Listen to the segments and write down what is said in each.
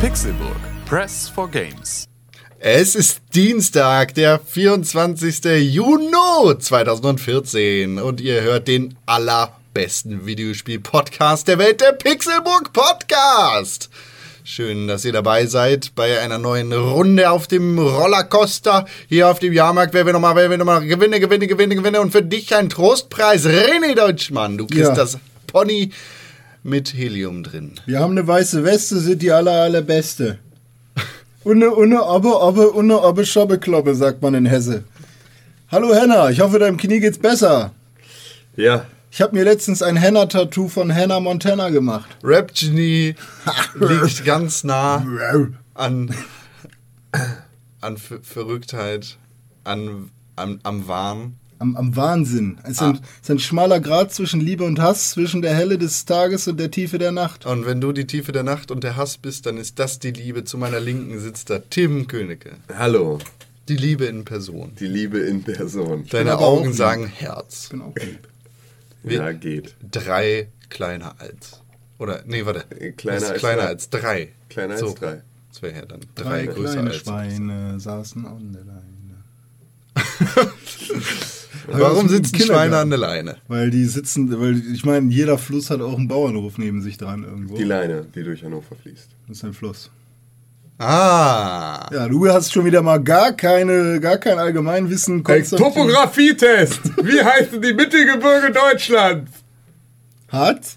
Pixelburg. Press for Games. Es ist Dienstag, der 24. Juni 2014 und ihr hört den allerbesten Videospiel-Podcast der Welt, der Pixelburg Podcast. Schön, dass ihr dabei seid bei einer neuen Runde auf dem Rollercoaster hier auf dem Jahrmarkt. Wer will nochmal, wer will nochmal gewinne, gewinne, gewinne, gewinne und für dich ein Trostpreis. René Deutschmann, du kriegst Ja. das Pony mit Helium drin. Wir haben eine weiße Weste, sind die aller, allerbeste. Unne, unne, aber, aber, unne, aber, Schobbeklobbe, sagt man in Hesse. Hallo Henna, ich hoffe, deinem Knie geht's besser. Ja, Ich habe mir letztens ein Henna-Tattoo von Hannah Montana gemacht. Rap Genie liegt ganz nah an, an Ver Verrücktheit, an, an, am Wahn. Am, am Wahnsinn. Es ist, ein, es ist ein schmaler Grad zwischen Liebe und Hass, zwischen der Helle des Tages und der Tiefe der Nacht. Und wenn du die Tiefe der Nacht und der Hass bist, dann ist das die Liebe. Zu meiner Linken sitzt da Tim Königke. hallo, Die Liebe in Person. die Liebe in Person. Deine Augen lieb. sagen Herz. Ich bin auch lieb. Ja, geht. Drei kleiner als. Oder, nee, warte. Äh, kleiner als kleiner drei. als drei. Kleiner als drei. Das wäre ja dann Drei drei, größer kleine als. Schweine saßen an der Leine. Warum ist ein sitzen Schweine Kindergarten. an der Leine? Weil die sitzen, weil ich meine, jeder Fluss hat auch einen Bauernhof neben sich dran irgendwo. Die Leine, die durch Hannover fließt. Das ist ein Fluss. Ah. Ja, du hast schon wieder mal gar keine, gar kein Allgemeinwissen. Topografietest! Wie heißen die Mittelgebirge Deutschlands? Hat?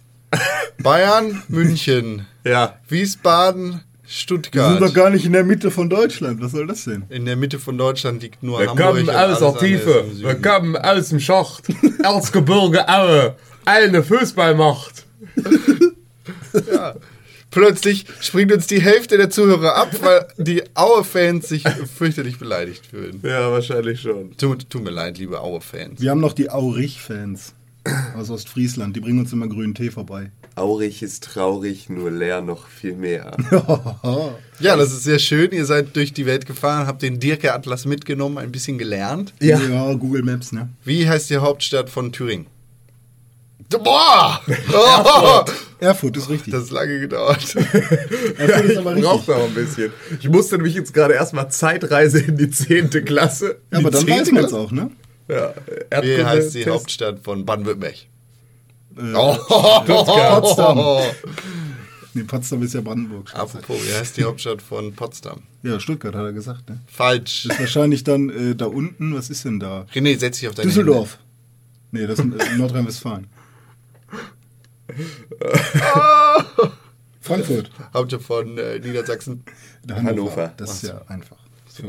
Bayern, München, Ja. Wiesbaden, Wir Stuttgart. sind doch gar nicht in der Mitte von Deutschland. Was soll das denn? In der Mitte von Deutschland liegt nur Wir Hamburg. kommen aus der alles andere Tiefe. im Wir kommen aus dem Schacht. Erzgebirge Aue. Eine Fußballmacht. Plötzlich springt uns die Hälfte der Zuhörer ab, weil die Aue-Fans sich fürchterlich beleidigt fühlen. Ja, wahrscheinlich schon. Tut, tut mir leid, liebe Aue-Fans. Wir haben noch die Aurich-Fans aus Ostfriesland. Die bringen uns immer grünen Tee vorbei. Aurich ist traurig, nur leer noch viel mehr. Ja, das ist sehr schön. Ihr seid durch die Welt gefahren, habt den Dirke-Atlas mitgenommen, ein bisschen gelernt. Ja. Google Maps, ne? Wie heißt die Hauptstadt von Thüringen? Boah! Oh, Erfurt ist richtig. das hat lange gedauert. Erfurt ist aber Braucht richtig. noch ein bisschen. Ich musste nämlich jetzt gerade erstmal Zeitreise in die 10. Klasse. Ja, aber dann Die weiß zehnte man es auch, ne? Ja, Wie Erdkunde- heißt die Test. Hauptstadt von Baden-Württemberg? Äh, Oh, Potsdam. Nee, Potsdam ist ja Brandenburg. Apropos, wie heißt die Hauptstadt von Potsdam? Ja, Stuttgart hat er gesagt, ne? Falsch. Ist wahrscheinlich dann äh, da unten, was ist denn da? René, setz dich auf deine Düsseldorf. Nee, das ist äh, Nordrhein-Westfalen. Frankfurt. Hände. Hauptstadt von äh, Niedersachsen. Hannover. Das ist ja einfach.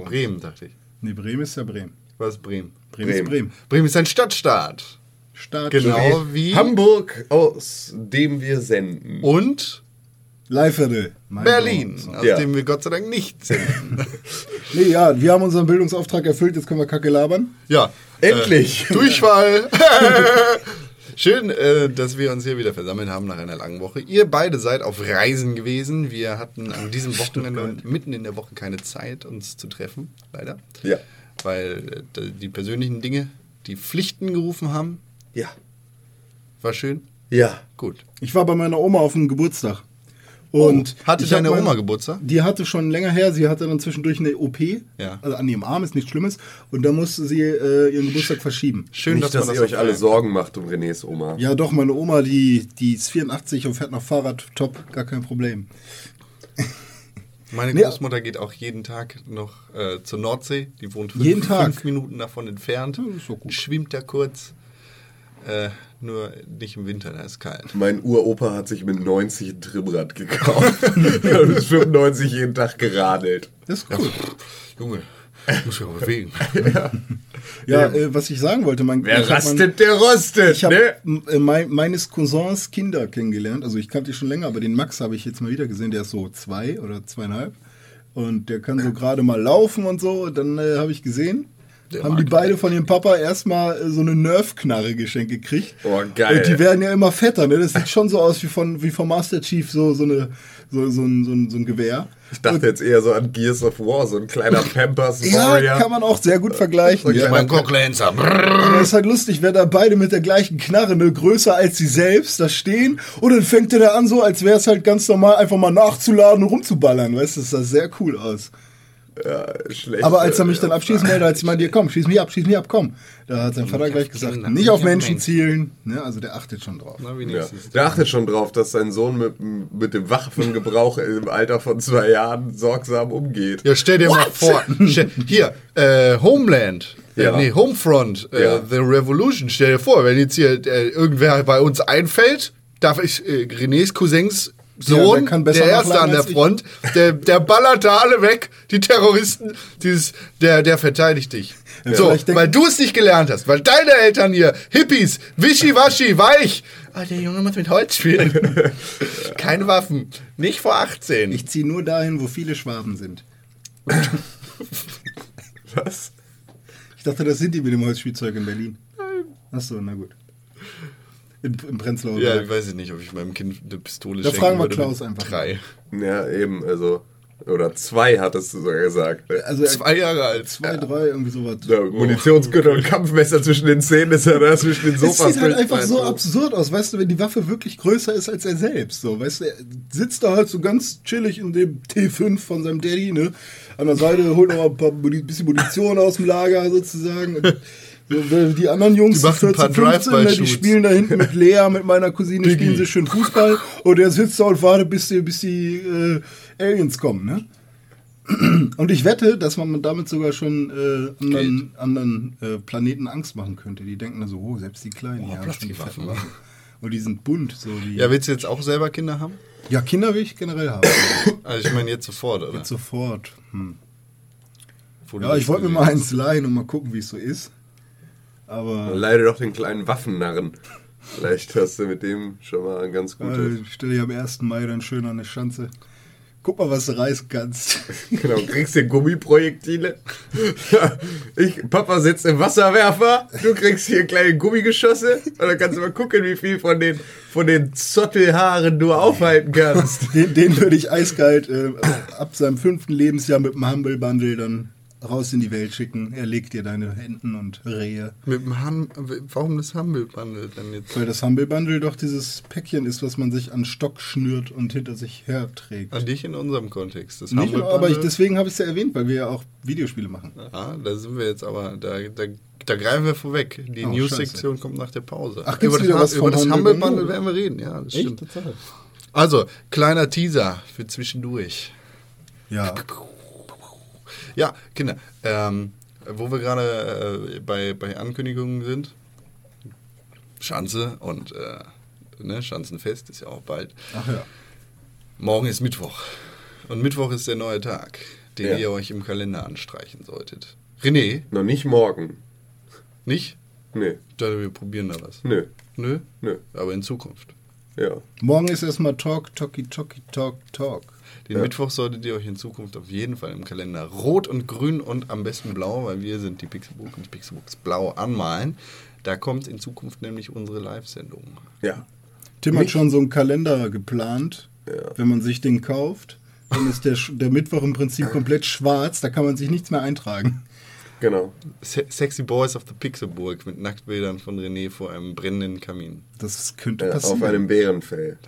Bremen, dachte ich. Nee, Bremen ist ja Bremen. Was ist Bremen? Bremen, ist Bremen. Bremen. Bremen ist ein Stadtstaat. Stadt. Genau wie Hamburg, aus dem wir senden. und Leiferde. Mein Berlin, Gott. aus Ja. dem wir Gott sei Dank nicht senden. Nee, ja, wir haben unseren Bildungsauftrag erfüllt, jetzt können wir Kacke labern. ja. Endlich! Äh, Durchfall. Schön, äh, dass wir uns hier wieder versammelt haben nach einer langen Woche. Ihr beide seid auf Reisen gewesen. Wir hatten an diesem Wochenende und mitten in der Woche keine Zeit, uns zu treffen, leider. Ja. Weil äh, die persönlichen Dinge, die Pflichten gerufen haben. Ja. War schön. Ja. Gut. Ich war bei meiner Oma auf dem Geburtstag. Und Oh, hatte deine mein- Oma Geburtstag? Die hatte schon länger her, sie hatte dann zwischendurch eine OP, Ja. also an ihrem Arm, ist nichts Schlimmes, und da musste sie äh, ihren Geburtstag verschieben. Schön, Nicht, dass, dass, man ihr das euch alle Sorgen macht um Renés Oma. Ja, doch, meine Oma, die, die ist 84 und fährt noch Fahrrad, top, gar kein Problem. Meine Nee. Großmutter geht auch jeden Tag noch äh, zur Nordsee. Die wohnt fünf, Jeden Tag? fünf Minuten davon entfernt. Ja, ist doch gut. Schwimmt da kurz. Äh, nur nicht im Winter, da ist kalt. Mein Uropa hat sich mit 90 ein Trimmrad gekauft. Er ist 95 jeden Tag geradelt. Das ist cool. Junge, muss auch bewegen. Ja, äh, was ich sagen wollte, mein, Wer rastet, der rostet, Ich habe ne? äh, mein, meines Cousins Kinder kennengelernt. Also ich kannte die schon länger, aber den Max habe ich jetzt mal wieder gesehen. Der ist so zwei oder zweieinhalb. Und der kann so gerade mal laufen und so. Und dann äh, habe ich gesehen, Der haben die beide von ihrem Papa erstmal äh, so eine Nerf-Knarre geschenkt gekriegt. Oh, geil. Und die werden ja immer fetter, ne? Das sieht schon so aus wie von, wie von Master Chief, so, so, eine, so, so, ein, so, ein, so ein Gewehr. Ich dachte jetzt eher so an Gears of War, so ein kleiner Pampers Ja, Warrior. kann man auch sehr gut vergleichen. Ja. Mein Cocklancer. Aber das ist halt lustig, wenn da beide mit der gleichen Knarre, ne, größer als sie selbst, da stehen und dann fängt er da an, so als wäre es halt ganz normal, einfach mal nachzuladen und rumzuballern, weißt du, das sah sehr cool aus. Ja, schlecht. Aber als er mich dann abschießen wollte, als ich meinte, komm, schieß mich ab, schieß mich ab, komm. Da hat sein Vater gleich gesagt, Kinder, nicht auf Menschen zielen, ne, also der achtet schon drauf. Na, Ja. Der achtet schon drauf, dass sein Sohn mit, mit dem Waffengebrauch im Alter von zwei Jahren sorgsam umgeht. Ja, stell dir mal vor. Hier, äh, Homeland. Ja. Äh, nee, Homefront. Äh, Ja. The Revolution. Stell dir vor, wenn jetzt hier äh, irgendwer bei uns einfällt, darf ich äh, Renés Cousins Ja, Sohn, der kann besser der Erste an der. Front, der, der ballert da alle weg, die Terroristen, dieses, der, der verteidigt dich. Ja, so, weil du es nicht gelernt hast, weil deine Eltern hier, Hippies, wischiwaschi, weich. Ah, der Junge muss mit Holz spielen. Keine Waffen. Nicht vor 18. Ich ziehe nur dahin, wo viele Schwaben sind. Was? Ich dachte, das sind die mit dem Holzspielzeug in Berlin. Achso, na gut. Im, im Prenzlauer Ja, Berg. ich weiß ich nicht, ob ich meinem Kind eine Pistole Da schenken fragen wir würde. Klaus einfach. Drei. Ja, eben, also. Oder zwei hattest du sogar gesagt. Ne? Also Zwei Jahre alt. zwei, drei, irgendwie sowas. Ja, Munitionsgürtel und Kampfmesser zwischen den Zähnen ist er da zwischen den Es Sofas. sieht halt einfach so absurd aus, weißt du, wenn die Waffe wirklich größer ist als er selbst. So, weißt du, er sitzt da halt so ganz chillig in dem T5 von seinem Daddy, ne? An der Seite holt noch mal ein paar bisschen Munition aus dem Lager sozusagen. Und die anderen Jungs, Die machen ein paar 14, 15, ne, die spielen da hinten mit Lea, mit meiner Cousine, spielen sie schön Fußball. Und er sitzt da und wartet, bis die, bis die äh, Aliens kommen, ne? Und ich wette, dass man damit sogar schon äh, anderen, anderen äh, Planeten Angst machen könnte. Die denken dann so, oh, selbst die Kleinen, die haben schon die Waffen. Und die sind bunt. So die, Ja, willst du jetzt auch selber Kinder haben? ja, Kinder will ich generell haben. Also ich meine jetzt sofort, oder? Jetzt sofort. Hm. Ja, ich wollte mir mal eins leihen und mal gucken, wie es so ist. Aber Leider doch den kleinen Waffennarren. Vielleicht hast du mit dem schon mal ein ganz äh, gutes. ich stelle dich am 1. Mai dann schön an eine Schanze. Guck mal, was du reißen kannst. Genau, kriegst du Gummiprojektile. ich, Papa sitzt im Wasserwerfer, du kriegst hier kleine Gummigeschosse und dann kannst du mal gucken, wie viel von den, von den Zottelhaaren du aufhalten kannst. Den, den würde ich eiskalt äh, ab seinem fünften Lebensjahr mit dem Humble Bundle dann raus in die Welt schicken. Er legt dir deine Enten und Rehe. Mit dem Han Warum das Humble Bundle dann jetzt? Weil das Humble Bundle doch dieses Päckchen ist, was man sich an Stock schnürt und hinter sich herträgt. An dich in unserem Kontext. Das Nicht, Humble aber ich, deswegen habe ich es ja erwähnt, weil wir ja auch Videospiele machen. Ah, da sind wir jetzt aber, da, da, da greifen wir vorweg. Die Oh, News-Sektion kommt nach der Pause. Ach, über das, was über das Humble Bundle? Werden wir reden, ja, das stimmt. Tatsache. Also, kleiner Teaser für zwischendurch. Ja. Ja, Kinder, ähm, wo wir gerade äh, bei, bei Ankündigungen sind, Schanze und äh, ne, Schanzenfest ist ja auch bald. Ach ja. Morgen ist Mittwoch. Und Mittwoch ist der neue Tag, den Ja. ihr euch im Kalender anstreichen solltet. René, Noch nicht morgen. nicht? Nee, Ich dachte, wir probieren da was. nö, Nö? nö. Aber in Zukunft. Ja. Morgen ist erstmal Talk, Talky, Talky, Talk, Talk. Den Mittwoch solltet ihr euch in Zukunft auf jeden Fall im Kalender rot und grün und am besten blau, weil wir sind die Pixelbook und die Pixelbooks blau anmalen. Da kommt in Zukunft nämlich unsere Live-Sendung. Ja. Tim Mich- hat schon so einen Kalender geplant, wenn man sich den kauft. Dann ist der, der Mittwoch im Prinzip komplett schwarz, da kann man sich nichts mehr eintragen. Genau. Se Sexy Boys of the Pixelburg mit Nacktbildern von René vor einem brennenden Kamin. Das könnte Ja, passieren. auf einem Bärenfell.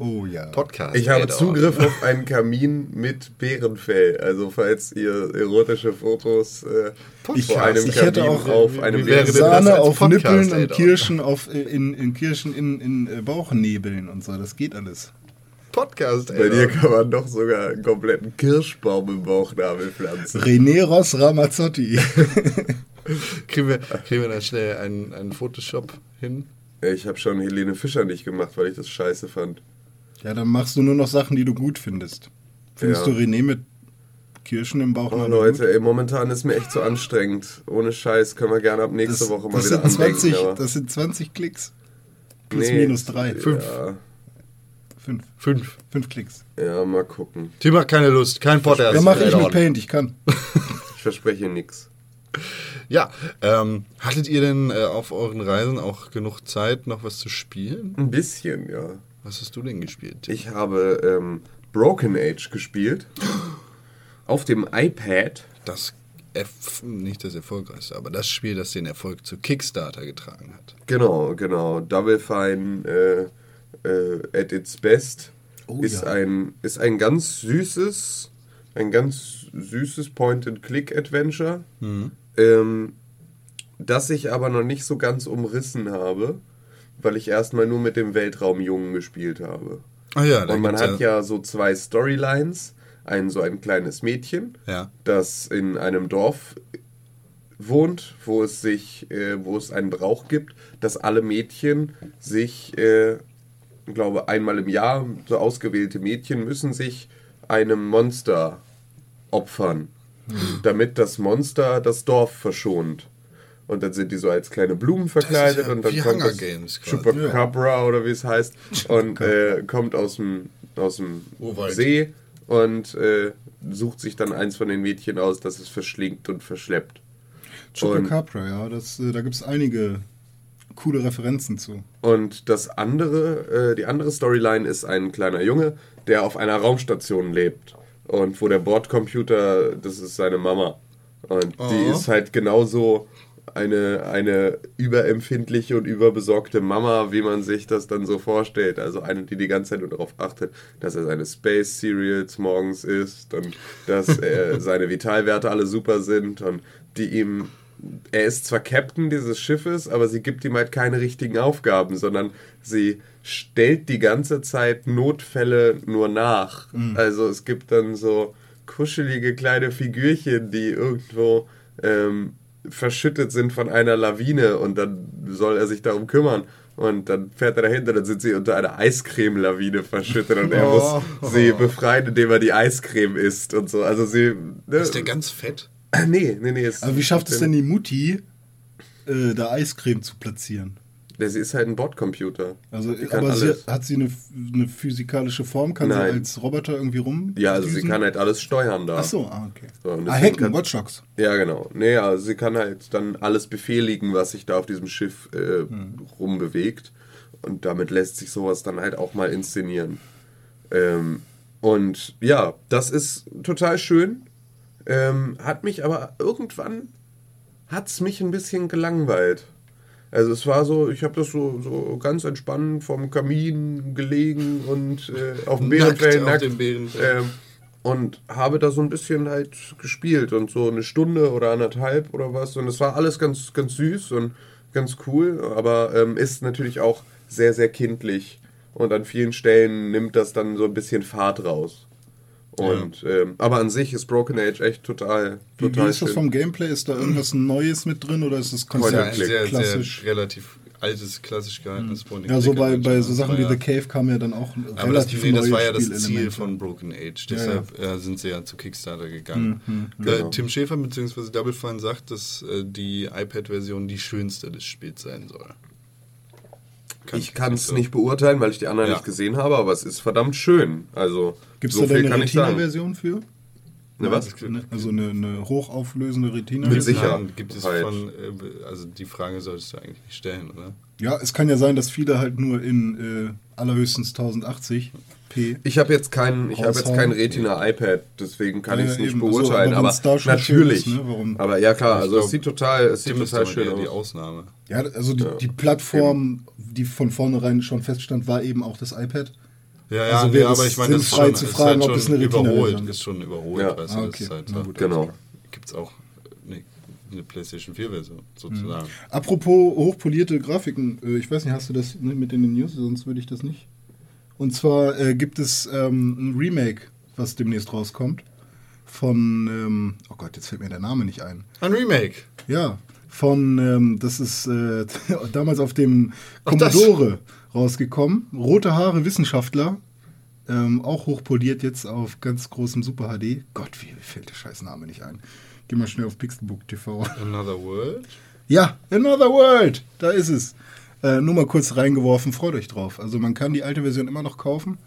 Oh ja. Podcast. Ich habe. Zugriff auf einen Kamin mit Bärenfell. Also falls ihr erotische Fotos äh, Podcast. vor einem Ich Kamin hätte auch- auf einem wäre Sahne auf Podcast, Nippeln ey, und. Kirschen auf in, in Kirschen in, in äh, Bauchnebeln und so. Das geht alles. Podcast. Bei dir kann man doch sogar einen kompletten Kirschbaum im Bauchnabel pflanzen. René Ross Ramazzotti. Kriegen wir, kriegen wir da schnell einen, einen Photoshop hin? Ich habe schon Helene Fischer nicht gemacht, weil ich das scheiße fand. Ja, dann machst du nur noch Sachen, die du gut findest. Findest Ja. du René mit Kirschen im Bauch? Oh Leute, gut? ey, momentan ist mir echt zu anstrengend. Ohne Scheiß können wir gerne ab nächste das, Woche mal das wieder sind 20, andenken. aber- Das sind 20 Klicks. Plus Nee. minus drei. Fünf. Ja, Fünf. Fünf. Fünf Klicks. ja, mal gucken. Tim hat keine Lust, kein Podcast. Ja, mache ich mit Paint, ich kann. Ich verspreche nichts. Ja, ähm, hattet ihr denn äh, auf euren Reisen auch genug Zeit, noch was zu spielen? Ein bisschen, ja. Was hast du denn gespielt? Ich habe ähm, Broken Age gespielt. Auf dem iPad. Das Erf nicht das erfolgreichste, aber das Spiel, das den Erfolg zu Kickstarter getragen hat. Genau, genau. Double Fine äh, äh, at its best Oh, ist, ja. ein, ist ein ganz süßes, ein ganz süßes Point-and-Click-Adventure, ähm, das ich aber noch nicht so ganz umrissen habe, weil ich erstmal nur mit dem Weltraumjungen gespielt habe. Ah ja, Und man hat ja so zwei Storylines. Ein so ein kleines Mädchen, Ja. das in einem Dorf wohnt, wo es sich, äh, wo es einen Brauch gibt, dass alle Mädchen sich, äh, ich glaube einmal im Jahr, so ausgewählte Mädchen müssen sich einem Monster opfern, damit das Monster das Dorf verschont. Und dann sind die so als kleine Blumen verkleidet ja und dann kommt Hunger das. Chupacabra oder wie es heißt und äh, kommt aus dem, aus dem Urwald. See und äh, sucht sich dann eins von den Mädchen aus, das es verschlingt und verschleppt. Und, Chupacabra, ja, das, äh, da gibt es einige coole Referenzen zu. und das andere, äh, die andere Storyline ist ein kleiner Junge, der auf einer Raumstation lebt. Und wo der Bordcomputer, das ist seine Mama. Und die Oh. ist halt genauso eine, eine überempfindliche und überbesorgte Mama, wie man sich das dann so vorstellt. Also eine, die die ganze Zeit nur darauf achtet, dass er seine Space Cereals morgens isst und dass äh, seine Vitalwerte alle super sind und die ihm er ist zwar Captain dieses Schiffes, aber sie gibt ihm halt keine richtigen Aufgaben, sondern sie stellt die ganze Zeit Notfälle nur nach. Also es gibt dann so kuschelige kleine Figürchen, die irgendwo ähm, verschüttet sind von einer Lawine und dann soll er sich darum kümmern. Und dann fährt er dahinter, dann sind sie unter einer Eiscreme-Lawine verschüttet und er Oh. muss sie befreien, indem er die Eiscreme isst und so. Also sie. Ne, Ist der ganz fett? nee, nee, nee. Ist, Aber wie schafft es denn die Mutti, äh, da Eiscreme zu platzieren? Sie ist halt ein Bordcomputer. Also, aber sie, hat sie eine, eine physikalische Form? Kann Nein. sie als Roboter irgendwie rum? Ja, also sie kann halt alles steuern da. Ach so, ah, okay. So, ah, hacken, kann- Watch Dogs. Ja, genau. Nee, also sie kann halt dann alles befehligen, was sich da auf diesem Schiff äh, rumbewegt. Und damit lässt sich sowas dann halt auch mal inszenieren. Ähm, und ja, das ist total schön. Ähm, hat mich aber irgendwann, hat es mich ein bisschen gelangweilt. Also es war so, ich habe das so, so ganz entspannt vom Kamin gelegen und äh, auf dem Nackt Bärenfell auf nackt. dem Bärenfell. Ähm, und habe da so ein bisschen halt gespielt und so eine Stunde oder anderthalb oder was. Und es war alles ganz, ganz süß und ganz cool, aber ähm, ist natürlich auch sehr, sehr kindlich. Und an vielen Stellen nimmt das dann so ein bisschen Fahrt raus. Und, ähm, aber an sich ist Broken Age echt total, Wie, wie total ist das schön. vom Gameplay? Ist da irgendwas Neues mit drin oder ist das Ja, ein Konzept sehr, klassisch? sehr relativ altes, klassisch gehaltenes Point Ja, so bei, bei so Das Sachen wie ja- The Cave kam ja dann auch ein Aber das, relativ nee, das neue war ja das. Ziel von Broken Age. Deshalb äh, sind sie ja zu Kickstarter gegangen. Äh, Genau. Tim Schäfer bzw. Double Fine sagt, dass äh, die iPad-Version die schönste des Spiels sein soll. Ich kann es nicht beurteilen, weil ich die anderen Ja. nicht gesehen habe, aber es ist verdammt schön. Also, Gibt es so da viel denn eine kann. Retina-Version für? Ne, was? Also eine, eine hochauflösende Retina. Mit Sicherheit. Gibt es Halt. von, äh, also die Frage solltest du eigentlich nicht stellen, oder? Ja, es kann ja sein, dass viele halt nur in äh, allerhöchstens 1080p. Ich habe jetzt kein, ich habe jetzt kein Retina iPad, deswegen kann Ja, ich es nicht eben. Also, beurteilen. aber aber schon natürlich. ist, ne, warum- Aber ja klar, also glaub, es sieht total, es sieht ist total aber schön eher die aus. Ausnahme. Ja, also die, die Plattform, die von vornherein schon feststand, war eben auch das iPad. Ja, Also ja, wäre nee, aber ich meine, das ist schon, zu ist fragen, halt ob schon es eine Retina-Version überholt. Ist schon überholt, Ja. weißt Ah, okay. ist halt, gut, Genau. Gibt es auch nee, eine PlayStation 4-Version sozusagen. Apropos hochpolierte Grafiken, äh, ich weiß nicht, hast du das mit in den News, sonst würde ich das nicht. Und zwar äh, gibt es ähm, ein Remake, was demnächst rauskommt. Von, ähm, oh Gott, jetzt fällt mir der Name nicht ein. Ein Remake. Ja, von, ähm, das ist äh, damals auf dem Ach. Commodore rausgekommen. Rote Haare Wissenschaftler. Ähm, auch hochpoliert jetzt auf ganz großem Super HD. Gott, wie fällt der scheiß Name nicht ein? Geh mal schnell auf Pixelbook TV. Another World. Ja, Another World, da ist es. Äh, nur mal kurz reingeworfen, freut euch drauf. Also man kann die alte Version immer noch kaufen.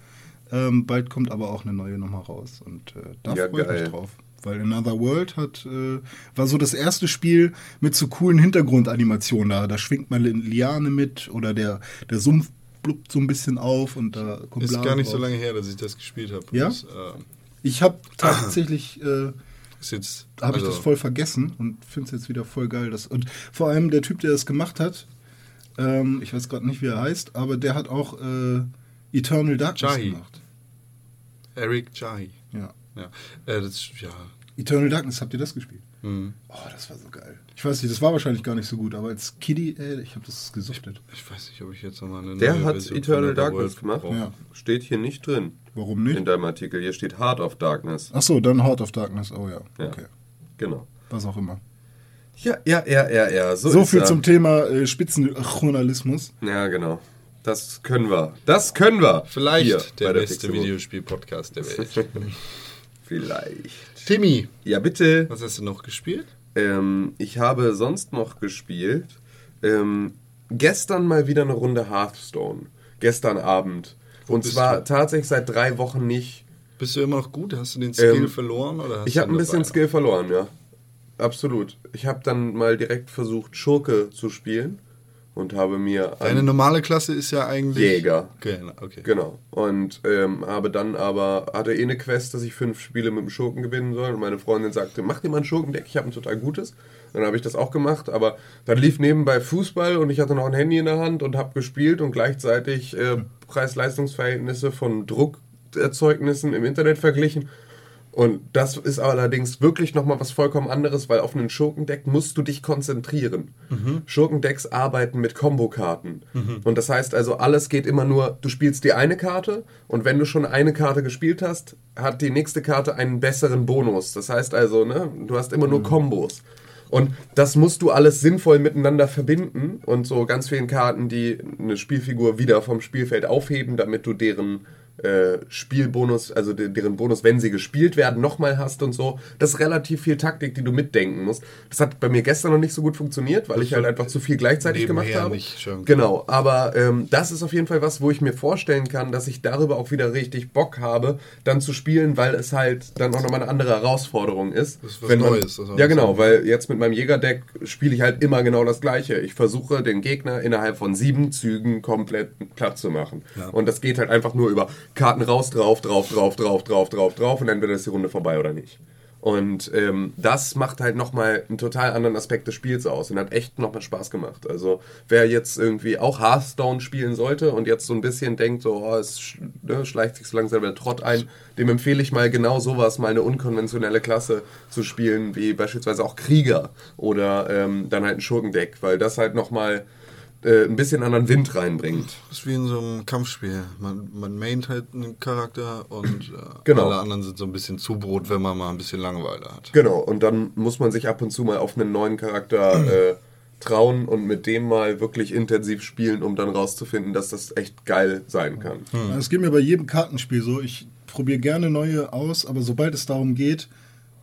Ähm, bald kommt aber auch eine neue nochmal raus und äh, da Ja, freue ich mich drauf. Weil Another World hat, äh, war so das erste Spiel mit so coolen Hintergrundanimationen da. Da schwingt mal eine Liane mit oder der, der Sumpf blubbt so ein bisschen auf und da kommt Ist Blasen gar nicht so drauf. lange her, dass ich das gespielt habe. Ja? Das, äh, Ich habe tatsächlich, äh, ist jetzt, habe ich also, das voll vergessen und finde es jetzt wieder voll geil. Dass, und vor allem der Typ, der das gemacht hat, ähm, ich weiß gerade nicht, wie er heißt, aber der hat auch äh, Eternal Darkness Jahi. gemacht. Eric Jahi. Ja. Ja. Äh, das, ja. Eternal Darkness, habt ihr das gespielt? Hm. Oh, das war so geil. Ich weiß nicht, das war wahrscheinlich gar nicht so gut, aber als Kiddie, ey, ich habe das gesuchtet. Ich weiß nicht, ob ich jetzt nochmal eine Der neue hat Version Eternal Darkness World gemacht. Ja. Steht hier nicht drin Warum in nicht? deinem Artikel. Hier steht Heart of Darkness. Ach so, dann Heart of Darkness. Oh ja, Ja. okay. Genau. Was auch immer. Ja, ja, ja, ja, ja. So, So, viel er. zum Thema äh, Spitzenjournalismus. Ja, genau. Das können wir. Das können wir. Vielleicht Hier der bei beste. Videospiel-Podcast der Welt. Vielleicht. Timmy, Ja, bitte. was hast du noch gespielt? Ähm, ich habe sonst noch gespielt. Ähm, gestern mal wieder eine Runde Hearthstone. Gestern Abend. Und bist zwar du? tatsächlich seit drei Wochen nicht. Bist du immer noch gut? Hast du den Skill Ähm, verloren? Oder hast Ich habe ein bisschen? Skill verloren, ja. Absolut. Ich habe dann mal direkt versucht, Schurke zu spielen und habe mir einen normale Klasse ist ja eigentlich. Jäger. Genau, okay. Genau. Und ähm, habe dann aber, hatte eh eine Quest, dass ich fünf Spiele mit dem Schurken gewinnen soll. Und meine Freundin sagte, mach dir mal ein Schurkendeck, ich habe ein total gutes. Dann habe ich das auch gemacht, aber dann lief nebenbei Fußball und ich hatte noch ein Handy in der Hand und habe gespielt und gleichzeitig äh, Preis-Leistungs-Verhältnisse von Druckerzeugnissen im Internet verglichen. Und das ist allerdings wirklich nochmal was vollkommen anderes, weil auf einem Schurkendeck musst du dich konzentrieren. Schurkendecks arbeiten mit Kombokarten. Und das heißt also, alles geht immer nur, du spielst die eine Karte und wenn du schon eine Karte gespielt hast, hat die nächste Karte einen besseren Bonus. Das heißt also, ne, du hast immer nur Kombos. Und das musst du alles sinnvoll miteinander verbinden und so ganz vielen Karten, die eine Spielfigur wieder vom Spielfeld aufheben, damit du deren äh, Spielbonus, also de deren Bonus, wenn sie gespielt werden, nochmal hast und so. Das ist relativ viel Taktik, die du mitdenken musst. Das hat bei mir gestern noch nicht so gut funktioniert, weil ich halt einfach zu viel gleichzeitig gemacht habe. Genau, aber ähm, das ist auf jeden Fall was, wo ich mir vorstellen kann, dass ich darüber auch wieder richtig Bock habe, dann zu spielen, weil es halt dann auch nochmal eine andere Herausforderung ist. Das ist was Wenn man, Neues, das ja, genau, weil jetzt mit meinem Jägerdeck spiele ich halt immer genau das Gleiche. Ich versuche, den Gegner innerhalb von sieben Zügen komplett platt zu machen. Und das geht halt einfach nur über Karten raus, drauf, drauf, drauf, drauf, drauf, drauf, drauf und entweder ist die Runde vorbei oder nicht. Und ähm, das macht halt nochmal einen total anderen Aspekt des Spiels aus und hat echt nochmal Spaß gemacht. Also wer jetzt irgendwie auch Hearthstone spielen sollte und jetzt so ein bisschen denkt, so, oh, es sch ne, schleicht sich so langsam der Trott ein, dem empfehle ich mal genau sowas, mal eine unkonventionelle Klasse zu spielen, wie beispielsweise auch Krieger oder ähm, dann halt ein Schurkendeck, weil das halt nochmal äh, ein bisschen anderen Wind reinbringt. Das ist wie in so einem Kampfspiel. Man, man maint halt einen Charakter und äh, Genau. alle anderen sind so ein bisschen Zubrot, wenn man mal ein bisschen Langeweile hat. Genau, und dann muss man sich ab und zu mal auf einen neuen Charakter äh, trauen und mit dem mal wirklich intensiv spielen, um dann rauszufinden, dass das echt geil sein kann. Es geht mir bei jedem Kartenspiel so. Ich probiere gerne neue aus, aber sobald es darum geht,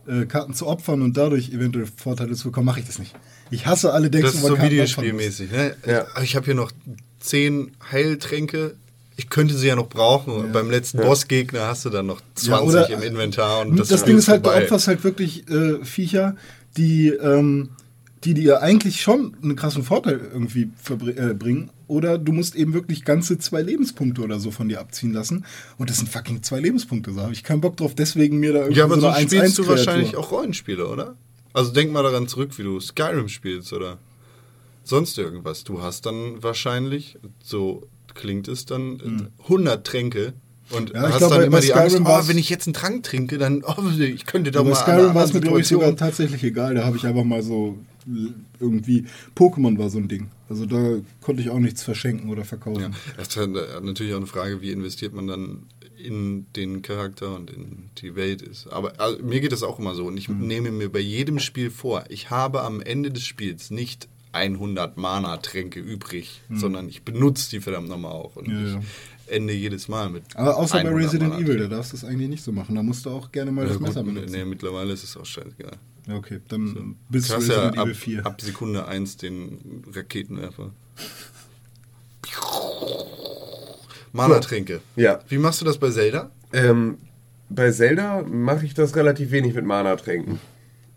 äh, Karten zu opfern und dadurch eventuell Vorteile zu bekommen, mache ich das nicht. Ich hasse alle Decks, Das ist wo man so Karten Videospielmäßig. Ne? Ja. Ich, ich habe hier noch zehn Heiltränke. Ich könnte sie ja noch brauchen. Beim letzten Bossgegner hast du dann noch 20 Ja, oder- im Inventar. Und Das, das, Ding ist halt, du vorbei. opferst halt wirklich äh, Viecher, die, ähm, die dir eigentlich schon einen krassen Vorteil irgendwie äh, bringen. Oder du musst eben wirklich ganze zwei Lebenspunkte oder so von dir abziehen lassen. Und das sind fucking zwei Lebenspunkte. Da habe ich keinen Bock drauf, deswegen mir da irgendwie Ja, aber so so eine spielst du 1-1-Kreatur. wahrscheinlich auch Rollenspiele, oder? Also denk mal daran zurück, wie du Skyrim spielst oder sonst irgendwas. Du hast dann wahrscheinlich, so klingt es dann, äh, 100 Tränke und Hm. Ja, ich hast glaub, dann bei- immer bei die Angst, oh, wenn ich jetzt einen Trank trinke, dann, oh, ich könnte Ja, bei mal an Skyrim war es mir, glaube ich, sogar tatsächlich egal. Da habe ich einfach mal so irgendwie. Pokémon war so ein Ding. Also da konnte ich auch nichts verschenken oder verkaufen. Ja, das ist halt, äh, natürlich auch eine Frage, wie investiert man dann in den Charakter und in die Welt ist. Aber also, mir geht das auch immer so und ich Mhm. nehme mir bei jedem Spiel vor, ich habe am Ende des Spiels nicht 100 Mana-Tränke übrig, sondern ich benutze die verdammt nochmal auch und Mhm. Ja, ich ja. ende jedes Mal mit Aber außer bei 100 Resident Evil, da darfst du es eigentlich nicht so machen. Da musst du auch gerne mal Ja, das gut, Messer benutzen. nee, mittlerweile ist es auch scheißegal. Okay, dann bis Du hast ja Resident ab, Evil 4. ab Sekunde 1 den Raketenwerfer. Mana-Tränke. Ja. Wie machst du das bei Zelda? Ähm, bei Zelda mache ich das relativ wenig mit Mana-Tränken.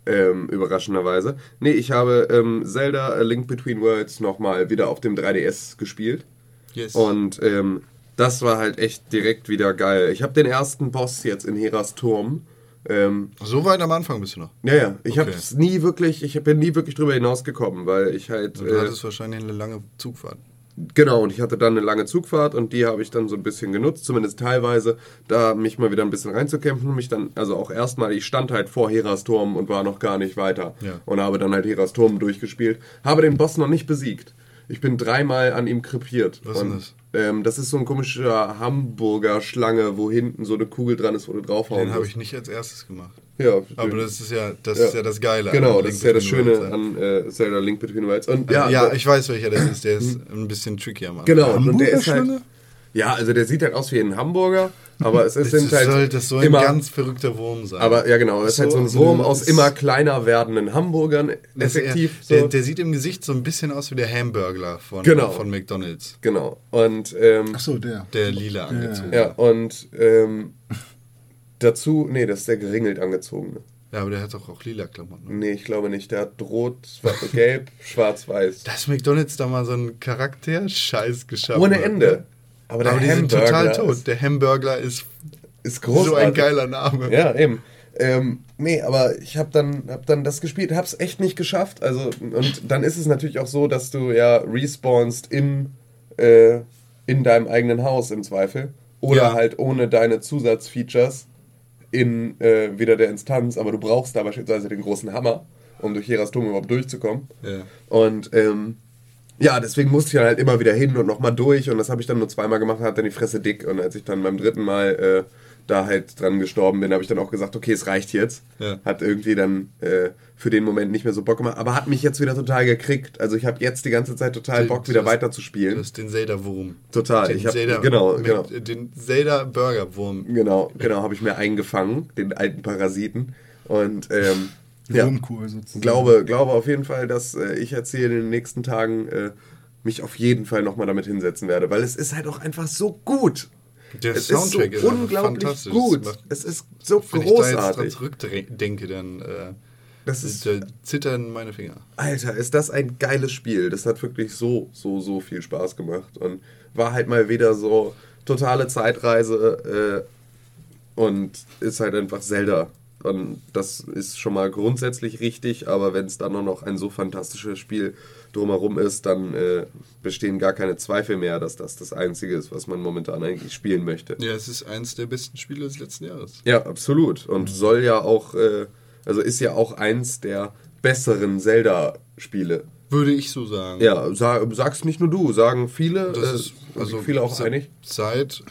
Ähm, überraschenderweise. Nee, ich habe ähm, Zelda A Link Between Worlds nochmal wieder auf dem 3DS gespielt. Yes. Und ähm, das war halt echt direkt wieder geil. Ich habe den ersten Boss jetzt in Heras Turm. Ähm, so weit am Anfang bist du noch. ja, ja, ich Okay. habe es nie wirklich, ich bin nie wirklich drüber hinausgekommen, weil ich halt. Du äh, hattest wahrscheinlich eine lange Zugfahrt. Genau, und ich hatte dann eine lange Zugfahrt und die habe ich dann so ein bisschen genutzt, zumindest teilweise, da mich mal wieder ein bisschen reinzukämpfen. Mich dann, also auch erstmal, ich stand halt vor Heras Turm und war noch gar nicht weiter. Ja. Und habe dann halt Heras Turm durchgespielt. Habe den Boss noch nicht besiegt. Ich bin dreimal an ihm krepiert. Was ist denn und, das? Ähm, das ist so ein komischer Hamburger Schlange, wo hinten so eine Kugel dran ist, wo du draufhauen Den habe ich nicht als erstes gemacht. Ja, Aber das ist ja das, Ja. ist ja das Geile. Genau, das ist ja das Link Schöne Between Worlds, an äh, Zelda Link Between Worlds. Und ja. ja, ja, ich weiß, welcher das ist. Der ist ein bisschen trickier, Mann. Genau, und Hamburger der ist halt. Schlange? Ja, also der sieht halt aus wie ein Hamburger, aber es ist, Das halt soll das soll immer, ein ganz verrückter Wurm sein. aber ja genau, es ist halt so ein So- Wurm so- aus immer kleiner werdenden Hamburgern, effektiv. so. der, der sieht im Gesicht so ein bisschen aus wie der Hamburgler von, Genau. von McDonalds. genau. Und ähm, Ach so, der. Der lila angezogen. ja, und ähm, dazu, nee, das ist der geringelt angezogene. Ja, aber der hat doch auch lila Klamotten. ne? Nee, ich glaube nicht. Der hat rot, schwarz, gelb, schwarz-weiß. Dass McDonalds da mal so einen Charakter-Scheiß geschaffen Ohne hat, Ende. Aber der Aber Hamburger total tot. Ist, Der Hamburgler ist ist großartig. so ein geiler Name. Ja, eben. Ähm, nee, aber ich habe dann, hab dann das gespielt, hab's echt nicht geschafft. Also, und dann ist es natürlich auch so, dass du ja respawnst im, äh, in deinem eigenen Haus im Zweifel. Oder Ja. halt ohne deine Zusatzfeatures in äh, wieder der Instanz. Aber du brauchst da beispielsweise den großen Hammer, um durch Heras Turm überhaupt durchzukommen. Ja. Und ähm, ja, deswegen musste ich dann halt immer wieder hin und nochmal durch. Und das habe ich dann nur zweimal gemacht, hat dann die Fresse dick. Und als ich dann beim dritten Mal äh, da halt dran gestorben bin, habe ich dann auch gesagt, okay, es reicht jetzt. Ja. Hat irgendwie dann äh, für den Moment nicht mehr so Bock gemacht. Aber hat mich jetzt wieder total gekriegt. Also ich habe jetzt die ganze Zeit total Bock, wieder Du hast- weiter zu Du spielen. hast den Zelda-Wurm. Total. Den Ich hab- Zelda, genau, genau. Den Zelda-Burger-Wurm. Genau, genau, habe ich mir eingefangen, den alten Parasiten. Und ähm, Die ja, Wurmkur sozusagen. glaube, glaube auf jeden Fall, dass äh, ich jetzt hier in den nächsten Tagen äh, mich auf jeden Fall nochmal damit hinsetzen werde, weil es ist halt auch einfach so gut. Der es Soundtrack ist ist, so einfach unglaublich fantastisch. gut. Macht- Es ist so Wenn ich da jetzt dran großartig. zurückdenke, dann äh, Das ist, da zittern meine Finger. Alter, ist das ein geiles Spiel. Das hat wirklich so, so, so viel Spaß gemacht und war halt mal wieder so totale Zeitreise äh, und ist halt einfach Zelda. Und das ist schon mal grundsätzlich richtig, aber wenn es dann noch ein so fantastisches Spiel drumherum ist, dann äh, bestehen gar keine Zweifel mehr, dass das das Einzige ist, was man momentan eigentlich spielen möchte. Ja, es ist eins der besten Spiele des letzten Jahres. Ja, absolut. Und soll ja auch, äh, also ist ja auch eins der besseren Zelda-Spiele. Würde ich so sagen. Ja, sag, sagst nicht nur du, sagen viele, äh, ist also viele auch einig. Seit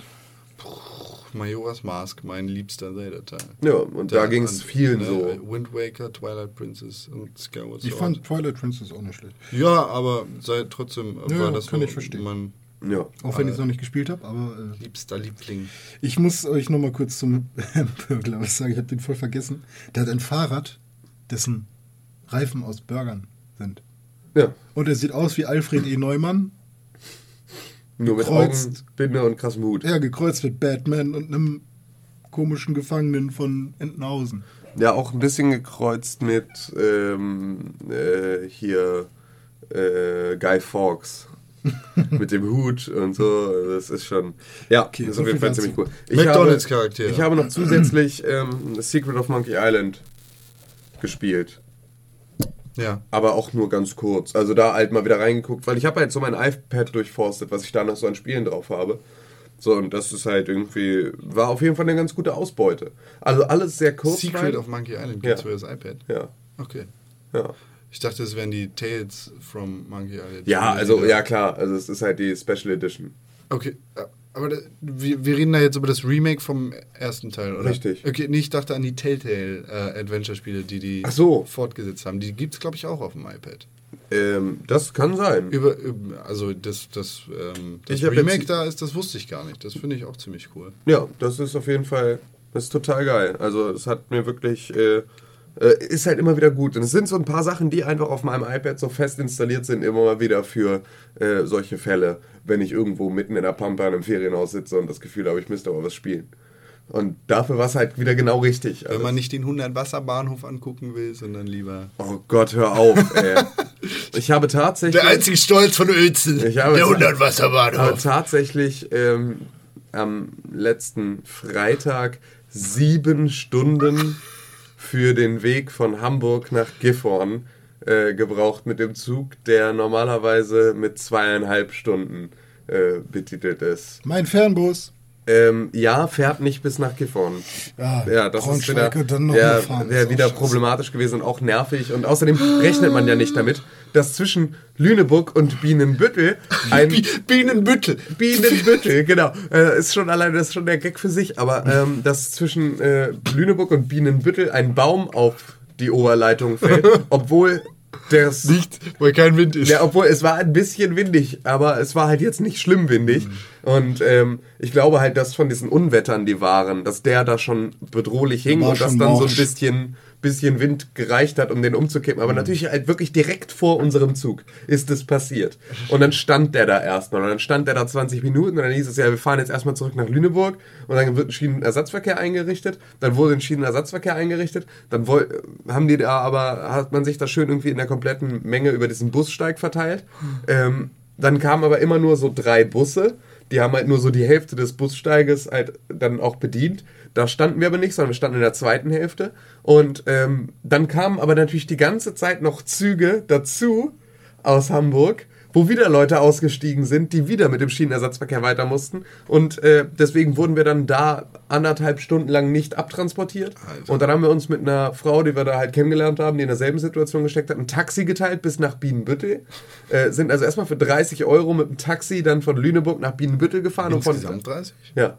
Majora's Mask, mein liebster Zelda-Teil. Ja, und da Ja, ging es vielen ne, so. Wind Waker, Twilight Princess und Skyward Ich Sword. fand Twilight Princess auch nicht schlecht. ja, aber seit trotzdem Ja, war das kann so ich verstehen. mein Auch Ja. Ah. wenn ich es noch nicht gespielt habe, aber äh, liebster Liebling. ich muss euch noch mal kurz zum Burglar was sagen. Ich habe den voll vergessen. Der hat ein Fahrrad, dessen Reifen aus Burgern sind. ja, Und er sieht aus wie Alfred E. Neumann. Nur mit Gekreuzt. Augen, Binde und krassem Hut. Ja, gekreuzt mit Batman und einem komischen Gefangenen von Entenhausen. Ja, auch ein bisschen gekreuzt mit ähm, äh, hier äh, Guy Fawkes. mit dem Hut und so. Das ist schon. Ja, Okay, das ist auf jeden Fall ziemlich cool. McDonald's Charaktere. Ich habe noch zusätzlich ähm, Secret of Monkey Island gespielt. Ja. Aber auch nur ganz kurz. Also da halt mal wieder reingeguckt, weil ich habe halt so mein iPad durchforstet, was ich da noch so an Spielen drauf habe. So, und das ist halt irgendwie, war auf jeden Fall eine ganz gute Ausbeute. Also alles sehr kurz. Secret of Monkey Island gibt's Ja. für das iPad. Ja, Okay. ja. Ich dachte, es wären die Tales from Monkey Island. Ja, also, ja klar, also es ist halt die Special Edition. Okay, aber da, wir, wir reden da jetzt über das Remake vom ersten Teil, oder? Richtig. Okay, nee, ich dachte an die Telltale äh, die die so. fortgesetzt haben. Die gibt es, glaube ich, auch auf dem iPad. Ähm, das kann sein. Über, über also das, das, ähm, das Remake da ist, das wusste ich gar nicht. Das finde ich auch ziemlich cool. Ja, das ist auf jeden Fall, das ist total geil. Also es hat mir wirklich, äh, äh, ist halt immer wieder gut. Und es sind so ein paar Sachen, die einfach auf meinem iPad so fest installiert sind, immer mal wieder für äh, solche Fälle, wenn ich irgendwo mitten in der Pampa in einem Ferienhaus sitze und das Gefühl habe, ich müsste aber was spielen. Und dafür war es halt wieder genau richtig. Wenn man nicht den 100-Wasser-Bahnhof angucken will, sondern lieber... oh Gott, hör auf, ey. Ich habe tatsächlich... Der einzige Stolz von Uelzen. Der ta- 100-Wasser-Bahnhof. Aber tatsächlich ähm, am letzten Freitag sieben Stunden für den Weg von Hamburg nach Gifhorn äh, gebraucht mit dem Zug, der normalerweise mit zweieinhalb Stunden äh, betitelt ist. Mein Fernbus. Ähm, ja, fährt nicht bis nach Gifhorn. Ja, Ja, das ist wieder, ja, wäre wieder problematisch gewesen und auch nervig. Und außerdem rechnet man ja nicht damit, dass zwischen Lüneburg und Bienenbüttel ein Bienenbüttel. Bienenbüttel, genau. Äh, ist schon alleine, das ist schon der Gag für sich, aber ähm, dass zwischen äh, Lüneburg und Bienenbüttel ein Baum auf die Oberleitung fällt, obwohl das Nicht, weil kein Wind ist. ja, obwohl es war ein bisschen windig, aber es war halt jetzt nicht schlimm windig. Und ähm, ich glaube halt, dass von diesen Unwettern, die waren, dass der da schon bedrohlich hing war und dass schon dann so ein morsch. bisschen, bisschen Wind gereicht hat, um den umzukippen. Aber natürlich halt wirklich direkt vor unserem Zug ist es passiert. Und dann stand der da erstmal. Und dann stand der da 20 Minuten und dann hieß es ja, wir fahren jetzt erstmal zurück nach Lüneburg. Und dann wird ein Schienenersatzverkehr eingerichtet. Dann wurde ein Schienenersatzverkehr eingerichtet. Dann haben die da aber, hat man sich da schön irgendwie in der kompletten Menge über diesen Bussteig verteilt. Ähm, dann kamen aber immer nur so drei Busse. Die haben halt nur so die Hälfte des Bussteiges halt dann auch bedient. Da standen wir aber nicht, sondern wir standen in der zweiten Hälfte. Und ähm, dann kamen aber natürlich die ganze Zeit noch Züge dazu aus Hamburg, wo wieder Leute ausgestiegen sind, die wieder mit dem Schienenersatzverkehr weiter mussten. Und äh, deswegen wurden wir dann da anderthalb Stunden lang nicht abtransportiert. Und dann haben wir uns mit einer Frau, die wir da halt kennengelernt haben, die in derselben Situation gesteckt hat, ein Taxi geteilt bis nach Bienenbüttel. Äh, sind also erstmal für 30 Euro mit dem Taxi dann von Lüneburg nach Bienenbüttel gefahren. und Insgesamt von, 30? ja.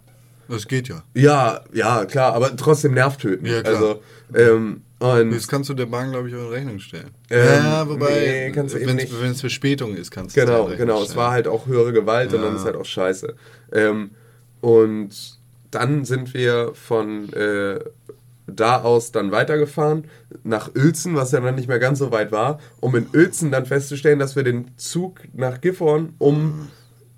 Das geht ja. Ja, ja, klar, aber trotzdem nervtötend. Ja, klar. Also, ähm, und Das kannst du der Bahn, glaube ich, auch in Rechnung stellen. Ähm, ja, wobei, nee, wenn es Verspätung ist, kannst du es Genau, in Rechnung genau. Es war halt auch höhere Gewalt und dann Ja. ist halt auch scheiße. Ähm, und dann sind wir von äh, da aus dann weitergefahren nach Uelzen, was ja dann nicht mehr ganz so weit war, um in Uelzen dann festzustellen, dass wir den Zug nach Gifhorn um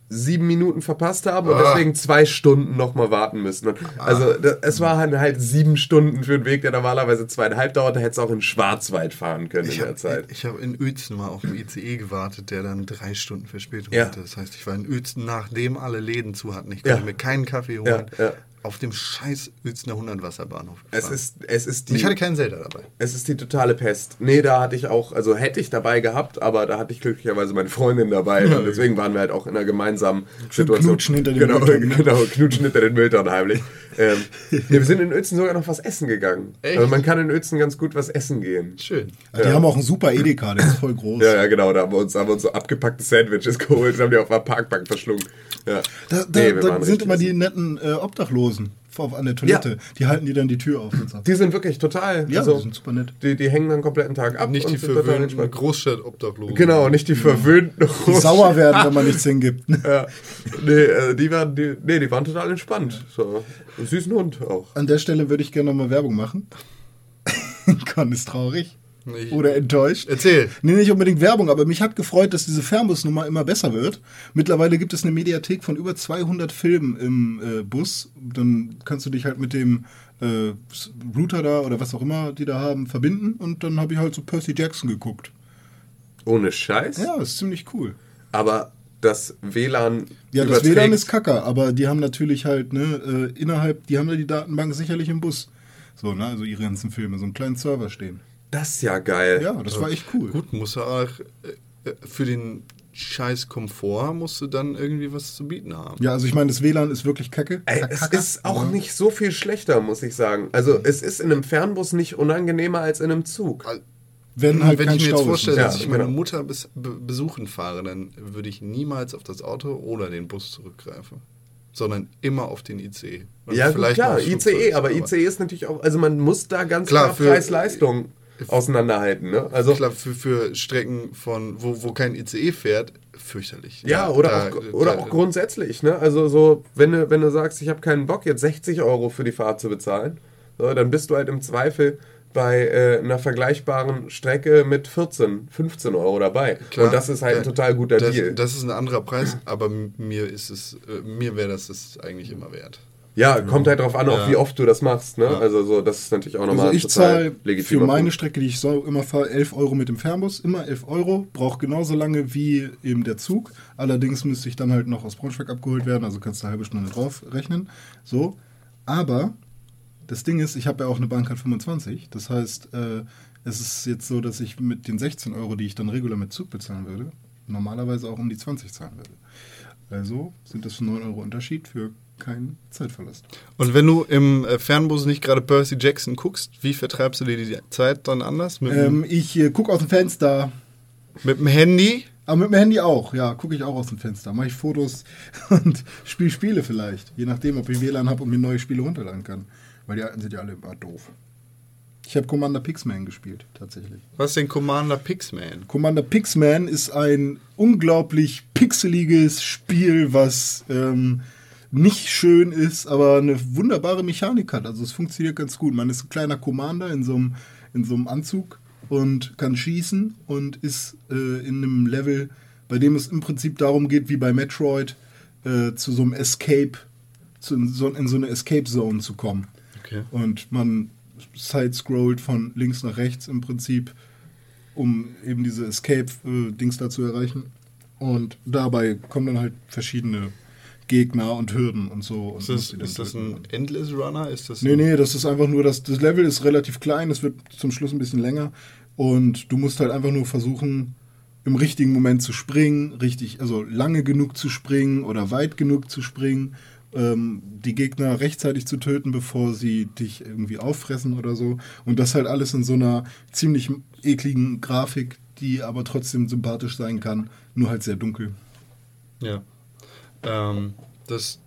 sieben Minuten verpasst haben und Ah. deswegen zwei Stunden nochmal warten müssen. Und also da, es war halt, halt sieben Stunden für einen Weg, der normalerweise zweieinhalb dauert. Da hättest du auch in Schwarzwald fahren können Ich in der habe Zeit. ich hab in Uelzen mal auf dem ICE gewartet, der dann drei Stunden Verspätung Ja. hatte. Das heißt, ich war in Uelzen, nachdem alle Läden zu hatten. Ich Ja. konnte mir keinen Kaffee holen. Ja, ja. Auf dem scheiß Uelzener 100-Wasserbahnhof. Es ist, es ist die, ich hatte keinen Zelda dabei. Es ist die totale Pest. Nee, da hatte ich auch, also hätte ich dabei gehabt, aber da hatte ich glücklicherweise meine Freundin dabei. Und deswegen waren wir halt auch in einer gemeinsamen Situation. knutschen hinter den genau, Mülltonnen, ne? Genau, knutschen hinter den Mülltonnen heimlich. ähm, ja, wir sind in Uelzen sogar noch was essen gegangen. Echt? Also man kann in Uelzen ganz gut was essen gehen. Schön. Ja, die haben auch einen super Edeka, der ist voll groß. Ja, ja, genau, da haben wir uns, haben wir uns so abgepackte Sandwiches geholt und haben die auf der Parkbank verschlungen. Ja. Da, da, Nee, da sind immer die essen. netten äh, Obdachlosen vor- an der Toilette. Ja. Die halten dir dann die Tür auf. Und so. Die sind wirklich total, Ja, also, die sind super nett. Die, die hängen dann kompletten Tag ab. Nicht und die verwöhnten. Großstadt-Obdachlosen. Genau, nicht die verwöhnten Die sauer werden, wenn man nichts hingibt. ne? Ja. Nee, äh, die waren, die, nee, die waren total entspannt. So. Süßen Hund auch. An der Stelle würde ich gerne nochmal Werbung machen. Con ist traurig. Ich- Oder enttäuscht. Erzähl. Nee, nicht unbedingt Werbung, aber mich hat gefreut, dass diese Fernbusnummer immer besser wird. Mittlerweile gibt es eine Mediathek von über 200 Filmen im äh, Bus. Dann kannst du dich halt mit dem äh, Router da oder was auch immer die da haben verbinden und dann habe ich halt so Percy Jackson geguckt. Ohne Scheiß. Ja, ist ziemlich cool. Aber das WLAN. Ja, das überträgt- WLAN ist kacke, aber die haben natürlich halt, ne, äh, innerhalb, die haben da die Datenbank sicherlich im Bus. So, ne, also ihre ganzen Filme, so einen kleinen Server stehen. Das ist ja geil. Ja, das war echt cool. Gut, muss er auch äh, für den scheiß Komfort musst du dann irgendwie was zu bieten haben. Ja, also ich meine, das WLAN ist wirklich kacke. Ey, es kacke, ist auch aber- nicht so viel schlechter, muss ich sagen. Also, es ist in einem Fernbus nicht unangenehmer als in einem Zug. Wenn halt Wenn ich mir Stau jetzt ist. vorstelle, Ja, dass ich meine genau. Mutter bis, be, besuchen fahre, dann würde ich niemals auf das Auto oder den Bus zurückgreifen, sondern immer auf den ICE. Und Ja, vielleicht klar, ICE, aber ICE ist natürlich auch, also man muss da ganz Klar, klar, Preis-Leistung auseinanderhalten. Ne? Also, Klar, für, für Strecken, von, wo, wo kein ICE fährt, fürchterlich. Ja, Da- oder, da- auch, oder da- auch grundsätzlich. Ne? Also so, wenn du, wenn du sagst, ich habe keinen Bock, jetzt 60 Euro für die Fahrt zu bezahlen, so, dann bist du halt im Zweifel bei äh, einer vergleichbaren Strecke mit 14, 15 Euro dabei. Klar, Und das ist halt ein total guter das, Deal. Das ist ein anderer Preis, aber mir ist es, äh, mir wäre das das eigentlich immer wert. Ja, kommt halt drauf an, auch wie oft du das machst. Ne? Also so, das ist natürlich auch nochmal Also ich zahle für meine. Strecke, die ich so immer fahre, 11 Euro mit dem Fernbus. Immer 11 Euro. Braucht genauso lange wie eben der Zug. Allerdings müsste ich dann halt noch aus Braunschweig abgeholt werden. Also kannst du eine halbe Stunde drauf rechnen. So. Aber das Ding ist, ich habe ja auch eine Bahncard 25. Das heißt, äh, es ist jetzt so, dass ich mit den 16 Euro, die ich dann regulär mit Zug bezahlen würde, normalerweise auch um die 20 zahlen würde. Also sind das 9 Euro Unterschied für keinen Zeitverlust. Und wenn du im äh, Fernbus nicht gerade Percy Jackson guckst, wie vertreibst du dir die Zeit dann anders? Mit, Ähm, ich äh, gucke aus dem Fenster. mit dem Handy? Aber mit dem Handy auch, ja, gucke ich auch aus dem Fenster. Mache ich Fotos und spiele Spiele vielleicht. Je nachdem, ob ich WLAN habe und mir neue Spiele runterladen kann. Weil die alten sind ja alle immer doof. Ich habe Commander Pixman gespielt, tatsächlich. Was ist denn Commander Pixman? Commander Pixman ist ein unglaublich pixeliges Spiel, was ähm, nicht schön ist, aber eine wunderbare Mechanik hat. Also es funktioniert ganz gut. Man ist ein kleiner Commander in so einem, in so einem Anzug und kann schießen und ist äh, in einem Level, bei dem es im Prinzip darum geht, wie bei Metroid, äh, zu so einem Escape, zu, in, so, in so eine Escape Zone zu kommen. Okay. Und man side-scrollt von links nach rechts im Prinzip, um eben diese Escape-Dings da zu erreichen. Und dabei kommen dann halt verschiedene Gegner und Hürden und so. Und Ist das, ist das ein Endless Runner? Ist das Nee, nee, das ist einfach nur, das, das Level ist relativ klein, es wird zum Schluss ein bisschen länger und du musst halt einfach nur versuchen, im richtigen Moment zu springen, richtig, also lange genug zu springen oder weit genug zu springen, ähm, die Gegner rechtzeitig zu töten, bevor sie dich irgendwie auffressen oder so. Und das halt alles in so einer ziemlich ekligen Grafik, die aber trotzdem sympathisch sein kann, nur halt sehr dunkel. Ja. Ähm, das,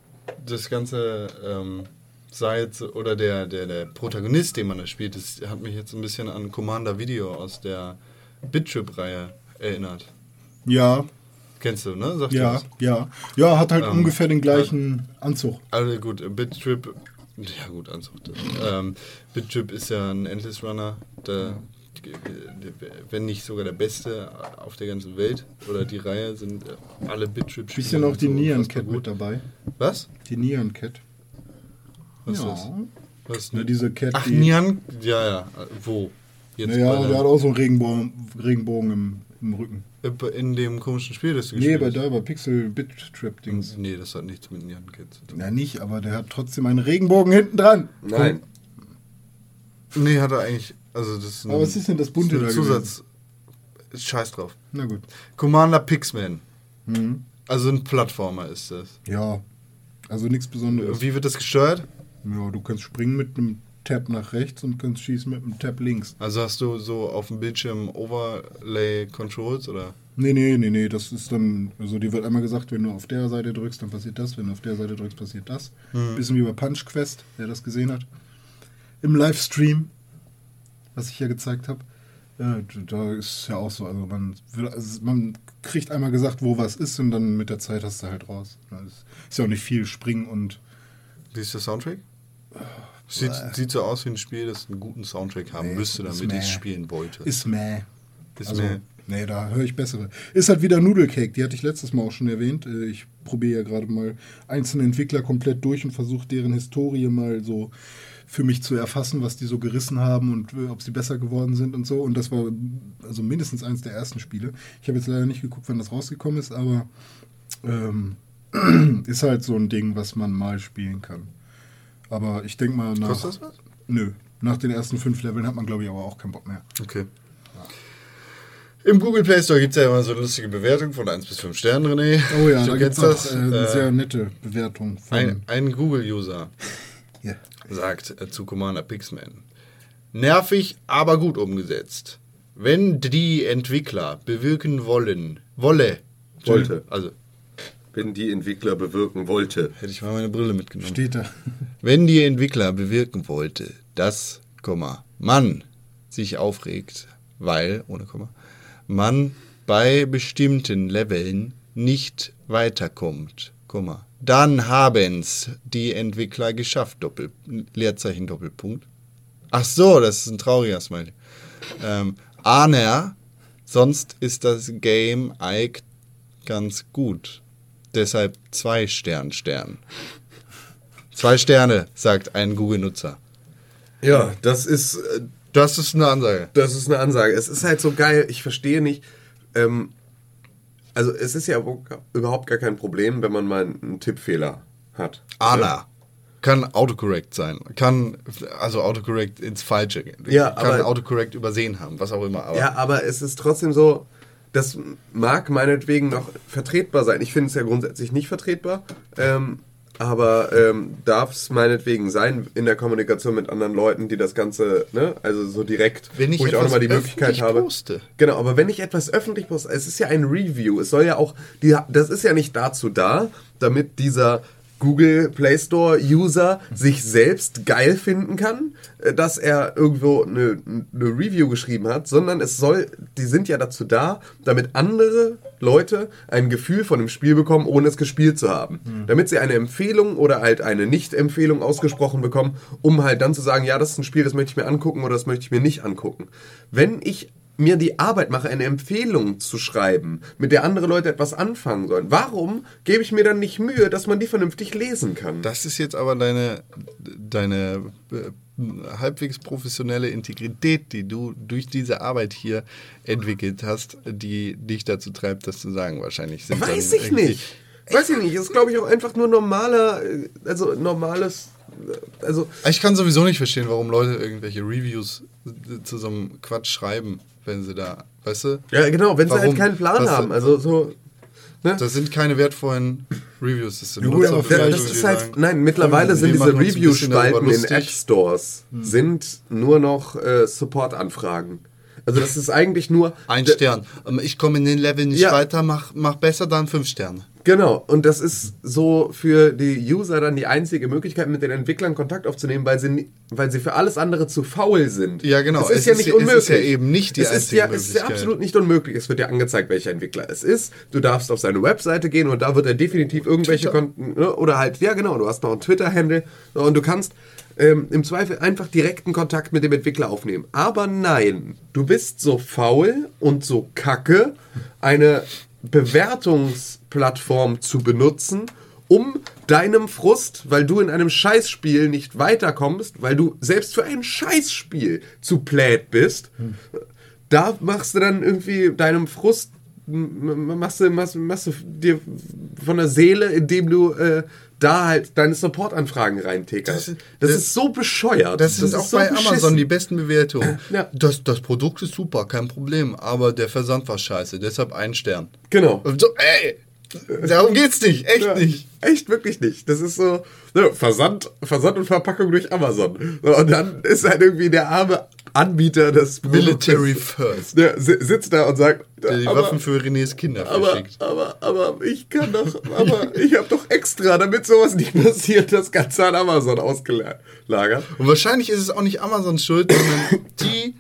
das Ganze ähm, sei jetzt, oder der, der, der Protagonist, den man da spielt, das hat mich jetzt ein bisschen an Commander Video aus der Bittrip-Reihe erinnert. Ja, Kennst du, ne? Sagt ja, ja. Ja, hat halt Ähm, ungefähr den gleichen Anzug. Also gut, Bittrip, ja gut, Anzug. Ähm, Bittrip ist ja ein Endless Runner, der, wenn nicht sogar der beste auf der ganzen Welt. Oder die Reihe sind äh, alle Bittrip-Spiele. Bisschen auch die so Neon Cat mit dabei. Was? Die Neon Cat. Was ist ja. das? Was ist Na, diese Cat, Ach, die. Neon? Ja, ja. Äh, Wo? Jetzt Naja, bei der hat auch so einen Regenbogen, Regenbogen im, im Rücken. der, in dem komischen Spiel, das du Nee, bei gespielt da, bei Pixel Bit Trap Dings. hast. Nee, das hat nichts mit Neon Cat zu tun. Na nicht, aber der hat trotzdem einen Regenbogen hinten dran. Nein. Nee, hat er eigentlich. Also das ist ein, Aber was ist denn das Bunte ist ein da Zusatz. Scheiß drauf. Na gut. Commander Pixman. Mhm. Also ein Plattformer ist das. Ja. Also nichts Besonderes. Wie wird das gesteuert? Ja, du kannst springen mit einem Tab nach rechts und kannst schießen mit einem Tab links. Also hast du so auf dem Bildschirm Overlay Controls oder? Nee, nee, nee, nee, das ist dann, also dir wird einmal gesagt, wenn du auf der Seite drückst, dann passiert das, wenn du auf der Seite drückst, passiert das. Bisschen wie bei Punch Quest, wer das gesehen hat. Im Livestream, was ich ja gezeigt habe, äh, da ist ja auch so, also man, also man kriegt einmal gesagt, wo was ist und dann mit der Zeit hast du halt raus. Das ist ja auch nicht viel Springen und Wie ist der Soundtrack? Sieht, sieht so aus wie ein Spiel, das einen guten Soundtrack haben Nee, müsste, damit ich es spielen wollte. ist meh. Ist also, meh. Nee, da höre ich bessere. Ist halt wieder Nudelcake, die hatte ich letztes Mal auch schon erwähnt. Äh, Ich probiere ja gerade mal einzelne Entwickler komplett durch und versuche deren Historie mal so für mich zu erfassen, was die so gerissen haben und äh, ob sie besser geworden sind und so. Und das war also mindestens eins der ersten Spiele. Ich habe jetzt leider nicht geguckt, wann das rausgekommen ist, aber ähm, ist halt so ein Ding, was man mal spielen kann. Aber ich denke mal nach. Kostet das was? Nö. Nach den ersten fünf Leveln hat man, glaube ich, aber auch keinen Bock mehr. Okay. Im Google Play Store gibt es ja immer so lustige Bewertungen von 1 bis 5 Sternen, René. Oh ja, du da gibt kennst es auch äh, eine Äh, sehr nette Bewertung von. ein ein Google-User ja. Sagt äh, zu Commander Pixman. Nervig, aber gut umgesetzt. Wenn die Entwickler bewirken wollen, wolle, Wollte. also Wenn die Entwickler bewirken wollte. hätte ich mal meine Brille mitgenommen. Steht da. Wenn die Entwickler bewirken wollte, dass, Komma, man sich aufregt, weil, ohne Komma, man bei bestimmten Leveln nicht weiterkommt, Komma, dann haben's die Entwickler geschafft, Doppel, Leerzeichen, Doppelpunkt. Ach so, das ist ein trauriger Smiley. Ähm, Ahner, sonst ist das Game eigentlich ganz gut. Deshalb zwei Stern, Stern. Zwei Sterne, sagt ein Google-Nutzer. Ja, das ist, äh, Das ist eine Ansage. das ist eine Ansage. Es ist halt so geil, ich verstehe nicht. Ähm, also es ist ja überhaupt gar kein Problem, wenn man mal einen Tippfehler hat. Anna. Kann Autocorrect sein. Kann, also Autocorrect ins Falsche gehen. Ja, kann aber- Autocorrect übersehen haben, was auch immer. Aber Ja, aber es ist trotzdem so, das mag meinetwegen noch vertretbar sein. Ich finde es ja grundsätzlich nicht vertretbar. Ähm, aber ähm, darf es meinetwegen sein in der Kommunikation mit anderen Leuten, die das Ganze, ne, also so direkt, Wenn ich wo ich auch nochmal die Möglichkeit öffentlich habe. poste. Genau, aber wenn ich etwas öffentlich poste, es ist ja ein Review, es soll ja auch, die, das ist ja nicht dazu da, damit dieser Google Play Store User sich selbst geil finden kann, äh, dass er irgendwo eine, eine Review geschrieben hat, sondern es soll, die sind ja dazu da, damit andere Leute ein Gefühl von dem Spiel bekommen, ohne es gespielt zu haben. Damit sie eine Empfehlung oder halt eine Nicht-Empfehlung ausgesprochen bekommen, um halt dann zu sagen, ja, das ist ein Spiel, das möchte ich mir angucken oder das möchte ich mir nicht angucken. Wenn ich mir die Arbeit mache, eine Empfehlung zu schreiben, mit der andere Leute etwas anfangen sollen. Warum gebe ich mir dann nicht Mühe, dass man die vernünftig lesen kann? Das ist jetzt aber deine, deine äh, halbwegs professionelle Integrität, die du durch diese Arbeit hier entwickelt hast, die dich dazu treibt, das zu sagen. Wahrscheinlich sind Weiß ich nicht. Weiß ich nicht. Das ist, glaube ich, auch einfach nur normaler, äh, also normales, also Ich kann sowieso nicht verstehen, warum Leute irgendwelche Reviews zu so einem Quatsch schreiben, wenn sie da, weißt du? ja genau, wenn sie Warum? halt keinen Plan haben. Also so, ne? Das sind keine wertvollen Reviews. Das sind Ja, gut, vielleicht- Das ist halt, sagen, nein, mittlerweile sind diese Review-Spalten in lustig. App Stores sind nur noch äh, Support-Anfragen. Also das ist eigentlich nur Ein Stern. Ähm, Ich komme in den Level nicht Ja. weiter, mach, mach besser, dann fünf Sterne. Genau, und das ist so für die User dann die einzige Möglichkeit, mit den Entwicklern Kontakt aufzunehmen, weil sie, weil sie für alles andere zu faul sind. Ja, genau. Es ist Es ja ist nicht ja- es unmöglich. ist ja eben nicht die es ist einzige ja, Es ist ja Möglichkeit. absolut nicht unmöglich. Es wird ja angezeigt, welcher Entwickler es ist. Du darfst auf seine Webseite gehen und da wird er definitiv irgendwelche Konten, ne, oder halt, ja genau, du hast noch einen Twitter-Handle und du kannst ähm, im Zweifel einfach direkten Kontakt mit dem Entwickler aufnehmen. Aber nein, du bist so faul und so kacke, eine Bewertungsplattform zu benutzen, um deinem Frust, weil du in einem Scheißspiel nicht weiterkommst, weil du selbst für ein Scheißspiel zu plät bist, da machst du dann irgendwie deinem Frust machst du, machst, machst du dir von der Seele, indem du äh, da halt deine Support-Anfragen reintekerst. Das, Das- das- ist so bescheuert. Das sind ist auch so bei Amazon beschissen. die besten Bewertungen. Ja. Das, das Produkt ist super, kein Problem, aber der Versand war scheiße, deshalb ein Stern. Genau. So, ey, darum geht's nicht, echt Ja, nicht. Echt wirklich nicht. Das ist so ne, Versand, Versand und Verpackung durch Amazon. So, Und dann ist halt irgendwie der arme Anbieter des Military first. Der si- sitzt da und sagt, Der die aber, Waffen für Renés Kinder aber, verschickt. aber, aber ich kann doch, aber ich habe doch extra, damit sowas nicht passiert, das Ganze an Amazon ausgelagert. Und wahrscheinlich ist es auch nicht Amazons Schuld, sondern die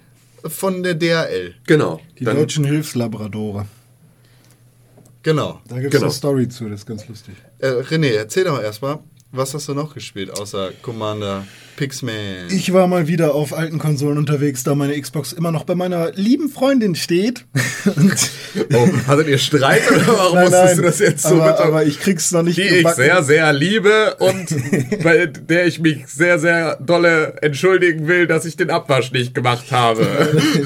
von der DRL. Genau. Die Dann- deutschen Hilfslabradore. Genau. Da gibt es Genau. eine Story zu, das ist ganz lustig. Äh, René, erzähl doch mal erstmal, was hast du noch gespielt, außer Commander Pixman? Ich war mal wieder auf alten Konsolen unterwegs, da meine Xbox immer noch bei meiner lieben Freundin steht. Oh, hattet ihr Streit oder warum musstest du das jetzt so aber, mit aber ich krieg's noch nicht die ich sehr, sehr liebe und bei der ich mich sehr, sehr dolle entschuldigen will, dass ich den Abwasch nicht gemacht habe.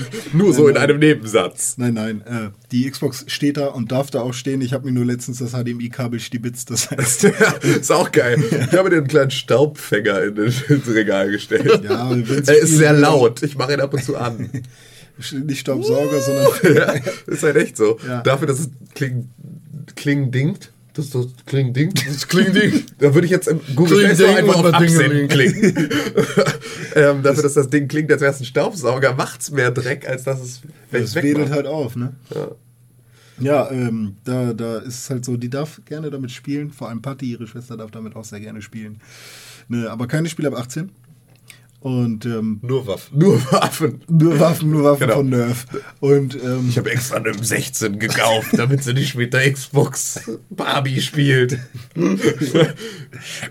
Nur so in einem Nebensatz. Nein, nein, äh, die Xbox steht da und darf da auch stehen. Ich habe mir nur letztens das HDMI-Kabel stibitzt, das heißt, ist auch geil. Ich habe dir einen kleinen Staubfänger in das ins Regal gestellt. ja, Er ist sehr laut. Ich mache ihn ab und zu an. Nicht Staubsauger, sondern ja, ist halt echt so. Ja. Dafür, dass es kling, kling dingt. Das ist das kling dingt. Das kling dingt. Da würde ich jetzt im Google Kling ding einfach auf mal Absenden klicken. ähm, dafür, dass das Ding klingt, als wäre es ein Staubsauger, macht's mehr Dreck, als dass es das weg wedelt macht. halt auf, ne? Ja, ähm, da, da ist es halt so, die darf gerne damit spielen, vor allem Patti, ihre Schwester, darf damit auch sehr gerne spielen. Ne, aber keine Spiele ab 18. Und ähm, Nur Waffen. Nur Waffen. nur Waffen, nur Waffen Genau. von Nerf. Und ähm, Ich habe extra eine 16 gekauft, damit sie nicht mit der Xbox Barbie spielt.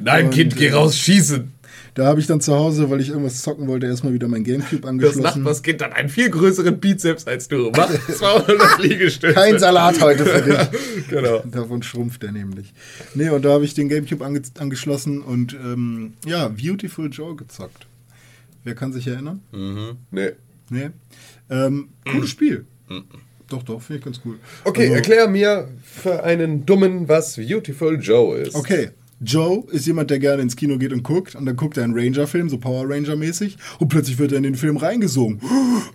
Nein, Und, Kind, geh äh, raus, schießen. Da habe ich dann zu Hause, weil ich irgendwas zocken wollte, erstmal wieder mein Gamecube Das angeschlossen. Nachbarskind hat einen viel größeren Bizeps als du. Mach 200 Liegestütze. Kein Salat heute für dich. Genau. Davon schrumpft er nämlich. Nee, und da habe ich den Gamecube ange angeschlossen und ähm, ja, Beautiful Joe gezockt. Wer kann sich erinnern? Nee. Nee. Ähm, cooles Spiel. Doch, doch, finde ich ganz cool. Okay, Also- erklär mir für einen Dummen, was Beautiful Joe ist. Okay. Joe ist jemand, der gerne ins Kino geht und guckt. Und dann guckt er einen Ranger-Film, so Power Ranger-mäßig. Und plötzlich wird er in den Film reingesogen.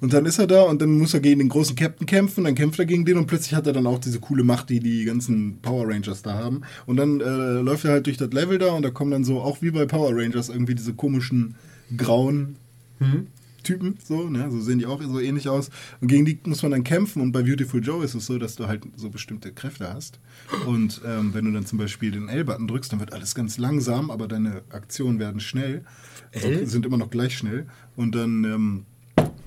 Und dann ist er da und dann muss er gegen den großen Captain kämpfen. Dann kämpft er gegen den und plötzlich hat er dann auch diese coole Macht, die die ganzen Power Rangers da haben. Und dann äh, läuft er halt durch das Level da und da kommen dann so, auch wie bei Power Rangers, irgendwie diese komischen grauen Typen, so, ne? so sehen die auch so ähnlich aus. Und gegen die muss man dann kämpfen. Und bei Beautiful Joe ist es so, dass du halt so bestimmte Kräfte hast. Und ähm, wenn du dann zum Beispiel den L-Button drückst, dann wird alles ganz langsam, aber deine Aktionen werden schnell. Also sind immer noch gleich schnell. Und dann ähm,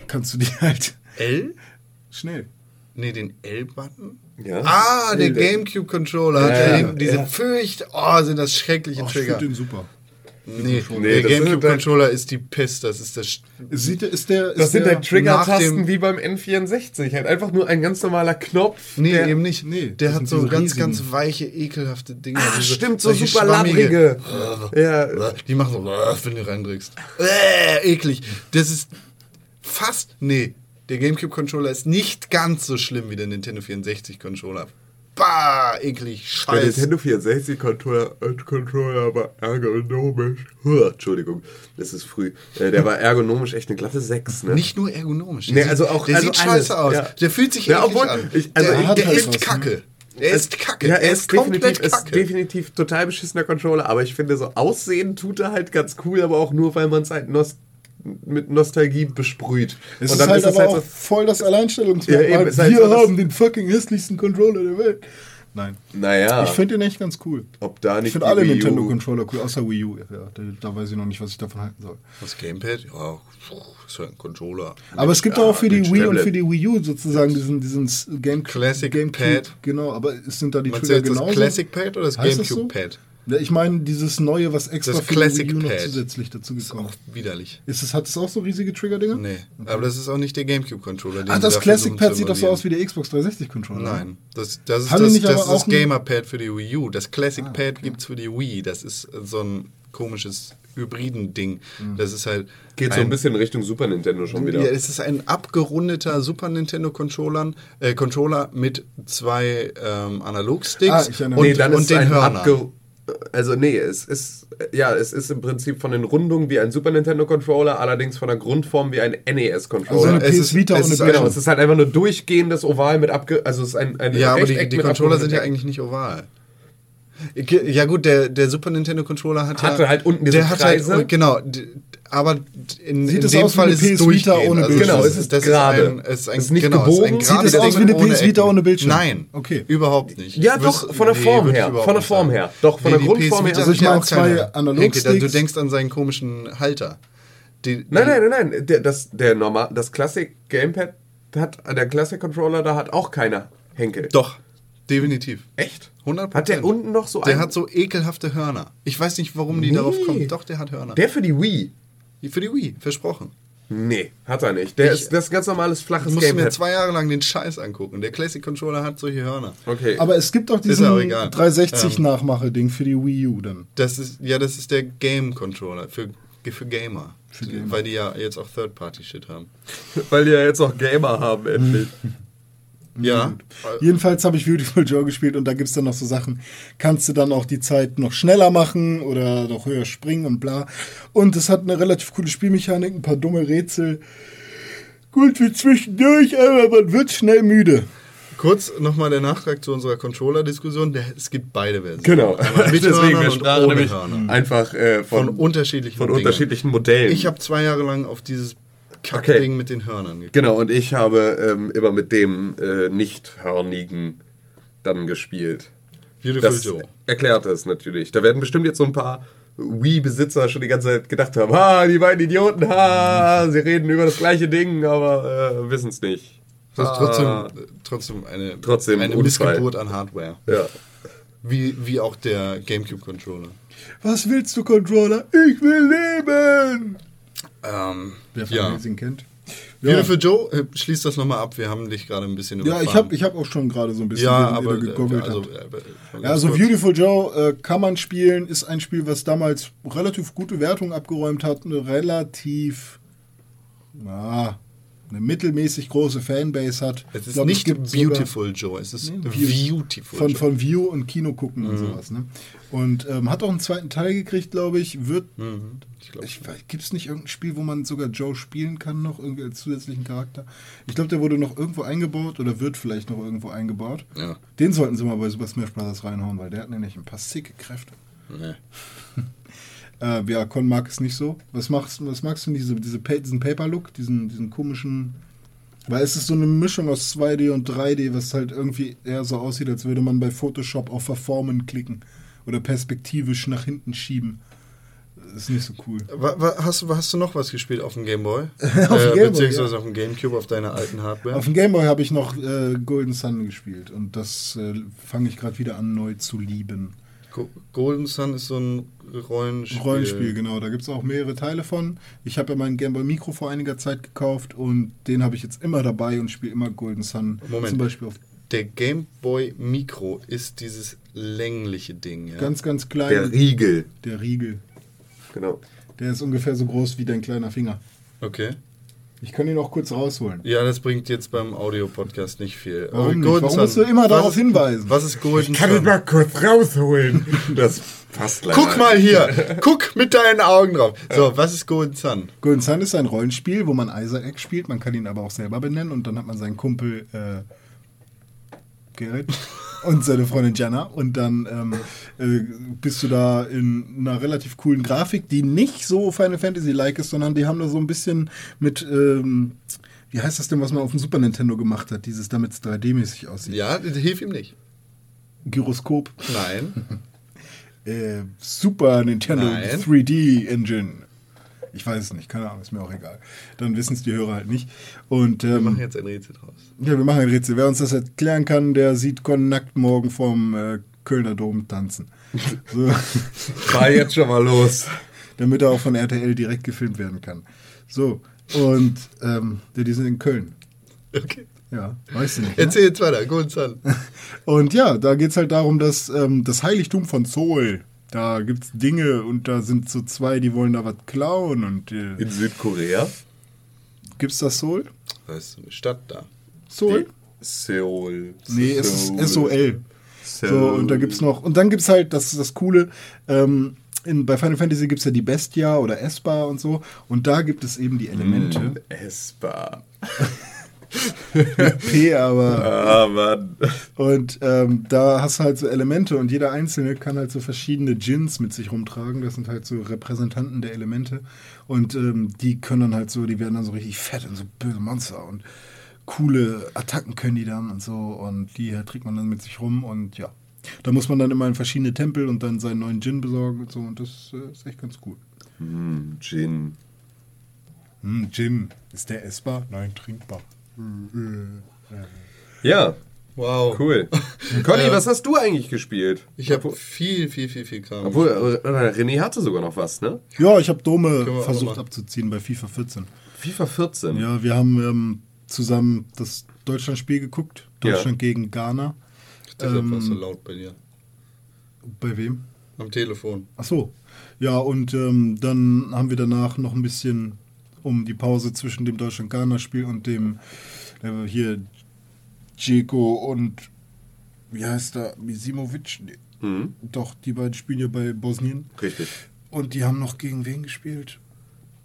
kannst du die halt L? schnell. Nee, den L-Button? Ja. Ah, der L- Gamecube-Controller. hat Ja, ja, ja. diese Ja. Fürcht. Oh, sind das schreckliche Oh, ich Trigger. finde den super. Nee, Nee, der Gamecube-Controller ist die Pest. Das ist das. Sieht, ist der, ist Das sind der, halt Trigger-Tasten wie beim N64. Halt einfach nur ein ganz normaler Knopf. Nee, der- eben nicht. nee, der hat so ganz, riesigen- ganz weiche, ekelhafte Dinge. Ach, Diese- stimmt, so super schwammige- labbrige. Ja. Die machen so, wenn du reindrückst. Äh, eklig. Das ist fast. Nee, der GameCube-Controller ist nicht ganz so schlimm wie der Nintendo 64-Controller. Bah, eklig, Der scheiße. Nintendo 64 Controller, äh, Controller war ergonomisch. Huh, Entschuldigung, es ist früh. Äh, der war ergonomisch echt eine glatte 6, ne? Nicht nur ergonomisch. Der Nee, sieht- also auch- Der also sieht alles, scheiße aus. ja. Der fühlt sich Ja, obwohl, an. ich- also der der halt ist was, ne? kacke. Er ist kacke. Ja, er ist komplett definitiv, ist kacke. definitiv total beschissener Controller, aber ich finde, so aussehen tut er halt ganz cool, aber auch nur, weil man es halt nost mit Nostalgie besprüht. Es Und ist dann halt es aber auch so- voll das Alleinstellungsmerkmal. Ja, eben, es ist halt Wir so das- haben den fucking hässlichsten Controller der Welt. Nein. naja, Ich finde den echt ganz cool. ob da nicht Ich finde alle Nintendo-Controller cool, außer Wii U. Ja, da, da weiß ich noch nicht, was ich davon halten soll. Das Gamepad? Ja, ist ja ein Controller. Aber es gibt Ja, auch für die mit Wii und Tablet. für die Wii U sozusagen diesen, diesen Game Classic Gamecube. Pad. Genau, aber es sind da die Meinst Trigger jetzt das genauso? Classic Pad oder das Heißt das so? Ja, ich meine dieses neue, was extra Das für Classic die Wii U noch Pad. zusätzlich dazu Ist gekommen auch widerlich. ist. Es, hat es auch so riesige Trigger-Dinger? Nee, aber das ist auch nicht der Gamecube-Controller. den Ah, sie das da Classic Pad sieht doch so aus wie der Xbox 360-Controller. Nein, das, das ist Haben das, nicht das, ist das ein- Gamer-Pad für die Wii U. Das Classic Pad gibt's für die Wii. Das ist so ein komisches Hybriden-Ding. Das ist halt. Geht so ein bisschen Richtung Super Nintendo schon wieder. Ja, es ist ein abgerundeter Super Nintendo Controller, äh, Controller mit zwei ähm, Analogsticks Ah, ich erinnere und, mich. nee, dann und ist den ein Hörnern. Also nee, es ist ja, es ist im Prinzip von den Rundungen wie ein Super Nintendo Controller, allerdings von der Grundform wie ein NES Controller. Also eine es PS ist- Vita es ist- Bildschirm. genau, es ist halt einfach nur durchgehendes Oval mit abge also es ist ein, ein Ja, aber die, die Controller sind ja eigentlich nicht oval. Ja gut, der, der Super Nintendo Controller hat Hatte ja, halt unten diese der hat Kreise. Halt, genau, aber in, Sieht in es dem aus wie Fall eine ist es PS Vita ohne Also Bildschirm? Genau, das es ist das gerade. Ein, es ist ein, Es ist nicht genau, gebogen. Ist Sieht es aus wie eine PS Vita ohne Bildschirm? Nein, Okay. überhaupt nicht. Ja, doch, von der Form ich her, von der Form her. Doch, von Nee, der Grundform her. Also ich meine auch zwei keine- Analogsticks. Du denkst an seinen komischen Halter. Die, Nein, die- nein, nein, nein, der, das der normal das Classic Gamepad hat der Classic Controller da hat auch keiner Henkel. Doch, definitiv. Echt? 100 Hat der unten noch so Der einen- hat so ekelhafte Hörner. Ich weiß nicht, warum die Nee. darauf kommen. Doch, der hat Hörner. Der für die Wii? Für die Wii, versprochen. Nee, hat er nicht. Der Ich- ist das ist ein ganz normales Ich flaches musste mir Gamepad. zwei Jahre lang den Scheiß angucken. Der Classic Controller hat solche Hörner. Okay. Aber es gibt auch diesen egal. 360-Nachmache-Ding für die Wii U dann. Das ist, ja, das ist der Game Controller für, für Gamer. Weil die ja jetzt auch Third-Party-Shit haben. weil die ja jetzt auch Gamer haben endlich. Ja. Jedenfalls habe ich Beautiful Joe gespielt und da gibt es dann noch so Sachen, kannst du dann auch die Zeit noch schneller machen oder noch höher springen und bla. Und es hat eine relativ coole Spielmechanik, ein paar dumme Rätsel. Gut wie zwischendurch, aber man wird schnell müde. Kurz nochmal der Nachtrag zu unserer Controller-Diskussion. Es gibt beide Versionen. Genau. Deswegen, wir und sprachen ohne nämlich Hörner. einfach äh, von, Von unterschiedlichen von unterschiedlichen Modellen. Ich habe zwei Jahre lang auf dieses Kackding mit den Hörnern geguckt. Genau, und ich habe ähm, immer mit dem äh, nicht hörnigen dann gespielt. Beautiful Das Joe. erklärt es natürlich. Da werden bestimmt jetzt so ein paar Wii-Besitzer schon die ganze Zeit gedacht haben, ha, die beiden Idioten, ha, sie reden über das gleiche Ding, aber äh, wissen es nicht. Das ist Ah. trotzdem, trotzdem eine, Trotzdem eine Unfall. Missgeburt an Hardware. Ja. Wie, wie auch der GameCube-Controller. Was willst du, Controller? Ich will leben! Ähm, Wer von ja. Racing kennt. Ja, Beautiful Joe, äh, schließ das nochmal ab. Wir haben dich gerade ein bisschen ja ich habe ich hab auch schon gerade so ein bisschen Ja, aber gegoogelt also, habt. äh, Ja, also Beautiful Joe äh, kann man spielen, ist ein Spiel, was damals relativ gute Wertung abgeräumt hat, eine relativ, ja, eine mittelmäßig große Fanbase hat. Es ist glaub, nicht sogar- Beautiful Joe, es ist Nee, Beautiful von, Joe. von View und Kino gucken und sowas. Ne? Und ähm, hat auch einen zweiten Teil gekriegt, glaube ich. Wird, ich, gibt es nicht irgendein Spiel, wo man sogar Joe spielen kann noch, irgendwie als zusätzlichen Charakter? Ich glaube, der wurde noch irgendwo eingebaut oder wird vielleicht noch irgendwo eingebaut. Ja. Den sollten sie mal bei Super Smash Bros. reinhauen, weil der hat nämlich ein paar sicke Kräfte. Nee. Äh, ja, Con mag es nicht so. Was machst was magst du diese, diese, diesen Paper-Look, diesen, diesen komischen. Weil es ist so eine Mischung aus 2D und 3D, was halt irgendwie eher so aussieht, als würde man bei Photoshop auf Verformen klicken oder perspektivisch nach hinten schieben. Das ist nicht so cool. Hast, du- hast du noch was gespielt auf dem Gameboy? Auf dem Gameboy, Beziehungsweise ja. auf dem Gamecube, auf deiner alten Hardware? Auf dem Gameboy habe ich noch äh, Golden Sun gespielt und das äh, fange ich gerade wieder an neu zu lieben. Go- Golden Sun ist so ein Rollenspiel. Rollenspiel, genau. Da gibt es auch mehrere Teile von. Ich habe ja meinen Gameboy Micro vor einiger Zeit gekauft und den habe ich jetzt immer dabei und spiele immer Golden Sun. Moment. Zum Beispiel auf Der Gameboy Micro ist dieses längliche Ding, ja? ganz, ganz klein. Der Riegel. Der Riegel. Genau. Der ist ungefähr so groß wie dein kleiner Finger. Okay. Ich kann ihn auch kurz rausholen. Ja, das bringt jetzt beim Audio-Podcast nicht viel. Warum Aber nicht? Golden Warum Sun- musst du immer was darauf hinweisen? Was ist Golden Kann ich Sun? mal kurz rausholen? Das passt leider. Guck mal hier. Guck mit deinen Augen drauf. So, was ist Golden Sun? Golden Sun ist ein Rollenspiel, wo man Isaac spielt. Man kann ihn aber auch selber benennen und dann hat man seinen Kumpel äh, Gerrit und seine Freundin Jana und dann ähm, äh, bist du da in einer relativ coolen Grafik, die nicht so Final Fantasy-like ist, sondern die haben da so ein bisschen mit, ähm, wie heißt das denn, was man auf dem Super Nintendo gemacht hat, dieses, damit es 3D-mäßig aussieht. Ja, hilf ihm nicht. Gyroskop. Nein. Äh, Super Nintendo Nein. 3D Engine. Ich weiß es nicht, keine Ahnung, ist mir auch egal. Dann wissen es die Hörer halt nicht. Und Wir ähm, machen jetzt ein Rätsel draus. ja, wir machen ein Rätsel. Wer uns das erklären kann, der sieht Con nackt morgen vorm äh, Kölner Dom tanzen. So, War jetzt schon mal los. damit er auch von RTL direkt gefilmt werden kann. So, und ähm, die sind in Köln. Okay. Ja, weißt du nicht. Ne? Erzähl jetzt weiter, Golden Sun. Und ja, da geht es halt darum, dass ähm, das Heiligtum von Seoul, da gibt es Dinge und da sind so zwei, die wollen da was klauen und äh, In Südkorea? gibt's das Seoul? Das ist so eine Stadt da. Seoul? Seoul. Nee, es ist Seoul. SOL. So, und da gibt's noch, und dann gibt's halt, das ist das Coole, ähm, in, bei Final Fantasy gibt's ja die Bestia oder Espa und so, und da gibt es eben die Elemente. Espa. P, aber. Ah, Mann. Und ähm, da hast du halt so Elemente und jeder Einzelne kann halt so verschiedene Djinns mit sich rumtragen. Das sind halt so Repräsentanten der Elemente. Und ähm, die können dann halt so, die werden dann so richtig fett und so böse Monster und coole Attacken können die dann und so. Und die äh, trägt man dann mit sich rum und ja. Da muss man dann immer in verschiedene Tempel und dann seinen neuen Djinn besorgen und so. Und das äh, ist echt ganz cool. Hm, Gin. Hm, Djinn. Ist der essbar? Nein, trinkbar. Ja, Wow. cool. Conny, was hast du eigentlich gespielt? Ich habe viel, viel, viel, viel Kram. Obwohl, äh, René hatte sogar noch was, ne? Ja, ich habe Dome versucht abzuziehen bei FIFA 14. FIFA 14. Ja, wir haben ähm, zusammen das Deutschlandspiel geguckt. Ja. Deutschland gegen Ghana. Deshalb war es so ähm, laut bei dir. Bei wem? Am Telefon. Ach so. Ja, und ähm, dann haben wir danach noch ein bisschen um die Pause zwischen dem Deutschland-Ghana-Spiel und dem äh, hier Dzeko und wie heißt er? Misimovic? Mhm. Doch, die beiden spielen ja bei Bosnien. Richtig. Und die haben noch gegen wen gespielt?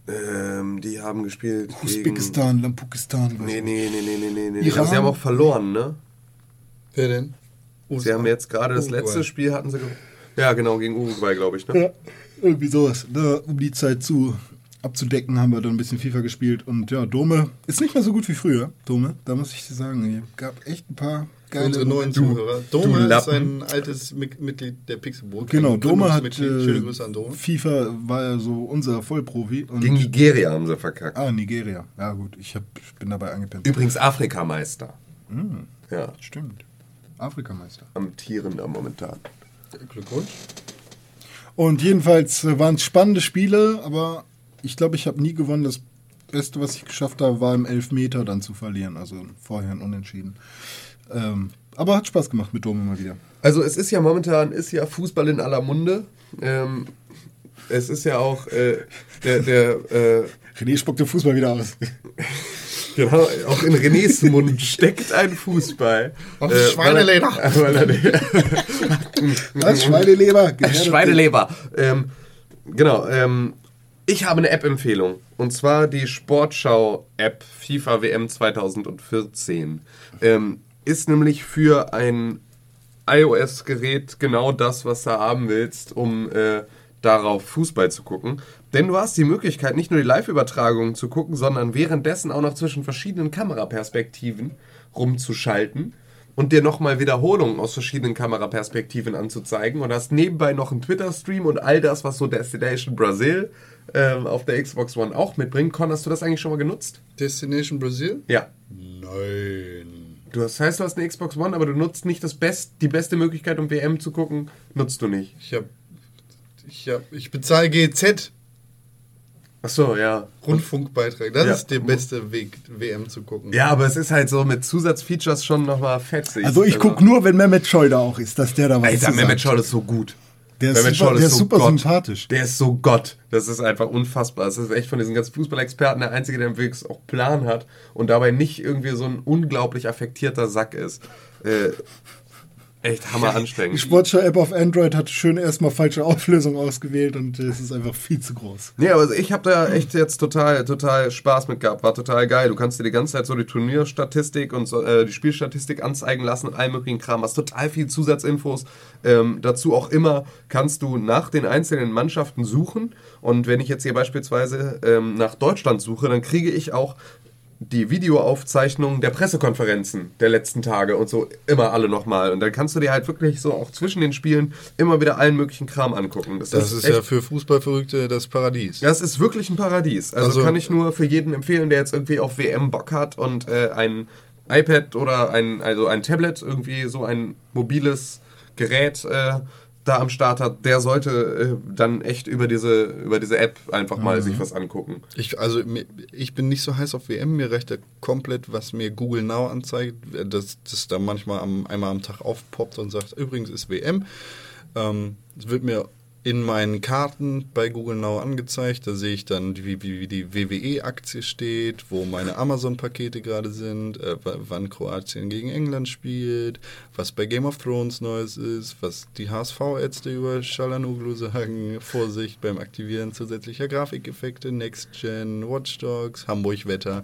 Ähm, die haben gespielt gegen... Usbekistan, Lampukistan. Nee, nee, nee, nee, nee, nee, nee. Iran? Sie haben auch verloren, ne? Wer denn? Sie haben jetzt gerade das letzte Spiel hatten sie... Ja, genau, gegen Uruguay, glaube ich, ne? Ja, irgendwie sowas. Da, um die Zeit zu abzudecken, haben wir dann ein bisschen FIFA gespielt. Und ja, Dome ist nicht mehr so gut wie früher. Dome, da muss ich dir sagen, es gab echt ein paar geile unsere neuen Momente. Zuhörer. Dome ist ein altes Mi- Mitglied der Pixelburg. Genau, Dome hat Gründungsmitglied. Schöne äh, Grüße an Dome. FIFA war ja so unser Vollprofi. Und, Gegen Nigeria haben sie verkackt. ah, Nigeria. Ja gut, ich, hab, ich bin dabei angepennt. Übrigens Afrikameister. Ja, Stimmt. Afrikameister. amtierender momentan. Glückwunsch. Und jedenfalls äh, waren es spannende Spiele, aber ich glaube, ich habe nie gewonnen. Das Beste, was ich geschafft habe, war im Elfmeter dann zu verlieren. Also vorher ein Unentschieden. Ähm, aber hat Spaß gemacht mit Dome mal wieder. Also es ist ja momentan, ist ja Fußball in aller Munde. Ähm, es ist ja auch äh, der, der äh, René spuckt den Fußball wieder aus. genau, auch in Renés Mund steckt ein Fußball. Und Äh, Schweineleder. Weil er, weil er, Was? Schweineleber? Schweineleber. Ähm, genau. Ähm, ich habe eine App-Empfehlung. Und zwar die Sportschau-App FIFA WM 2014. Ähm, ist nämlich für ein iOS-Gerät genau das, was du haben willst, um äh, darauf Fußball zu gucken. Denn du hast die Möglichkeit, nicht nur die Live-Übertragung zu gucken, sondern währenddessen auch noch zwischen verschiedenen Kameraperspektiven rumzuschalten und dir nochmal Wiederholungen aus verschiedenen Kameraperspektiven anzuzeigen und hast nebenbei noch einen Twitter-Stream und all das, was so Destination Brazil ähm, auf der Xbox One auch mitbringt. Con, hast du das eigentlich schon mal genutzt? Destination Brazil? Ja. Nein. Du hast, heißt, du hast eine Xbox One, aber du nutzt nicht das Best, die beste Möglichkeit, um WM zu gucken, nutzt du nicht. Ich hab. Ich hab. Ich bezahle GZ. Ach so, ja. Rundfunkbeitrag. Das Ja. ist der beste Weg, WM zu gucken. Ja, aber es ist halt so mit Zusatzfeatures schon nochmal fetzig. Also ich gucke nur, wenn Mehmet Scholl da auch ist, dass der da was Alter, zu Mehmet sagt. Scholl ist so gut. Der ist super- Scholl der ist super Gott. sympathisch. Der ist so Gott. Das ist einfach unfassbar. Das ist echt von diesen ganzen Fußballexperten der Einzige, der wirklich auch Plan hat und dabei nicht irgendwie so ein unglaublich affektierter Sack ist. Äh, echt hammer Die anstrengend. Sportschau-App auf Android hat schön erstmal falsche Auflösung ausgewählt und es ist einfach viel zu groß. Nee, aber ich habe da echt jetzt total, total Spaß mit gehabt. War total geil. Du kannst dir die ganze Zeit so die Turnierstatistik und so, äh, die Spielstatistik anzeigen lassen und all möglichen Kram. Hast total viel Zusatzinfos. Ähm, dazu auch immer kannst du nach den einzelnen Mannschaften suchen. Und wenn ich jetzt hier beispielsweise ähm, nach Deutschland suche, dann kriege ich auch die Videoaufzeichnungen der Pressekonferenzen der letzten Tage und so immer alle nochmal. Und dann kannst du dir halt wirklich so auch zwischen den Spielen immer wieder allen möglichen Kram angucken. Das ist ja für Fußballverrückte das Paradies. das ist wirklich ein Paradies. Also, Also- kann ich nur für jeden empfehlen, der jetzt irgendwie auf WM Bock hat und äh, ein iPad oder ein, also ein Tablet, irgendwie so ein mobiles Gerät äh, da am Start hat, der sollte äh, dann echt über diese, über diese App einfach mal sich was angucken. Ich, also ich bin nicht so heiß auf WM, mir reicht ja komplett, was mir Google Now anzeigt, dass das da manchmal am, einmal am Tag aufpoppt und sagt, übrigens ist WM. Ähm, Es wird mir in meinen Karten bei Google Now angezeigt, da sehe ich dann, wie, wie, wie die WWE-Aktie steht, wo meine Amazon-Pakete gerade sind, äh, wann Kroatien gegen England spielt, was bei Game of Thrones Neues ist, was die HSV-Ärzte über Shalanoglu sagen, Vorsicht beim Aktivieren zusätzlicher Grafikeffekte, Next Gen, Watch Dogs, Hamburg-Wetter.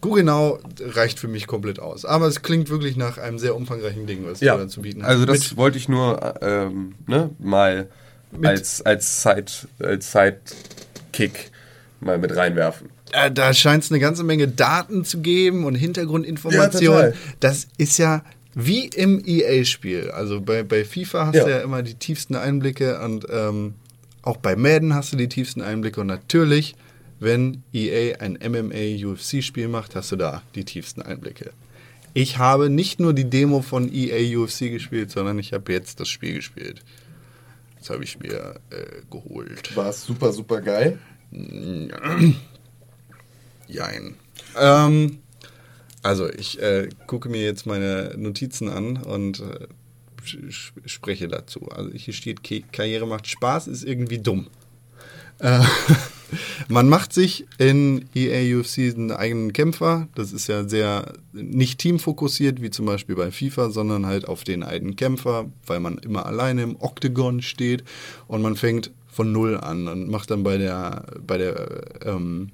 Google Now reicht für mich komplett aus. Aber es klingt wirklich nach einem sehr umfangreichen Ding, was Ja, du da zu bieten hast. also das Mit- wollte ich nur ähm, ne, mal als, als, Side, als Sidekick mal mit reinwerfen. Äh, da scheint es eine ganze Menge Daten zu geben und Hintergrundinformationen. Ja, das ist ja wie im EA-Spiel. Also bei, bei FIFA hast Ja. du ja immer die tiefsten Einblicke und ähm, auch bei Madden hast du die tiefsten Einblicke. Und natürlich, wenn EA ein MMA-UFC-Spiel macht, hast du da die tiefsten Einblicke. Ich habe nicht nur die Demo von EA UFC gespielt, sondern ich habe jetzt das Spiel gespielt. Das habe ich mir äh, geholt. War es super, super geil. Jein. Ähm, also ich äh, gucke mir jetzt meine Notizen an und äh, spreche dazu. Also hier steht, Karriere macht Spaß, ist irgendwie dumm. Äh, man macht sich in EA UFC einen eigenen Kämpfer. Das ist ja sehr nicht teamfokussiert, wie zum Beispiel bei FIFA, sondern halt auf den einen Kämpfer, weil man immer alleine im Oktagon steht und man fängt von Null an und macht dann bei der, bei der ähm,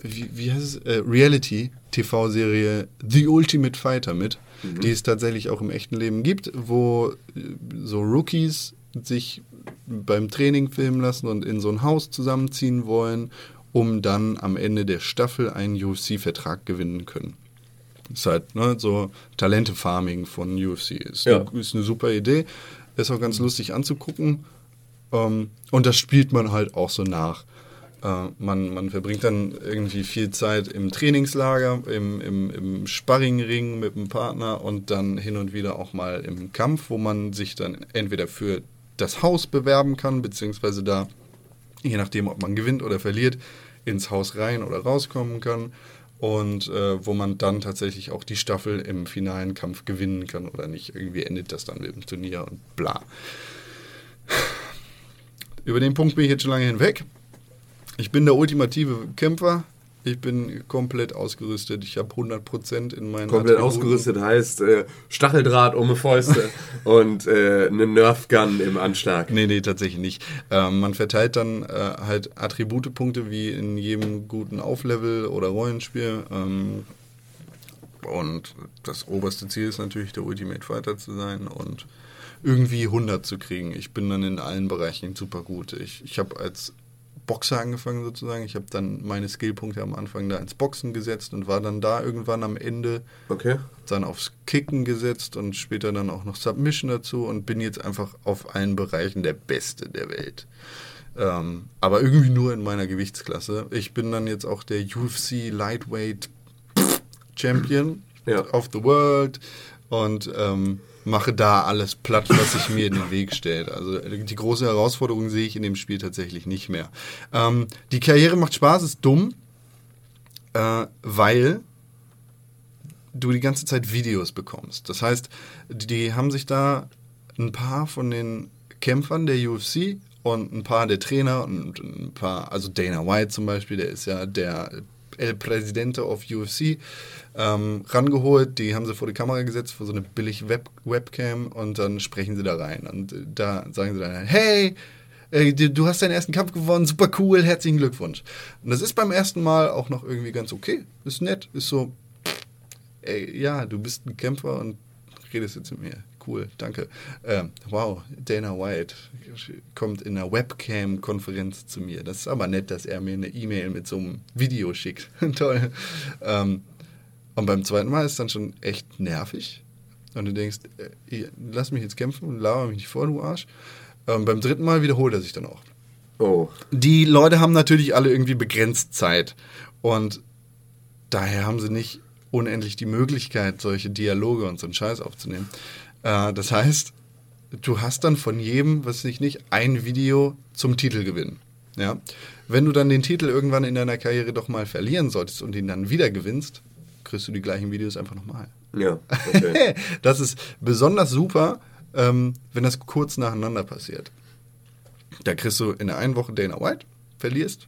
wie, wie heißt es? Äh, Reality-TV-Serie The Ultimate Fighter mit, die es tatsächlich auch im echten Leben gibt, wo äh, so Rookies sich beim Training filmen lassen und in so ein Haus zusammenziehen wollen, um dann am Ende der Staffel einen UFC-Vertrag gewinnen können. Ist halt ne, so Talente-Farming von UFC. Ist, Ja. eine, ist eine super Idee. Ist auch ganz lustig anzugucken. Ähm, und das spielt man halt auch so nach. Äh, man, man verbringt dann irgendwie viel Zeit im Trainingslager, im, im, im Sparringring mit dem Partner und dann hin und wieder auch mal im Kampf, wo man sich dann entweder für das Haus bewerben kann, beziehungsweise da, je nachdem, ob man gewinnt oder verliert, ins Haus rein oder rauskommen kann und äh, wo man dann tatsächlich auch die Staffel im finalen Kampf gewinnen kann oder nicht. Irgendwie endet das dann mit dem Turnier und bla. Über den Punkt bin ich jetzt schon lange hinweg. Ich bin der ultimative Kämpfer. Ich bin komplett ausgerüstet. Ich habe 100% in meinen Komplett Attributen. ausgerüstet heißt äh, Stacheldraht um die Fäuste und äh, eine Nerfgun im Anschlag. Nee, nee, tatsächlich nicht. Ähm, man verteilt dann äh, halt Attributepunkte wie in jedem guten Auflevel oder Rollenspiel. Ähm, und das oberste Ziel ist natürlich, der Ultimate Fighter zu sein und irgendwie 100 zu kriegen. Ich bin dann in allen Bereichen super gut. Ich, ich habe als Boxer angefangen sozusagen. Ich habe dann meine Skillpunkte am Anfang da ins Boxen gesetzt und war dann da irgendwann am Ende Okay. dann aufs Kicken gesetzt und später dann auch noch Submission dazu und bin jetzt einfach auf allen Bereichen der Beste der Welt. Ähm, aber irgendwie nur in meiner Gewichtsklasse. Ich bin dann jetzt auch der UFC Lightweight Champion Ja. of the World und ähm, mache da alles platt, was sich mir in den Weg stellt. Also die große Herausforderung sehe ich in dem Spiel tatsächlich nicht mehr. Ähm, die Karriere macht Spaß, ist dumm, äh, weil du die ganze Zeit Videos bekommst. Das heißt, die, die haben sich da ein paar von den Kämpfern der UFC und ein paar der Trainer und ein paar, also Dana White zum Beispiel, der ist ja der El Presidente of UFC, ähm, rangeholt. Die haben sie vor die Kamera gesetzt, vor so eine billig Web Webcam und dann sprechen sie da rein. Und äh, da sagen sie dann, hey, äh, du hast deinen ersten Kampf gewonnen, super cool, herzlichen Glückwunsch. Und das ist beim ersten Mal auch noch irgendwie ganz okay. Ist nett, ist so, ey, ja, du bist ein Kämpfer und redest jetzt mit mir. Cool, danke. Ähm, wow, Dana White kommt in einer Webcam-Konferenz zu mir. Das ist aber nett, dass er mir eine E-Mail mit so einem Video schickt. Toll. Ähm, und beim zweiten Mal ist es dann schon echt nervig. Und du denkst, äh, lass mich jetzt kämpfen und laber mich nicht vor, du Arsch. Ähm, beim dritten Mal wiederholt er sich dann auch Oh. die Leute haben natürlich alle irgendwie begrenzt Zeit. Und daher haben sie nicht unendlich die Möglichkeit, solche Dialoge und so einen Scheiß aufzunehmen. Äh, das heißt, du hast dann von jedem, was ich nicht, ein Video zum Titel gewinnen. Ja? Wenn du dann den Titel irgendwann in deiner Karriere doch mal verlieren solltest und ihn dann wieder gewinnst, kriegst du die gleichen Videos einfach nochmal. Ja, okay. Das ist besonders super, ähm, wenn das kurz nacheinander passiert. Da kriegst du in der einen Woche Dana White, verlierst,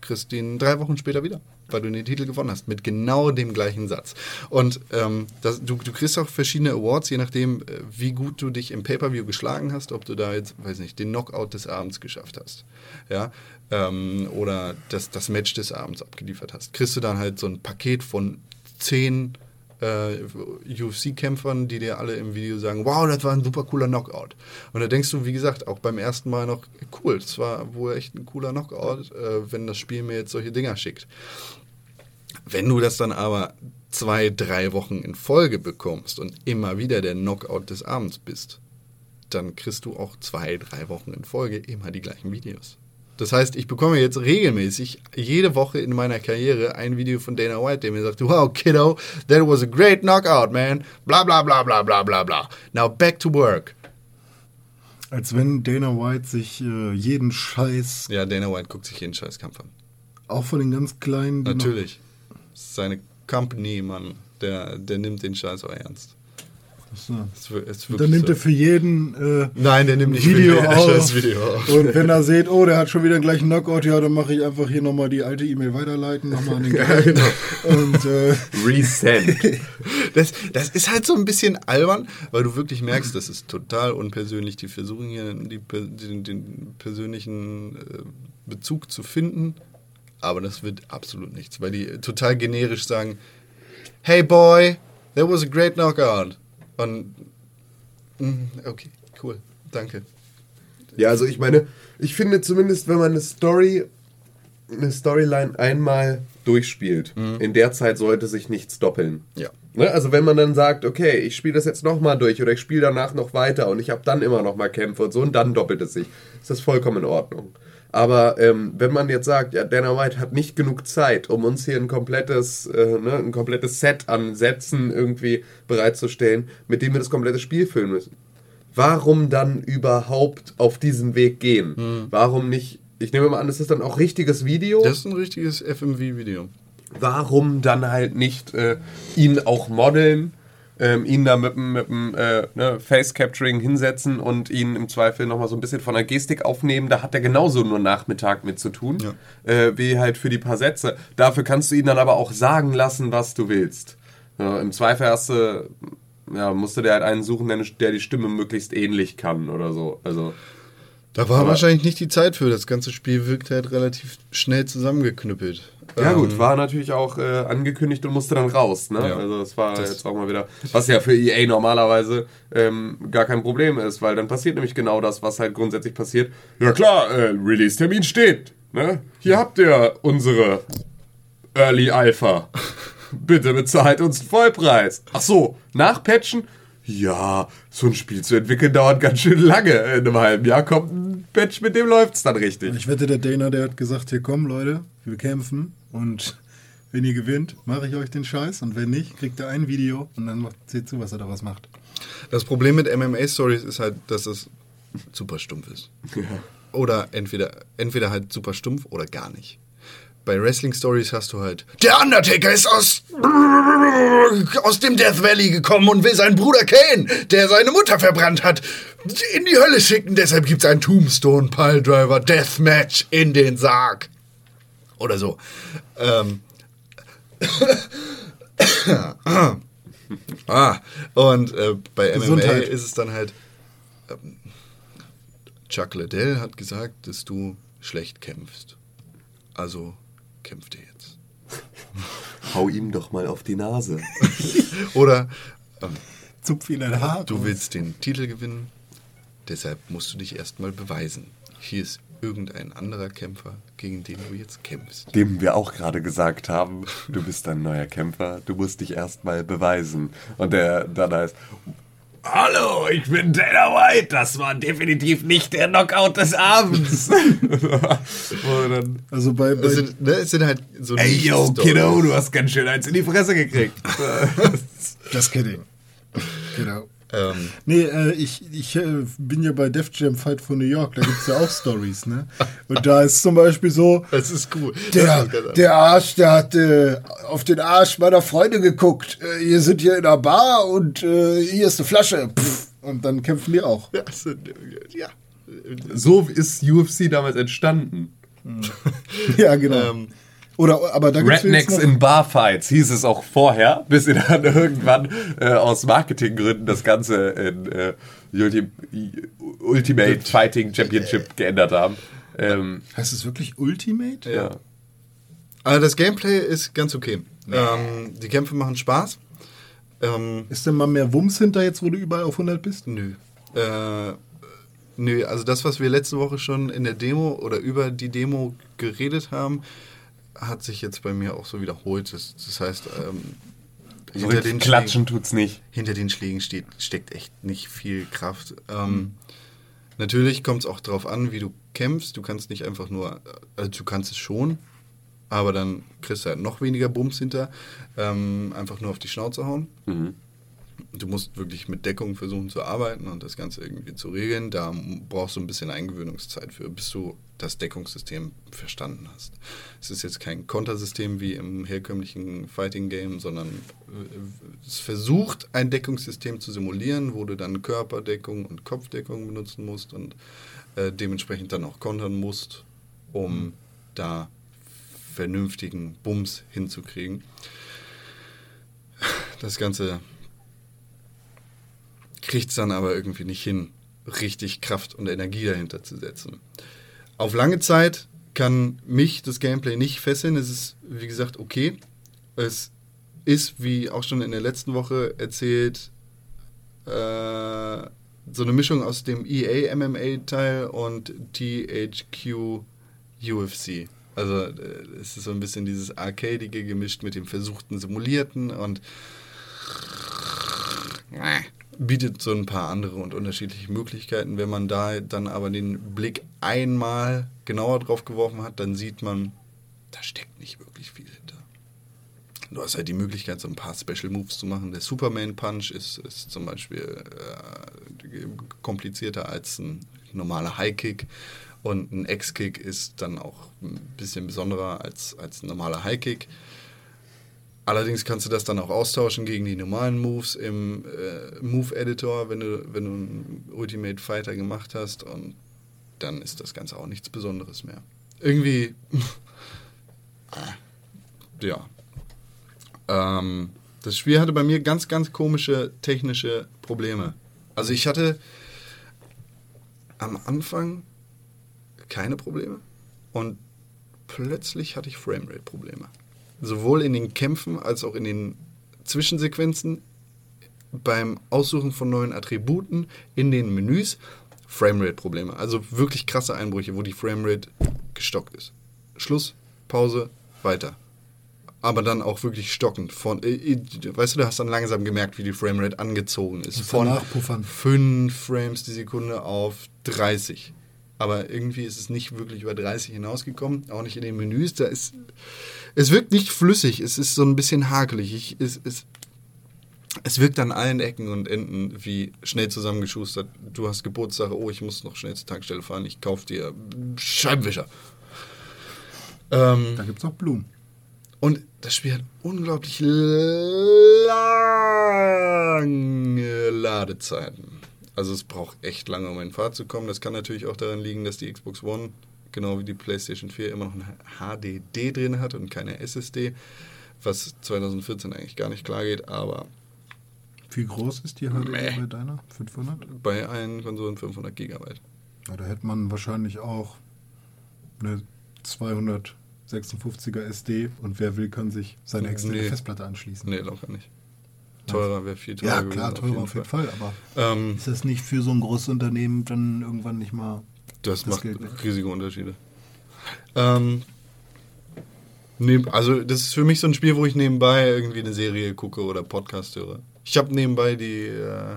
kriegst ihn drei Wochen später wieder, weil du den Titel gewonnen hast, mit genau dem gleichen Satz. Und ähm, das, du, du kriegst auch verschiedene Awards, je nachdem, äh, wie gut du dich im Pay-Per-View geschlagen hast, ob du da jetzt, weiß nicht, den Knockout des Abends geschafft hast. Ja, ähm, oder das, das Match des Abends abgeliefert hast. Kriegst du dann halt so ein Paket von zehn äh, UFC-Kämpfern, die dir alle im Video sagen, wow, das war ein super cooler Knockout. Und da denkst du, wie gesagt, auch beim ersten Mal noch, cool, das war wohl echt ein cooler Knockout, äh, wenn das Spiel mir jetzt solche Dinger schickt. Wenn du das dann aber zwei, drei Wochen in Folge bekommst und immer wieder der Knockout des Abends bist, dann kriegst du auch zwei, drei Wochen in Folge immer die gleichen Videos. Das heißt, ich bekomme jetzt regelmäßig jede Woche in meiner Karriere ein Video von Dana White, der mir sagt, wow, kiddo, that was a great knockout, man. Bla bla bla bla bla bla bla. Now back to work. Als wenn Dana White sich äh, jeden Scheiß, Ja, Dana White guckt sich jeden Scheißkampf an. auch von den ganz Kleinen, Natürlich. Seine Company, Mann. Der, der nimmt den Scheiß auch ernst. So. Dann nimmt so. er für jeden äh, Nein, der nimmt nicht Video für auf. Video auf. Und wenn er seht, oh, der hat schon wieder einen gleichen Knockout, ja, dann mache ich einfach hier nochmal die alte E-Mail weiterleiten, nochmal an den gleichen. Und äh, Resend. Das, das ist halt so ein bisschen albern, weil du wirklich merkst, das ist total unpersönlich. Die versuchen hier die, den, den persönlichen äh, Bezug zu finden, aber das wird absolut nichts, weil die total generisch sagen: Hey boy, that was a great knockout. Und mm, okay, cool, danke. Ja, also ich meine, ich finde zumindest, wenn man eine Story, eine Storyline einmal durchspielt, in der Zeit sollte sich nichts doppeln. Ja. Ne? Also wenn man dann sagt, okay, ich spiele das jetzt nochmal durch oder ich spiele danach noch weiter und ich habe dann immer noch mal Kämpfe und so und dann doppelt es sich, ist das vollkommen in Ordnung. Aber ähm, wenn man jetzt sagt, ja, Dana White hat nicht genug Zeit, um uns hier ein komplettes, äh, ne, ein komplettes Set an Sätzen irgendwie bereitzustellen, mit dem wir das komplette Spiel füllen müssen. Warum dann überhaupt auf diesen Weg gehen? Hm. Warum nicht, ich nehme mal an, das ist dann auch richtiges Video Das ist ein richtiges FMV-Video. warum dann halt nicht äh, ihn auch modeln, ähm, ihn da mit dem äh, ne, Face Capturing hinsetzen und ihn im Zweifel nochmal so ein bisschen von der Gestik aufnehmen. Da hat er genauso nur Nachmittag mit zu tun, äh, wie halt für die paar Sätze. Dafür kannst du ihn dann aber auch sagen lassen, was du willst. Ja, Im Zweifel hast du, ja, musst du dir halt einen suchen, der, der die Stimme möglichst ähnlich kann oder so. Also, Da war wahrscheinlich nicht die Zeit für. Das ganze Spiel wirkt halt relativ schnell zusammengeknüppelt. Ja Ähm, gut, war natürlich auch äh, angekündigt und musste dann raus. Ne? Ja. Also das war Das- jetzt auch mal wieder, was ja für EA normalerweise ähm, gar kein Problem ist, weil dann passiert nämlich genau das, was halt grundsätzlich passiert. Ja klar, äh, Release-Termin steht. Ne? Hier habt ihr unsere Early Alpha. Bitte bezahlt uns einen Vollpreis. Ach so, nachpatchen? Ja, so ein Spiel zu entwickeln dauert ganz schön lange. In einem halben Jahr kommt ein Patch, mit dem läuft's dann richtig. Ich wette, der Dana, der hat gesagt, hier komm Leute, wir kämpfen und wenn ihr gewinnt, mache ich euch den Scheiß und wenn nicht, kriegt ihr ein Video und dann macht, seht zu, was er daraus macht. Das Problem mit MMA-Stories ist halt, dass es super stumpf ist. Oder entweder, entweder halt super stumpf oder gar nicht. Bei Wrestling-Stories hast du halt, der Undertaker ist aus, aus dem Death Valley gekommen und will seinen Bruder Kane, der seine Mutter verbrannt hat, in die Hölle schicken. Deshalb gibt es ein Tombstone Piledriver Deathmatch in den Sarg. Oder so. Ähm. ah, und äh, bei MMA Gesundheit. ist es dann halt, ähm, Chuck Liddell hat gesagt, dass du schlecht kämpfst. Also kämpft er jetzt. Hau ihm doch mal auf die Nase. Oder ähm, Zupf ihn ein Haar. du willst den Titel gewinnen, deshalb musst du dich erstmal beweisen. Hier ist irgendein anderer Kämpfer, gegen den du jetzt kämpfst. Dem wir auch gerade gesagt haben, du bist ein neuer Kämpfer, du musst dich erstmal beweisen. Und der dann heißt, Hallo, ich bin Dana White, das war definitiv nicht der Knockout des Abends. Also bei, bei sind, ne, es sind halt so Ey, yo. Kiddo, du hast ganz schön eins in die Fresse gekriegt. Just kidding. Genau. Ähm, Nee, äh, ich, ich äh, bin ja bei Def Jam Fight for New York, da gibt es ja auch Stories, ne? Und da ist zum Beispiel so, das ist cool. der, ist der Arsch, der hat äh, auf den Arsch meiner Freunde geguckt. Äh, ihr sind hier in der Bar und äh, hier ist eine Flasche. Pff, und dann kämpfen die auch. Ja, sind- ja. so ist UFC damals entstanden. Ja, genau. Ähm, Oder, aber da Rednecks in Barfights hieß es auch vorher, bis sie dann irgendwann äh, aus Marketinggründen das Ganze in äh, Ulti Ultimate Fighting Championship geändert haben. Ähm, Heißt es wirklich Ultimate? ja. Also das Gameplay ist ganz okay. Ähm, die Kämpfe machen Spaß. Ähm, Ist denn mal mehr Wumms hinter jetzt, wo du überall auf 100 bist? nö. Äh, nö, also das, was wir letzte Woche schon in der Demo oder über die Demo geredet haben, hat sich jetzt bei mir auch so wiederholt. Das, das heißt, ähm, So richtig klatschen tut's nicht. hinter den Schlägen steht, steckt echt nicht viel Kraft. Ähm, Natürlich kommt es auch darauf an, wie du kämpfst. Du kannst nicht einfach nur, also du kannst es schon, aber dann kriegst du halt noch weniger Bums hinter. Ähm, einfach nur auf die Schnauze hauen. Du musst wirklich mit Deckung versuchen zu arbeiten und das Ganze irgendwie zu regeln. Da brauchst du ein bisschen Eingewöhnungszeit für, bis du das Deckungssystem verstanden hast. Es ist jetzt kein Kontersystem wie im herkömmlichen Fighting Game, sondern äh, es versucht, ein Deckungssystem zu simulieren, wo du dann Körperdeckung und Kopfdeckung benutzen musst und äh, dementsprechend dann auch kontern musst, um da vernünftigen Bums hinzukriegen. Das Ganze kriegt es dann aber irgendwie nicht hin, richtig Kraft und Energie dahinter zu setzen. Auf lange Zeit kann mich das Gameplay nicht fesseln. Es ist, wie gesagt, okay. Es ist, wie auch schon in der letzten Woche erzählt, äh, so eine Mischung aus dem EA MMA-Teil und THQ UFC. Also äh, es ist so ein bisschen dieses Arcadige gemischt mit dem versuchten Simulierten und bietet so ein paar andere und unterschiedliche Möglichkeiten. Wenn man da dann aber den Blick einmal genauer drauf geworfen hat, dann sieht man, da steckt nicht wirklich viel hinter. Du hast halt die Möglichkeit, so ein paar Special Moves zu machen. Der Superman Punch ist, ist zum Beispiel äh, komplizierter als ein normaler High Kick. Und ein X-Kick ist dann auch ein bisschen besonderer als, als ein normaler High Kick. Allerdings kannst du das dann auch austauschen gegen die normalen Moves im äh, Move Editor, wenn du, wenn du einen Ultimate Fighter gemacht hast. Und dann ist das Ganze auch nichts Besonderes mehr. Irgendwie, ja. Ähm, das Spiel hatte bei mir ganz, ganz komische technische Probleme. Also ich hatte am Anfang keine Probleme und plötzlich hatte ich Framerate-Probleme. Sowohl in den Kämpfen als auch in den Zwischensequenzen, beim Aussuchen von neuen Attributen, in den Menüs, Framerate-Probleme. Also wirklich krasse Einbrüche, wo die Framerate gestockt ist. Schluss, Pause, weiter. Aber dann auch wirklich stockend. Von, äh, äh, weißt du, du hast dann langsam gemerkt, wie die Framerate angezogen ist. Von nachpuffern. 5 Frames die Sekunde auf 30. Aber irgendwie ist es nicht wirklich über 30 hinausgekommen, auch nicht in den Menüs. Da ist, es wirkt nicht flüssig, es ist so ein bisschen hakelig. Ich, es, es, es wirkt an allen Ecken und Enden wie schnell zusammengeschustert. Du hast Geburtstag, oh, ich muss noch schnell zur Tankstelle fahren, ich kauf dir Scheibenwischer. Ähm, Da gibt es auch Blumen. und das Spiel hat unglaublich lange Ladezeiten. Also es braucht echt lange, um in Fahrt zu kommen. Das kann natürlich auch daran liegen, dass die Xbox One, genau wie die PlayStation 4, immer noch ein HDD drin hat und keine SSD, was 2014 eigentlich gar nicht klar geht, aber Wie groß ist die HDD Meh. bei deiner? 500? bei allen Konsolen 500 Gigabyte. Ja, da hätte man wahrscheinlich auch eine 256er SD und wer will, kann sich seine externe Nee. Festplatte anschließen. Nee, locker nicht. Teurer wäre viel teurer. ja, gewesen, klar, teurer auf jeden Fall, aber Ähm, ist das nicht für so ein großes Unternehmen dann irgendwann nicht mal Das, Das macht nicht. riesige Unterschiede. Ähm, nee, also das ist für mich so ein Spiel, wo ich nebenbei irgendwie eine Serie gucke oder Podcast höre. Ich habe nebenbei die äh,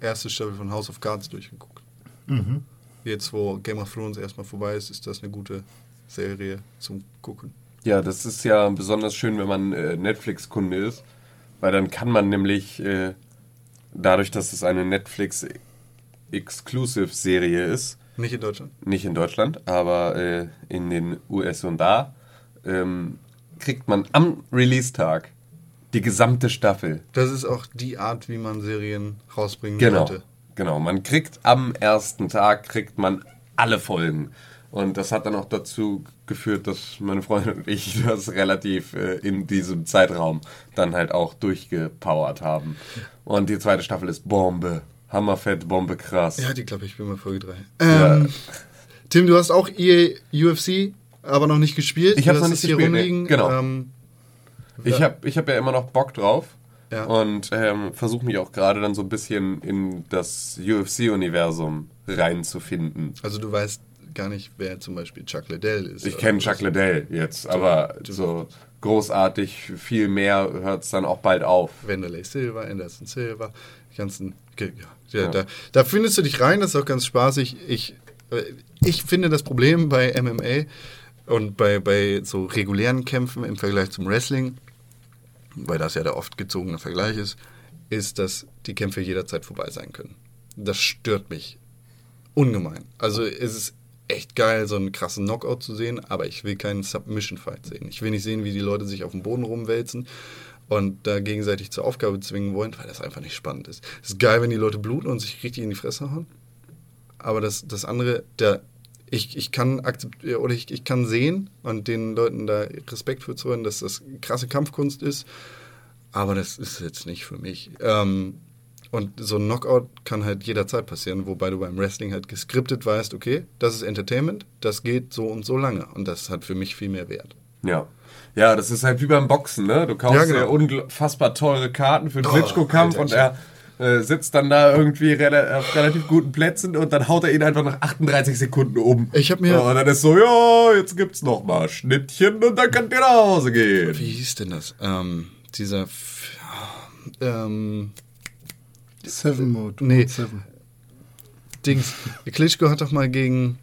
erste Staffel von House of Cards durchgeguckt. Mhm. Jetzt, wo Game of Thrones erstmal vorbei ist, ist das eine gute Serie zum Gucken. Ja, das ist ja besonders schön, wenn man äh, Netflix-Kunde ist, weil dann kann man nämlich äh, dadurch, dass es eine Netflix-Exclusive-Serie ist, Nicht in Deutschland. nicht in Deutschland, aber äh, in den US und da, ähm, kriegt man am Release-Tag die gesamte Staffel. Das ist auch die Art, wie man Serien rausbringen Genau, sollte. genau. Man kriegt am ersten Tag kriegt man alle Folgen. Und das hat dann auch dazu geführt, dass meine Freundin und ich das relativ äh, in diesem Zeitraum dann halt auch durchgepowert haben. Und die zweite Staffel ist Bombe. Hammerfett, Bombe, krass. Ja, die glaube ich bin bei Folge 3. Ja. Ähm, Tim, du hast auch EA UFC, aber noch nicht gespielt. Ich hast noch nicht hier gespielt, nee. rumliegen. Genau. Ähm, Ich habe ich hab ja immer noch Bock drauf. Ja. Und ähm, versuche mich auch gerade dann so ein bisschen in das UFC-Universum reinzufinden. also du weißt gar nicht, wer zum Beispiel Chuck Liddell ist. Ich kenne. Chuck Liddell jetzt, aber du- so großartig viel mehr hört es dann auch bald auf. Wanderlei Silva, Anderson Silva, die ganzen. ja, Ja. Da, da findest du dich rein, das ist auch ganz spaßig. Ich, äh, ich finde das Problem bei MMA und bei, bei so regulären Kämpfen im Vergleich zum Wrestling, weil das ja der oft gezogene Vergleich ist, ist, dass die Kämpfe jederzeit vorbei sein können. Das stört mich ungemein. Also es ist echt geil, so einen krassen Knockout zu sehen, aber ich will keinen Submission-Fight sehen. Ich will nicht sehen, wie die Leute sich auf dem Boden rumwälzen und da gegenseitig zur Aufgabe zwingen wollen, weil das einfach nicht spannend ist. Es ist geil, wenn die Leute bluten und sich richtig in die Fresse hauen, aber das, das andere, der, ich, ich kann akzeptieren oder ich, ich kann sehen und den Leuten da Respekt für zollen, dass das krasse Kampfkunst ist, aber das ist jetzt nicht für mich. Ähm, und so ein Knockout kann halt jederzeit passieren, wobei du beim Wrestling halt geskriptet weißt, okay, das ist Entertainment, das geht so und so lange. Und das hat für mich viel mehr Wert. Ja. Ja, das ist halt wie beim Boxen, ne? Du kaufst Ja, genau. unfassbar teure Karten für den Oh, Klitschko-Kampf und er äh, sitzt dann da irgendwie rela auf relativ guten Plätzen und dann haut er ihn einfach nach 38 Sekunden um. Ich hab mir- Und dann ist so, ja, jetzt gibt's noch mal Schnittchen und dann könnt ihr nach Hause gehen. Wie hieß denn das? Ähm, dieser. F- ähm, Seven Mode. Nee. Seven. Dings. Klitschko hat doch mal gegen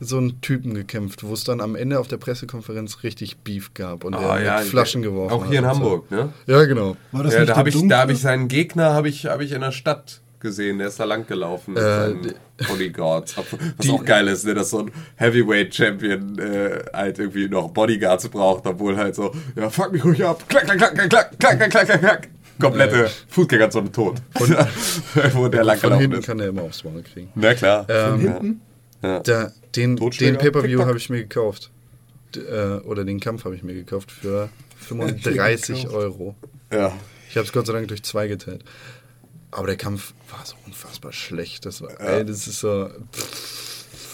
so einen Typen gekämpft, wo es dann am Ende auf der Pressekonferenz richtig Beef gab und Ah, er ja, mit Flaschen geworfen Auch hier in und so. Hamburg, ne? Ja, genau. War das Ja, nicht da habe ich, da hab ich seinen Gegner hab ich, hab ich in der Stadt gesehen. Der ist da lang gelaufen mit Äh, seinen Bodyguards. Was die- auch geil ist, ne, dass so ein Heavyweight-Champion äh, halt irgendwie noch Bodyguards braucht, obwohl halt so, ja, fuck mich ruhig ab. Klack, klack, klack, klack, klack, klack, klack, klack, klack, klack. Komplette Fußgängerzone tot. Wo der lang Von hinten ist. kann er immer aufs Maul kriegen. Na klar. Ähm, Ja. Da, den, den Pay-Per-View habe ich mir gekauft. D äh, oder den Kampf habe ich mir gekauft für 35 Euro. ja. Ich habe es Gott sei Dank durch zwei geteilt. Aber der Kampf war so unfassbar schlecht. Das war, ey, das ist so.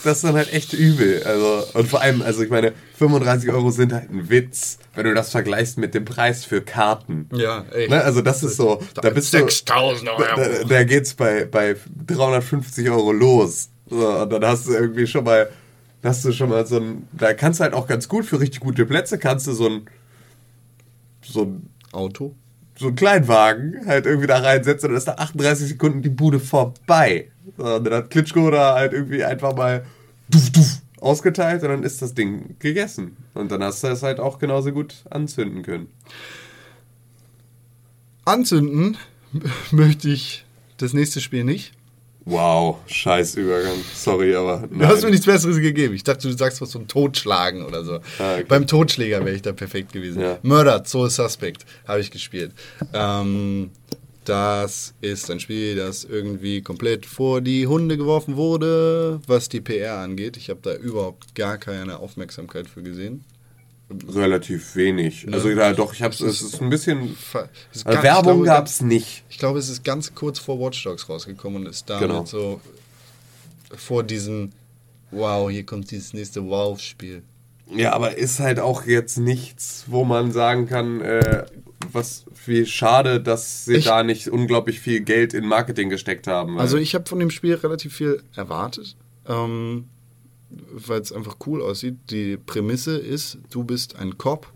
Das ist dann halt echt übel. Also, und vor allem, also ich meine, 35 Euro sind halt ein Witz, wenn du das vergleichst mit dem Preis für Karten. Ja, ey. Ne, also das ist so, da bist du, 6000 Euro. da, da geht's bei, bei 350 Euro los. So, und dann hast du irgendwie schon mal, hast du schon mal so ein, da kannst du halt auch ganz gut für richtig gute Plätze, kannst du so ein, so ein, Auto? so einen Kleinwagen halt irgendwie da reinsetzen und dann ist nach 38 Sekunden die Bude vorbei. Dann hat Klitschko da halt irgendwie einfach mal duf, duf, ausgeteilt und dann ist das Ding gegessen. Und dann hast du es halt auch genauso gut anzünden können. Anzünden möchte ich das nächste Spiel nicht. Wow, scheiß Übergang. Sorry, aber Du hast mir nichts Besseres gegeben. Ich dachte, du sagst was zum Totschlagen oder so. Ah, okay. Beim Totschläger wäre ich da perfekt gewesen. Ja. Murder, Soul Suspect habe ich gespielt. Ähm, das ist ein Spiel, das irgendwie komplett vor die Hunde geworfen wurde, was die PR angeht. Ich habe da überhaupt gar keine Aufmerksamkeit für gesehen. Relativ wenig. Also ja, doch, ich hab's, es ist ein bisschen. Es Also Werbung glaube, gab's nicht. Ich glaube, es ist ganz kurz vor Watch Dogs rausgekommen und ist damit Genau. so vor diesem Wow, hier kommt dieses nächste Wow-Spiel. Ja, aber ist halt auch jetzt nichts, wo man sagen kann, äh, was wie schade, dass sie Ich- da nicht unglaublich viel Geld in Marketing gesteckt haben. Also ich habe von dem Spiel relativ viel erwartet, ähm, weil es einfach cool aussieht. Die Prämisse ist, du bist ein Cop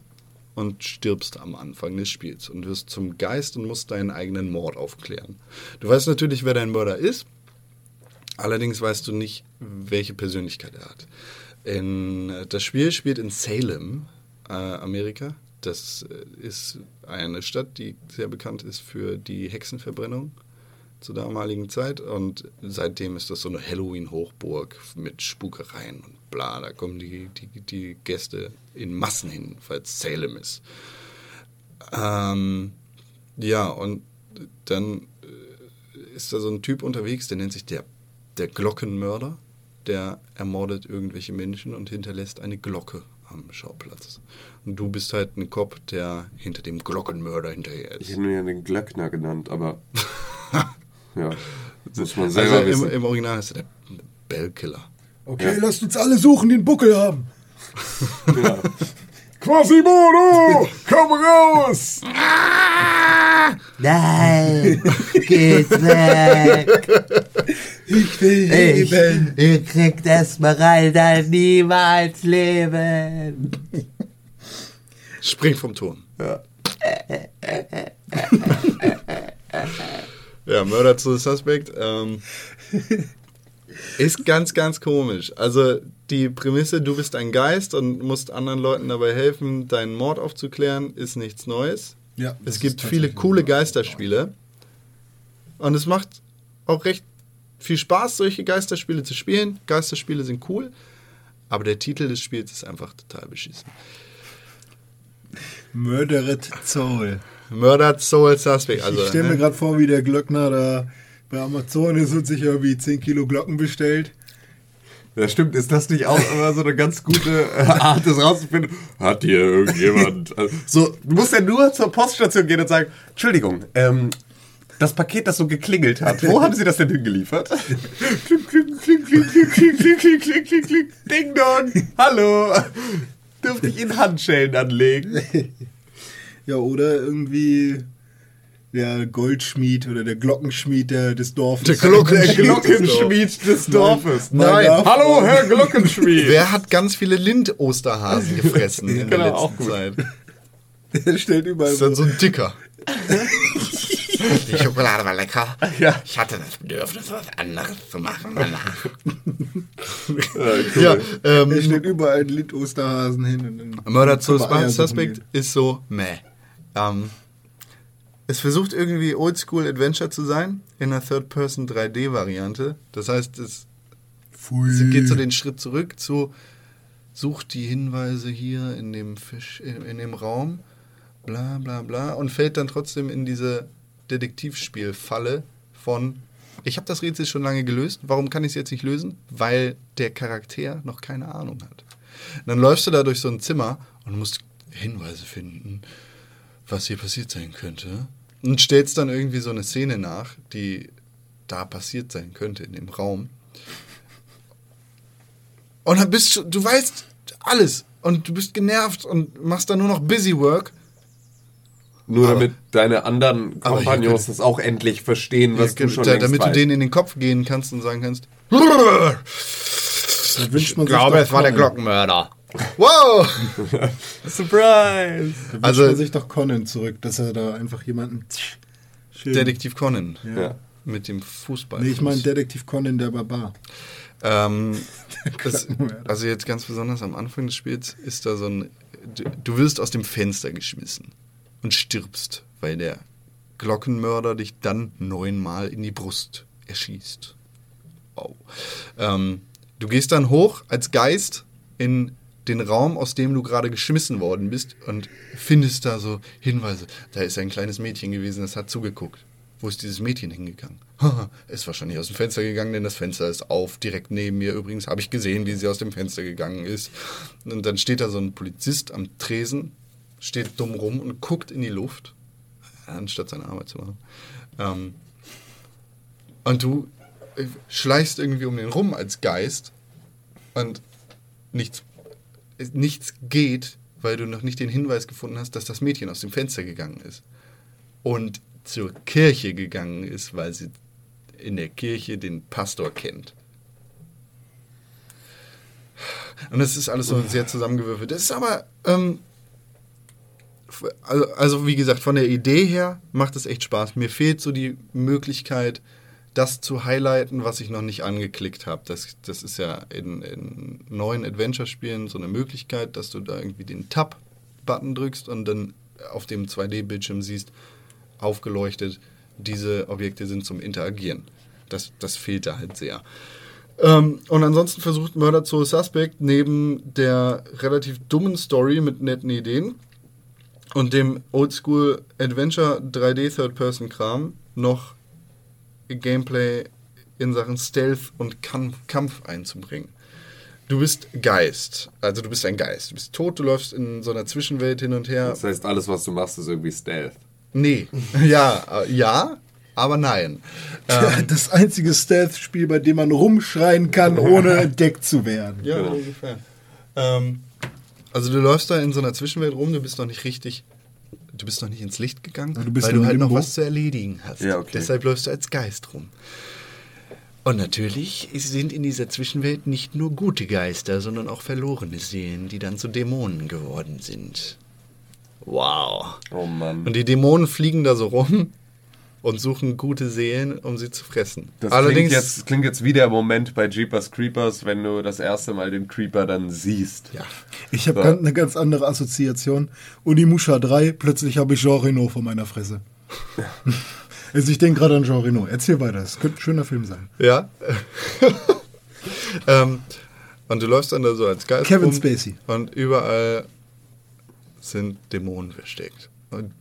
und stirbst am Anfang des Spiels und wirst zum Geist und musst deinen eigenen Mord aufklären. Du weißt natürlich, wer dein Mörder ist, allerdings weißt du nicht, welche Persönlichkeit er hat. In, das Spiel spielt in Salem, äh, Amerika. Das äh, ist eine Stadt, die sehr bekannt ist für die Hexenverbrennung zur damaligen Zeit und seitdem ist das so eine Halloween-Hochburg mit Spukereien und bla. Da kommen die, die, die Gäste in Massen hin, es Salem ist. Ähm, ja, und dann äh, ist da so ein Typ unterwegs, der nennt sich der, der Glockenmörder. Der ermordet irgendwelche Menschen und hinterlässt eine Glocke am Schauplatz. Und du bist halt ein Cop, der hinter dem Glockenmörder hinterher ich ist. hätte ihn ja den Glöckner genannt, aber. ja, muss man selber Also im, wissen. im Original ist er der Bellkiller. Okay, lasst uns alle suchen, die einen Buckel haben. ja. Quasimodo, komm raus! Nein, geht weg. Ich will Ich, leben. ihr kriegt Esmeralda niemals leben. Spring vom Turm. Ja. Ja, Murder to the Suspect. Ähm, ist ganz, ganz komisch. Also die Prämisse, du bist ein Geist und musst anderen Leuten dabei helfen, deinen Mord aufzuklären, ist nichts Neues. Ja, es gibt viele coole Geisterspiele. Und es macht auch recht viel Spaß, solche Geisterspiele zu spielen. Geisterspiele sind cool. Aber der Titel des Spiels ist einfach total beschissen. Murdered Soul. Murder Soul Suspect. Also, ich stelle mir ne? gerade vor, wie der Glöckner da bei Amazon ist und sich irgendwie 10 Kilo Glocken bestellt. Ja, stimmt. Ist das nicht auch immer so eine ganz gute äh, Art, das rauszufinden? Hat hier irgendjemand. Also, so, du musst ja nur zur Poststation gehen und sagen: Entschuldigung, ähm, das Paket, das so geklingelt hat, wo haben Sie das denn hingeliefert? kling, kling, kling, kling, kling, kling, kling, kling, kling, kling, kling. Ding dong. Hallo. Dürfte ich Ihnen Handschellen anlegen? Ja, oder irgendwie der Goldschmied oder der Glockenschmied der, des Dorfes. Der Glockenschmied. Der Glockenschmied des Dorfes. Nein. Hallo, Herr Glockenschmied. Wer hat ganz viele Lind-Osterhasen gefressen in der Genau, letzten auch gut. Zeit? Der stellt überall Das ist dann so ein Dicker. Die Schokolade war lecker. Ja. Ich hatte das Bedürfnis, was anderes zu machen danach. Ja, Er ähm, steht überall ein Lied Osterhasen hin. Und dann Murder Sus- suchen Suspect ist so meh. Ähm, es versucht irgendwie Oldschool Adventure zu sein in einer Third-Person 3D-Variante. Das heißt, es. Sie geht so den Schritt zurück zu, sucht die Hinweise hier in dem Fisch, in, in dem Raum, bla bla bla, und fällt dann trotzdem in diese Detektivspielfalle von, ich habe das Rätsel schon lange gelöst, warum kann ich es jetzt nicht lösen? Weil der Charakter noch keine Ahnung hat. Und dann läufst du da durch so ein Zimmer und musst Hinweise finden, was hier passiert sein könnte. Und stellst dann irgendwie so eine Szene nach, die da passiert sein könnte in dem Raum. Und dann bist du, du weißt alles. Und du bist genervt und machst dann nur noch Busy Work. Nur Aber- damit deine anderen Kompagnons das auch endlich verstehen, was du schon da, damit du weißt. denen in den Kopf gehen kannst und sagen kannst, Da wünscht man ich glaube, sich es war der. Glockenmörder. Wow! Surprise! Da wünscht Also- man sich doch Conan zurück, dass er da einfach jemanden. Schön. Detektiv Conan. Ja. Mit dem Fußball. Nee, ich meine Detektiv Conan der Barbar. Ähm, das, also jetzt ganz besonders am Anfang des Spiels ist da so ein. Du, du wirst aus dem Fenster geschmissen und stirbst, weil der Glockenmörder dich dann neunmal in die Brust erschießt. Wow. Ähm, du gehst dann hoch als Geist in den Raum, aus dem du gerade geschmissen worden bist und findest da so Hinweise. Da ist ein kleines Mädchen gewesen, das hat zugeguckt. Wo ist dieses Mädchen hingegangen? Ist wahrscheinlich aus dem Fenster gegangen, denn das Fenster ist auf, direkt neben mir. Übrigens habe ich gesehen, wie sie aus dem Fenster gegangen ist. Und dann steht da so ein Polizist am Tresen, steht dumm rum und guckt in die Luft, anstatt seine Arbeit zu machen. Ähm, und du äh, schleichst irgendwie um den rum als Geist und nichts, es- nichts geht, weil du noch nicht den Hinweis gefunden hast, dass das Mädchen aus dem Fenster gegangen ist. Und zur Kirche gegangen ist, weil sie in der Kirche den Pastor kennt. Und das ist alles so sehr zusammengewürfelt. Das ist aber, ähm, also, also wie gesagt, von der Idee her macht es echt Spaß. Mir fehlt so die Möglichkeit, das zu highlighten, was ich noch nicht angeklickt habe. Das, das ist ja in, in neuen Adventure-Spielen so eine Möglichkeit, dass du da irgendwie den Tab-Button drückst und dann auf dem 2D-Bildschirm siehst, aufgeleuchtet, diese Objekte sind zum Interagieren. Das, das fehlt da halt sehr. Ähm, und ansonsten versucht Murder Soul Suspect neben der relativ dummen Story mit netten Ideen und dem Oldschool Adventure 3D Third-Person-Kram noch Gameplay in Sachen Stealth und Kampf, Kampf einzubringen. Du bist Geist, also du bist ein Geist. Du bist tot, du läufst in so einer Zwischenwelt hin und her. Das heißt, alles, was du machst, ist irgendwie Stealth. Nee, ja, äh, ja, aber nein. Ähm, Das einzige Stealth-Spiel, bei dem man rumschreien kann, ohne entdeckt zu werden. Ja, ungefähr. Ähm, also du läufst da in so einer Zwischenwelt rum, du bist noch nicht richtig, du bist noch nicht ins Licht gegangen, Ja, du bist weil du halt noch Limbo. was zu erledigen hast. Ja, okay. Deshalb läufst du als Geist rum. Und natürlich sind in dieser Zwischenwelt nicht nur gute Geister, sondern auch verlorene Seelen, die dann zu Dämonen geworden sind. Wow. Oh Mann. Und die Dämonen fliegen da so rum und suchen gute Seelen, um sie zu fressen. Das Allerdings, klingt jetzt, klingt jetzt wie der Moment bei Jeepers Creepers, wenn du das erste Mal den Creeper dann siehst. ja, Ich habe So. ganz, eine ganz andere Assoziation. Unimusha 3, plötzlich habe ich Jean Reno vor meiner Fresse. also ich denke gerade an Jean Reno. Erzähl weiter, es könnte ein schöner Film sein. Ja. ähm, und du läufst dann da so als Geist Kevin rum Spacey. Und überall sind Dämonen versteckt. Und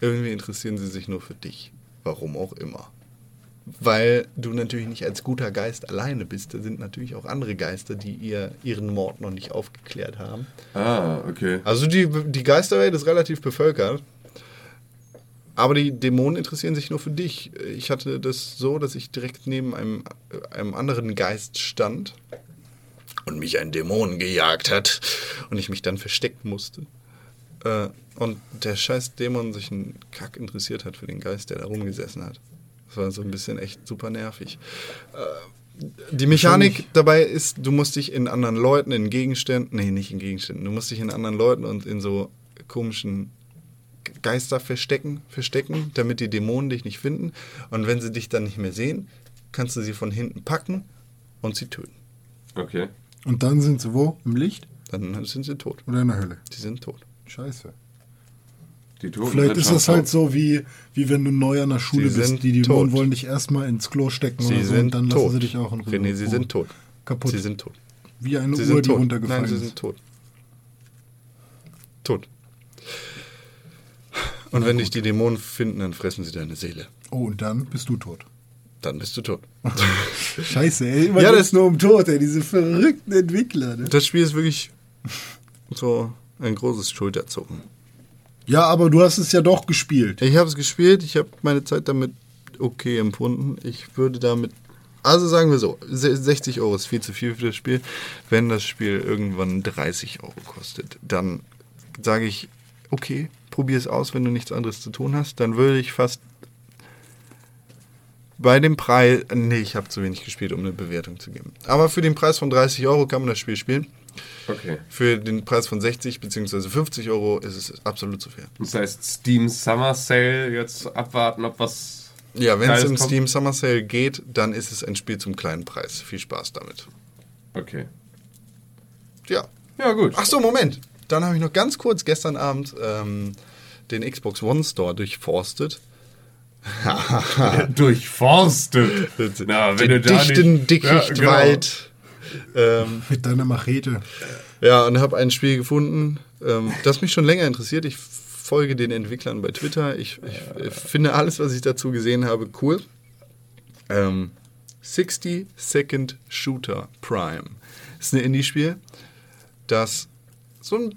irgendwie interessieren sie sich nur für dich. Warum auch immer. Weil du natürlich nicht als guter Geist alleine bist. Da sind natürlich auch andere Geister, die ihr, ihren Mord noch nicht aufgeklärt haben. Ah, okay. Also die, die Geisterwelt ist relativ bevölkert. Aber die Dämonen interessieren sich nur für dich. Ich hatte das so, dass ich direkt neben einem, einem anderen Geist stand und mich ein Dämon gejagt hat und ich mich dann verstecken musste. Äh, und der scheiß Dämon sich einen Kack interessiert hat für den Geist, der da rumgesessen hat. Das war so ein bisschen echt super nervig. Äh, die Mechanik dabei ist, du musst dich in anderen Leuten, in Gegenständen, nee, nicht in Gegenständen, du musst dich in anderen Leuten und in so komischen Geister verstecken, verstecken, damit die Dämonen dich nicht finden. Und wenn sie dich dann nicht mehr sehen, kannst du sie von hinten packen und sie töten. Okay. Und dann sind sie wo? Im Licht Dann sind sie tot. oder in der Hölle? Die sind tot. Scheiße. Die Toten Vielleicht ist das halt so, wie, wie wenn du neu an der Schule Sie bist. Die Dämonen wollen dich erstmal ins Klo stecken Sie oder so und dann tot. lassen sie dich auch in Ruhe. René, sie sind tot. Kaputt. Sie sind tot. Wie eine Sie Uhr, die tot. runtergefallen Nein, sie ist. sind tot. Tot. Und wenn dich die Dämonen finden, dann fressen sie deine Seele. Oh, und dann bist du tot. Dann bist du tot. Scheiße, ey. Immer Ja, das- das nur um Tod, ey. Diese verrückten Entwickler. Ne? Das Spiel ist wirklich so ein großes Schulterzucken. Ja, aber du hast es ja doch gespielt. Ich habe es gespielt, ich habe meine Zeit damit okay empfunden. Ich würde damit, also sagen wir so, se- 60 Euro ist viel zu viel für das Spiel. Wenn das Spiel irgendwann 30 Euro kostet, dann sage ich, okay, probier es aus, wenn du nichts anderes zu tun hast. Dann würde ich fast bei dem Preis, nee, ich habe zu wenig gespielt, um eine Bewertung zu geben. Aber für den Preis von 30 Euro kann man das Spiel spielen. Okay. Für den Preis von 60 bzw. 50 Euro ist es absolut zu fair. Das heißt, Steam Summer Sale jetzt abwarten, ob was. Ja, wenn es im kommt? Steam Summer Sale geht, dann ist es ein Spiel zum kleinen Preis. Viel Spaß damit. Okay. Ja. Ja, gut. Ach so, Moment. Dann habe ich noch ganz kurz gestern Abend ähm, den Xbox One Store durchforstet. Durchforstet. Na, wenn den du da dichten nicht- Dickichtwald. Ähm, Mit deiner Machete. ja, und habe ein Spiel gefunden, ähm, das mich schon länger interessiert. Ich folge den Entwicklern bei Twitter. Ich, ich äh, finde alles, was ich dazu gesehen habe, cool. Ähm, 60 Second Shooter Prime. Ist ein Indie-Spiel, das so ein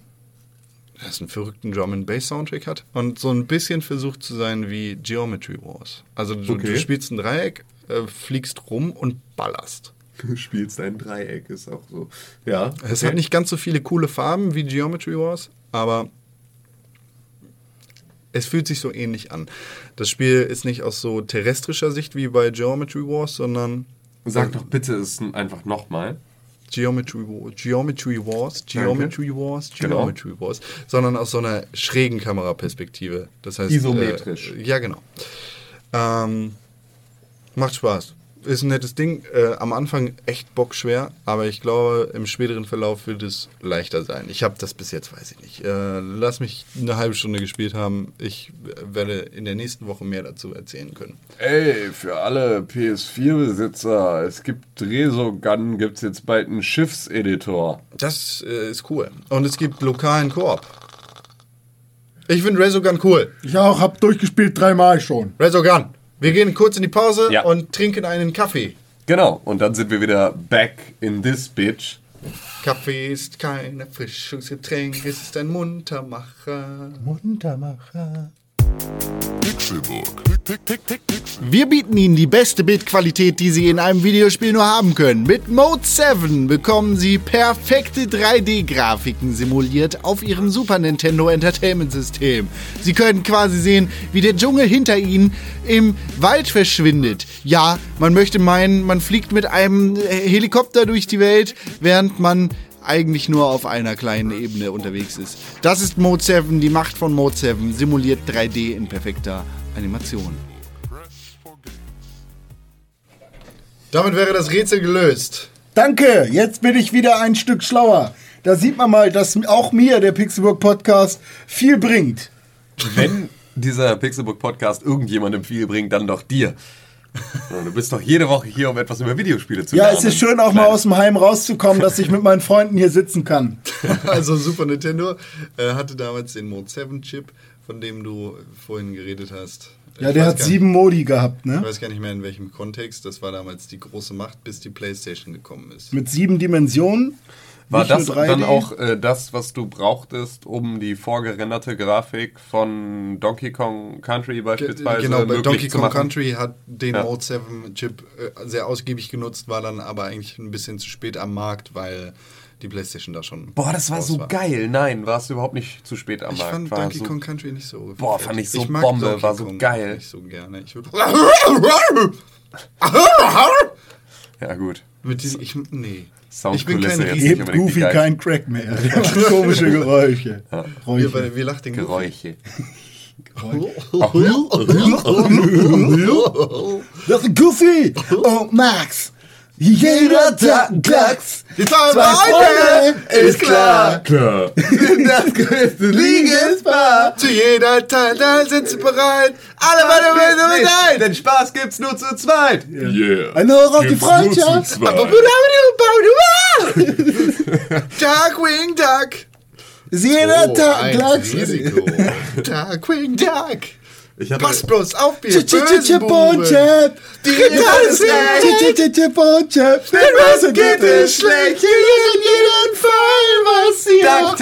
das einen verrückten Drum and Bass Soundtrack hat und so ein bisschen versucht zu sein wie Geometry Wars. Also du, Okay. du spielst ein Dreieck, äh, fliegst rum und ballerst. Du spielst ein Dreieck, ist auch so. Ja. Es hat nicht ganz so viele coole Farben wie Geometry Wars, aber es fühlt sich so ähnlich an. Das Spiel ist nicht aus so terrestrischer Sicht wie bei Geometry Wars, sondern Sag doch bitte es einfach nochmal. Geometry, Geometry Wars, Geometry Wars, Genau. Geometry Wars, sondern aus so einer schrägen Kameraperspektive. Das heißt Isometrisch. Äh, ja, genau. Ähm, macht Spaß. Ist ein nettes Ding. Äh, am Anfang echt bockschwer, aber ich glaube, im späteren Verlauf wird es leichter sein. Ich habe das bis jetzt, weiß ich nicht. Äh, lass mich eine halbe Stunde gespielt haben. Ich werde in der nächsten Woche mehr dazu erzählen können. Ey, für alle PS4-Besitzer, es gibt Resogun, gibt es jetzt bald einen Schiffseditor. Das äh, ist cool. Und es gibt lokalen Koop. Ich finde Resogun cool. Ich auch, hab durchgespielt dreimal schon. Resogun. Wir gehen kurz in die Pause Ja. und trinken einen Kaffee. Genau, und dann sind wir wieder back in this bitch. Kaffee ist kein Erfrischungsgetränk, es ist ein Muntermacher. Muntermacher. Wir bieten Ihnen die beste Bildqualität, die Sie in einem Videospiel nur haben können. Mit Mode 7 bekommen Sie perfekte 3D-Grafiken simuliert auf Ihrem Super Nintendo Entertainment System. Sie können quasi sehen, wie der Dschungel hinter Ihnen im Wald verschwindet. Ja, man möchte meinen, man fliegt mit einem äh, Helikopter durch die Welt, während man eigentlich nur auf einer kleinen Ebene unterwegs ist. Das ist Mode 7, die Macht von Mode 7, simuliert 3D in perfekter Animation. Damit wäre das Rätsel gelöst. Danke, jetzt bin ich wieder ein Stück schlauer. Da sieht man mal, dass auch mir der Pixelburg Podcast viel bringt. Wenn dieser Pixelbook Podcast irgendjemandem viel bringt, dann doch dir. Ja, Du bist doch jede Woche hier, um etwas über Videospiele zu Ja, lernen. es ist schön auch mal aus dem Heim rauszukommen, dass ich mit meinen Freunden hier sitzen kann. Also Super Nintendo äh, hatte damals den Mode 7 Chip, von dem du vorhin geredet hast. Ja, Ich der hat sieben Modi gehabt, Ich ne? weiß gar nicht mehr in welchem Kontext. Das war damals die große Macht, bis die PlayStation gekommen ist. Mit sieben Dimensionen. War Nicht das nur 3D. dann auch äh, das, was du brauchtest, um die vorgerenderte Grafik von Donkey Kong Country beispielsweise genau, bei Donkey Kong? Country hat den Ja. Mode 7 Chip äh, sehr ausgiebig genutzt, war dann aber eigentlich ein bisschen zu spät am Markt, weil die PlayStation da schon. Boah, das war so geil. Nein, warst du überhaupt nicht zu spät am Ich Markt. fand War Donkey so, Kong Country nicht so. Boah, fand ich so mag Bombe, Donkey war so Kong geil. Nicht so gerne. Ich würde. Ja, gut. Mit diesem, ich, nee. Soundkulisse ich bin kein jetzt Goofy kein Crack mehr. Der macht komische Geräusche. Wie, Räuche. bei- wie lacht den Goofy? Geräusche. Das ist Goofy und Max. Jeder Tag Glacks. Die zwei Zwei Freunde, ist klar. Klar. Das größte Liebespaar. Zu jeder Teil, da sind sie bereit. Alle meine Welt mit ein. Den Spaß gibt's nur zu zweit. Yeah. Ein Hoch auf die Gibt's Freundschaft. zweit. Darkwing Duck. Ist jeder Oh, Tag ein Glacks. Risiko. Darkwing Duck. Ich hatte, Pass bloß auf, ihr Chip, chip, chip, chip und Bösen Buben. Chip. Die und. Denn was geht es schlecht? In jedem Fall, was sie auch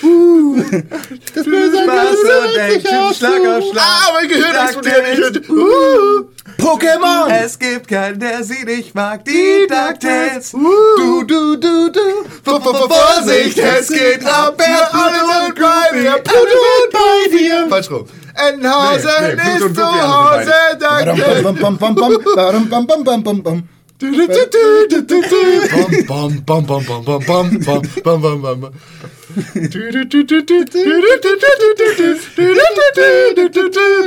tun. Das böse Spaß und Schlag auf Schlag. Ah, mein Gehirn explodiert. Uh. Pokémon. Es gibt keinen, der sie nicht mag. Die DuckTales. Du, du, du, du. V- Vorsicht, es geht ab. Wer alle sind bei dir. Pluto sind bei dir. Falsch rum. Entenhausen Nee, nee, Pluto und ist zu Goofy, alle Hause. sind Danke. Bam, bam, bam, bam, bam, bam, bam, bam, bam, bam. Du, du, du, du, du, du, du. Bam, bam, bam, bam, bam, bam, bam, bam, bam,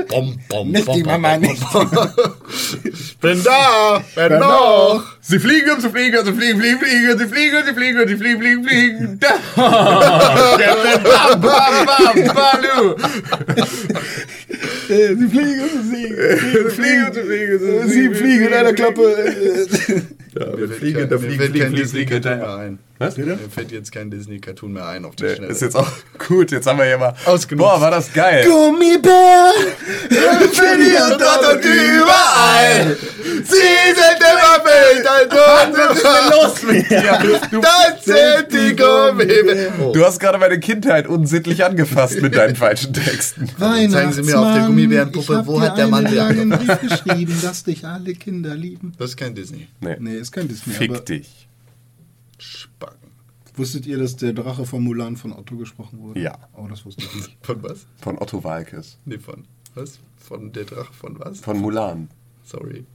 bom, bom, nicht die Mama, nicht. bin da, bin da noch. Sie fliegen, und sie fliegen, und sie fliegen, fliegen, fliegen, sie fliegen, und sie fliegen, und sie fliegen, fliegen, fliegen. Da. bam, bam, bam, balu. Sie fliegen, und sie fliegen. Sie fliegen, und sie fliegen. Sie fliegen in einer Klappe. Ja, wir Mir fliegen, da fällt fliegen, kein fliegen, fliegen, Disney-Cartoon mehr ein. Was? Mir fällt jetzt kein Disney-Cartoon mehr ein auf die Nee, Schnelle. Ist jetzt auch gut, jetzt haben wir hier mal. Ausgenutzt. Boah, war das geil. Gummibär. Die und dort und überall. Sie sind immer wild, ein Was ist denn los mit dir? Du, Das sind die Gummibären. Oh. du hast gerade meine Kindheit unsittlich angefasst mit deinen falschen Texten. Zeigen Sie mir auf der Gummibärenpuppe, wo dir hat der Mann langen Brief geschrieben, dass dich alle Kinder lieben. Das ist kein Disney. Nee, Nee, ist kein Disney. fick aber dich. Spacken. wusstet ihr, dass der Drache von Mulan von Otto gesprochen wurde? Ja. Oh, das wusste ich nicht. Von was? Von Otto Walkes. Nee, von was? Von der Drache von was? Von Mulan. Sorry.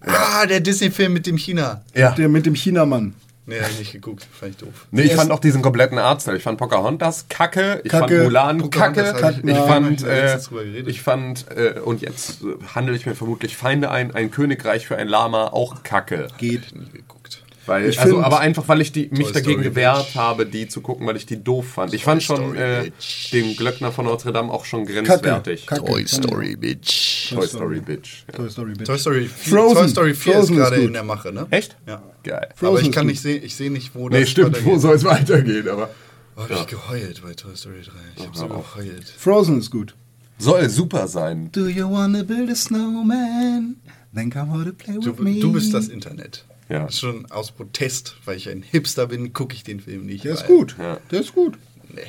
Ah, der Disney-Film mit dem China. Ja. Der mit dem Chinamann. Nee, hab ich nicht geguckt. Fand ich doof. Nee, ich fand auch diesen kompletten Artstyle. Ich fand Pocahontas kacke, ich Kacke. fand Mulan Pocahontas kacke, hab ich- ich fand, ich äh, ich fand, äh, und jetzt handle ich mir vermutlich Feinde ein, ein Königreich für ein Lama auch kacke. Geht. Nie geguckt. Weil, Ich also, aber einfach, weil ich die, mich Toy dagegen Story gewehrt Bitch. habe, die zu gucken, weil ich die doof fand. Ich fand schon äh, Bitch. den Glöckner von Notre Dame auch schon Kacke. grenzwertig. Kacke. Toy Story, Bitch. Toy Story Bitch. Ja. Toy Story, bitte. Toy Story 4, Frozen. Toy Story 4 Frozen ist ist gerade gut. in der Mache, ne? Echt? Ja. Geil. aber Frozen ich ist kann gut. nicht sehen, ich sehe nicht, wo das Nee, stimmt, wo soll es weitergehen, aber. Oh, hab ich geheult bei Toy Story 3. Ich hab so geheult. Frozen ist gut. Soll super sein. Do you wanna build a snowman? Then come over to play Du, with me. du bist das Internet. Ja. Schon aus Protest, weil ich ein Hipster bin, gucke ich den Film nicht. Der ist gut. Ja. Der ist gut. Nee.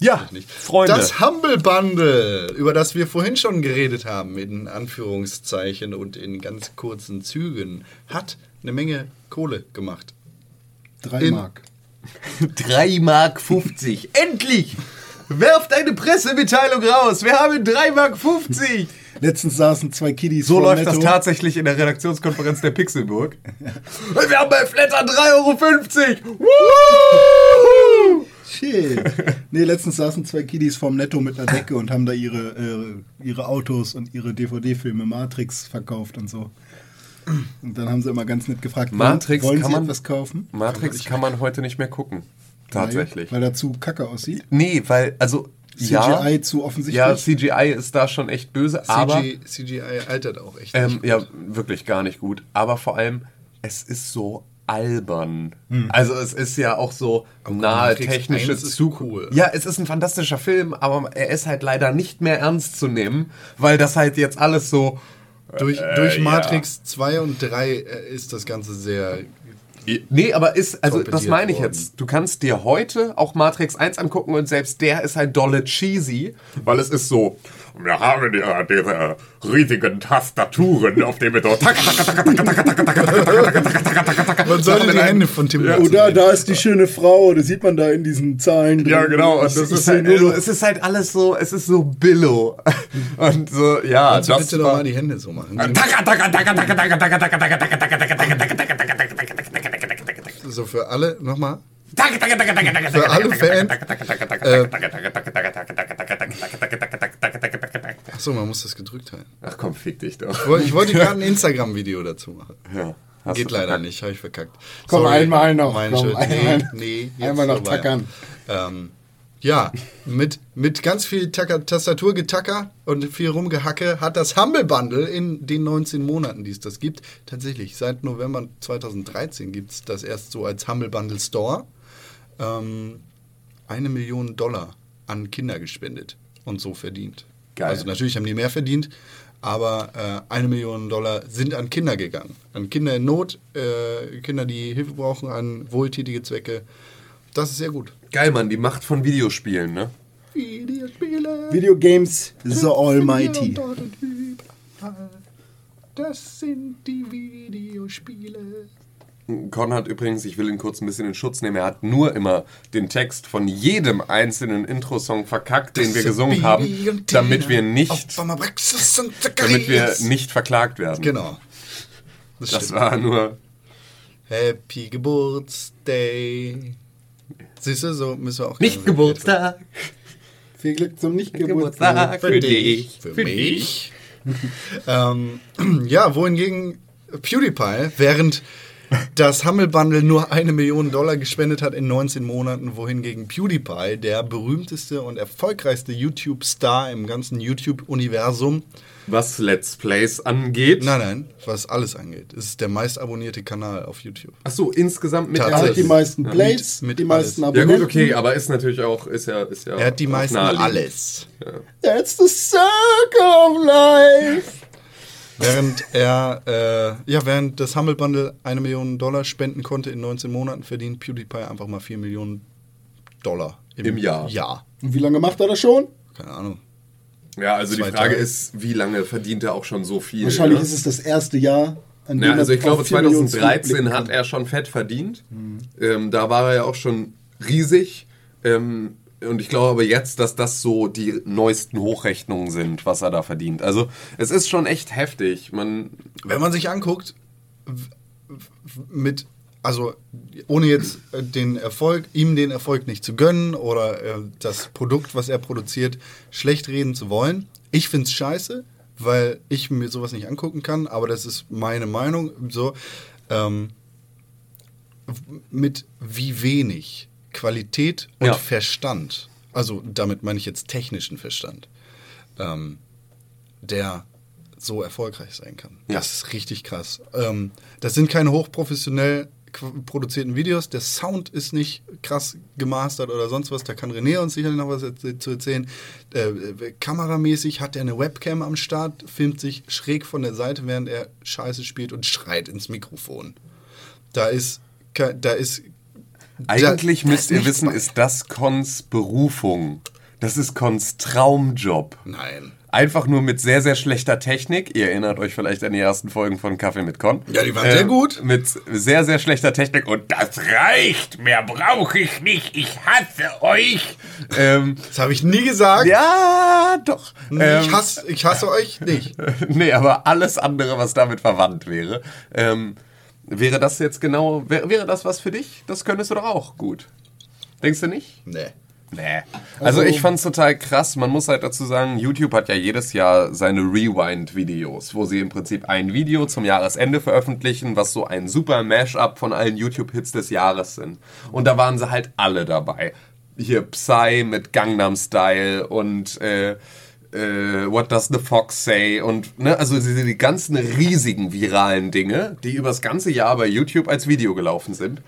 Ja, nicht. Freunde. Das Humble Bundle, über das wir vorhin schon geredet haben, in Anführungszeichen und in ganz kurzen Zügen, hat eine Menge Kohle gemacht. Drei In- Mark. 3 Mark 50. Endlich! Werft eine Pressemitteilung raus. Wir haben 3 Mark 50. Letztens saßen zwei Kiddies So vor läuft Netto. das tatsächlich in der Redaktionskonferenz der Pixelburg. Wir haben bei Flatter 3,50 Euro. Woo! Shit. Nee, letztens saßen zwei Kiddies vorm Netto mit einer Decke und haben da ihre, äh, ihre Autos und ihre DVD-Filme Matrix verkauft und so. Und dann haben sie immer ganz nett gefragt, Matrix wollen kann sie man- etwas kaufen? Matrix kann man heute nicht mehr gucken. Tatsächlich. Weil, weil er zu kacke aussieht. Nee, weil, also, ja, CGI zu offensichtlich. ja, CGI ist da schon echt böse, aber, CGI, altert auch echt ähm, nicht. ja, wirklich gar nicht gut. Aber vor allem, es ist so albern. Hm. Also es ist ja auch so nahe Matrix technische 1 ist Zukunft. cool. Ja, es ist ein fantastischer Film, aber er ist halt leider nicht mehr ernst zu nehmen, weil das halt jetzt alles so durch äh, durch ja. Matrix 2 und 3 äh, ist das Ganze sehr. Nee, aber ist, also das meine ich worden. jetzt. Du kannst dir heute auch Matrix 1 angucken und selbst der ist halt dolle cheesy, weil es ist so, wir haben ja diese riesigen Tastaturen, auf denen wir so Man sollte die Hände von Tim Burton Oh, da, ist die schöne Frau, das sieht man da in diesen Zahlen drin. Ja, genau. Und das ich ist halt, nur also, es ist halt alles so, es ist so billow. Und so, ja, Kannst du das bitte doch mal die Hände so machen? So für alle, nochmal. Für alle Fans. Achso, man muss das gedrückt halten. Ach komm, fick dich doch. Ich wollte- Ich wollte gerade ein Instagram-Video dazu machen. Ja. Geht leider verkackt. nicht, habe ich verkackt. Komm, einmal noch, Mein komm, Schuld. einmal- nee, nee, einmal noch vorbei. tackern. Ähm, ja, mit, mit ganz viel Tacker, Tastaturgetacker und viel Rumgehacke hat das Humble Bundle in den 19 Monaten, die es das gibt, tatsächlich seit November 2013 gibt es das erst so als Humble Bundle Store, ähm, eine Million Dollar an Kinder gespendet und so verdient. Geil. Also natürlich haben die mehr verdient, aber äh, eine Million Dollar sind an Kinder gegangen. An Kinder in Not, äh, Kinder, die Hilfe brauchen, an wohltätige Zwecke. Das ist sehr gut. Geil, Mann, die Macht von Videospielen, ne? Videospiele. Videogames The Almighty. Das sind die Videospiele. Con hat übrigens, ich will ihn kurz ein bisschen in Schutz nehmen, er hat nur immer den Text von jedem einzelnen Intro-Song verkackt, den wir gesungen haben, damit wir nicht, damit wir nicht verklagt werden. Genau. Das, Das war nur. Happy Geburtstag. Siehst du, so müssen wir auch. Nicht Geburtstag, Viel Glück zum Nicht-Geburtstag. Geburtstag für dich. Für mich. ähm, ja, wohingegen PewDiePie, während das Humble Bundle nur eine Million Dollar gespendet hat in 19 Monaten, wohingegen PewDiePie, der berühmteste und erfolgreichste YouTube-Star im ganzen YouTube-Universum, Was Let's Plays angeht. nein, nein, was alles angeht, es ist der meist abonnierte Kanal auf YouTube. Achso, insgesamt mit Er hat die meisten Plays, Mit- mit die meisten alles. Ja Abonnenten. gut, okay, aber ist natürlich auch, ist ja, ist ja. Er hat die meisten alles. That's the circle of life. Während er, äh, ja, während das Humble Bundle eine Million Dollar spenden konnte in 19 Monaten, verdient PewDiePie einfach mal 4 Millionen Dollar Im Jahr. Jahr. Und wie lange macht er das schon? Keine Ahnung. Ja, also die Zwei Frage Tage. ist, wie lange verdient er auch schon so viel? Wahrscheinlich ne? ist es das erste Jahr, an Ja, dem also ich glaube, auf 4 Millionen 2013 zurückblicken hat er schon fett verdient. Ähm, da war er ja auch schon riesig. Ähm, und ich glaube aber jetzt, dass das so die neuesten Hochrechnungen sind, was er da verdient. Also es ist schon echt heftig. Man, Wenn man sich anguckt, mit, also ohne jetzt äh, den Erfolg, ihm den Erfolg nicht zu gönnen oder äh, das Produkt, was er produziert, schlecht reden zu wollen. Ich finde es scheiße, weil ich mir sowas nicht angucken kann, aber das ist meine Meinung. So, ähm, mit wie wenig Qualität und Ja. Verstand, also damit meine ich jetzt technischen Verstand, ähm, der so erfolgreich sein kann. Ja. Das ist richtig krass. Ähm, das sind keine hochprofessionell produzierten Videos. Der Sound ist nicht krass gemastert oder sonst was. Da kann René uns sicherlich noch was zu erzählen. Äh, äh, kameramäßig hat er eine Webcam am Start, filmt sich schräg von der Seite, während er Scheiße spielt und schreit ins Mikrofon. Da ist, da ist eigentlich da- müsst da ihr wissen, ist das Cons Berufung. Das ist Cons Traumjob. Nein. Einfach nur mit sehr, sehr schlechter Technik. Ihr erinnert euch vielleicht an die ersten Folgen von Kaffee mit Con. Ja, die waren sehr gut. Mit sehr, sehr schlechter Technik. Und das reicht. Mehr brauche ich nicht. Ich hasse euch. ähm, Das habe ich nie gesagt. ja, doch. ich, Ähm, hasse, ich hasse euch nicht. nee, aber alles andere, was damit verwandt wäre. Ähm, wäre das jetzt genau, wäre, wäre das was für dich? Das könntest du doch auch gut. Denkst du nicht? Nee. Nee. Also, ich fand's total krass. Man muss halt dazu sagen, YouTube hat ja jedes Jahr seine Rewind-Videos, wo sie im Prinzip ein Video zum Jahresende veröffentlichen, was so ein super Mashup von allen YouTube-Hits des Jahres sind. Und da waren sie halt alle dabei. Hier Psy mit Gangnam Style und äh, äh, What Does the Fox Say und ne, also die, die ganzen riesigen viralen Dinge, die übers ganze Jahr bei YouTube als Video gelaufen sind.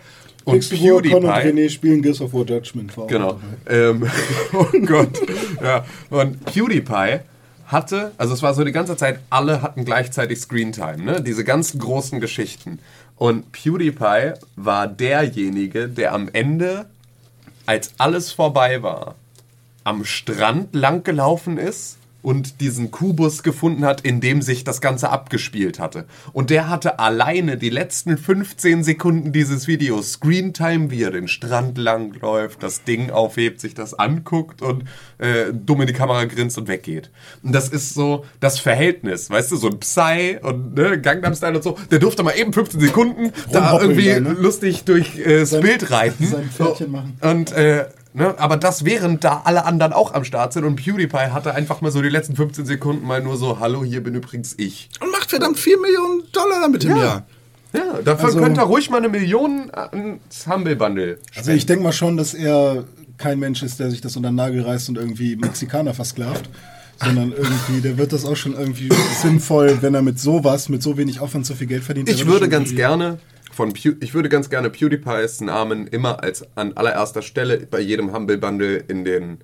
Und Pixelburg, Con und PewDiePie René spielen Gears of War Judgment. Auch Genau. Ähm, oh Gott. Ja. Und PewDiePie hatte, also es war so die ganze Zeit, alle hatten gleichzeitig Screentime, ne? Diese ganzen großen Geschichten. Und PewDiePie war derjenige, der am Ende, als alles vorbei war, am Strand lang gelaufen ist und diesen Kubus gefunden hat, in dem sich das Ganze abgespielt hatte. Und der hatte alleine die letzten 15 Sekunden dieses Videos Screentime, wie er den Strand lang läuft, das Ding aufhebt, sich das anguckt und äh, dumm in die Kamera grinst und weggeht. Und das ist so das Verhältnis, weißt du, so ein Psy und ne, Gangnam Style und so, der durfte mal eben 15 Sekunden da irgendwie da, ne? lustig durch äh, das Sein- Bild reiten. sein Pferdchen machen. Und äh, Ne? Aber das während da alle anderen auch am Start sind und PewDiePie hatte einfach mal so die letzten 15 Sekunden mal nur so, hallo, hier bin übrigens ich. Und macht verdammt 4 Millionen Dollar damit im Ja. Jahr. Ja, dafür Also- könnt ihr ruhig mal eine Million ans Humble Bundle. Also ich denke mal schon, dass er kein Mensch ist, der sich das unter den Nagel reißt und irgendwie Mexikaner versklavt. Sondern irgendwie, der wird das auch schon irgendwie sinnvoll, wenn er mit sowas, mit so wenig Aufwand so viel Geld verdient. Ich würde ganz gerne von Pew ich würde ganz gerne PewDiePie's Namen immer als an allererster Stelle bei jedem Humble Bundle in den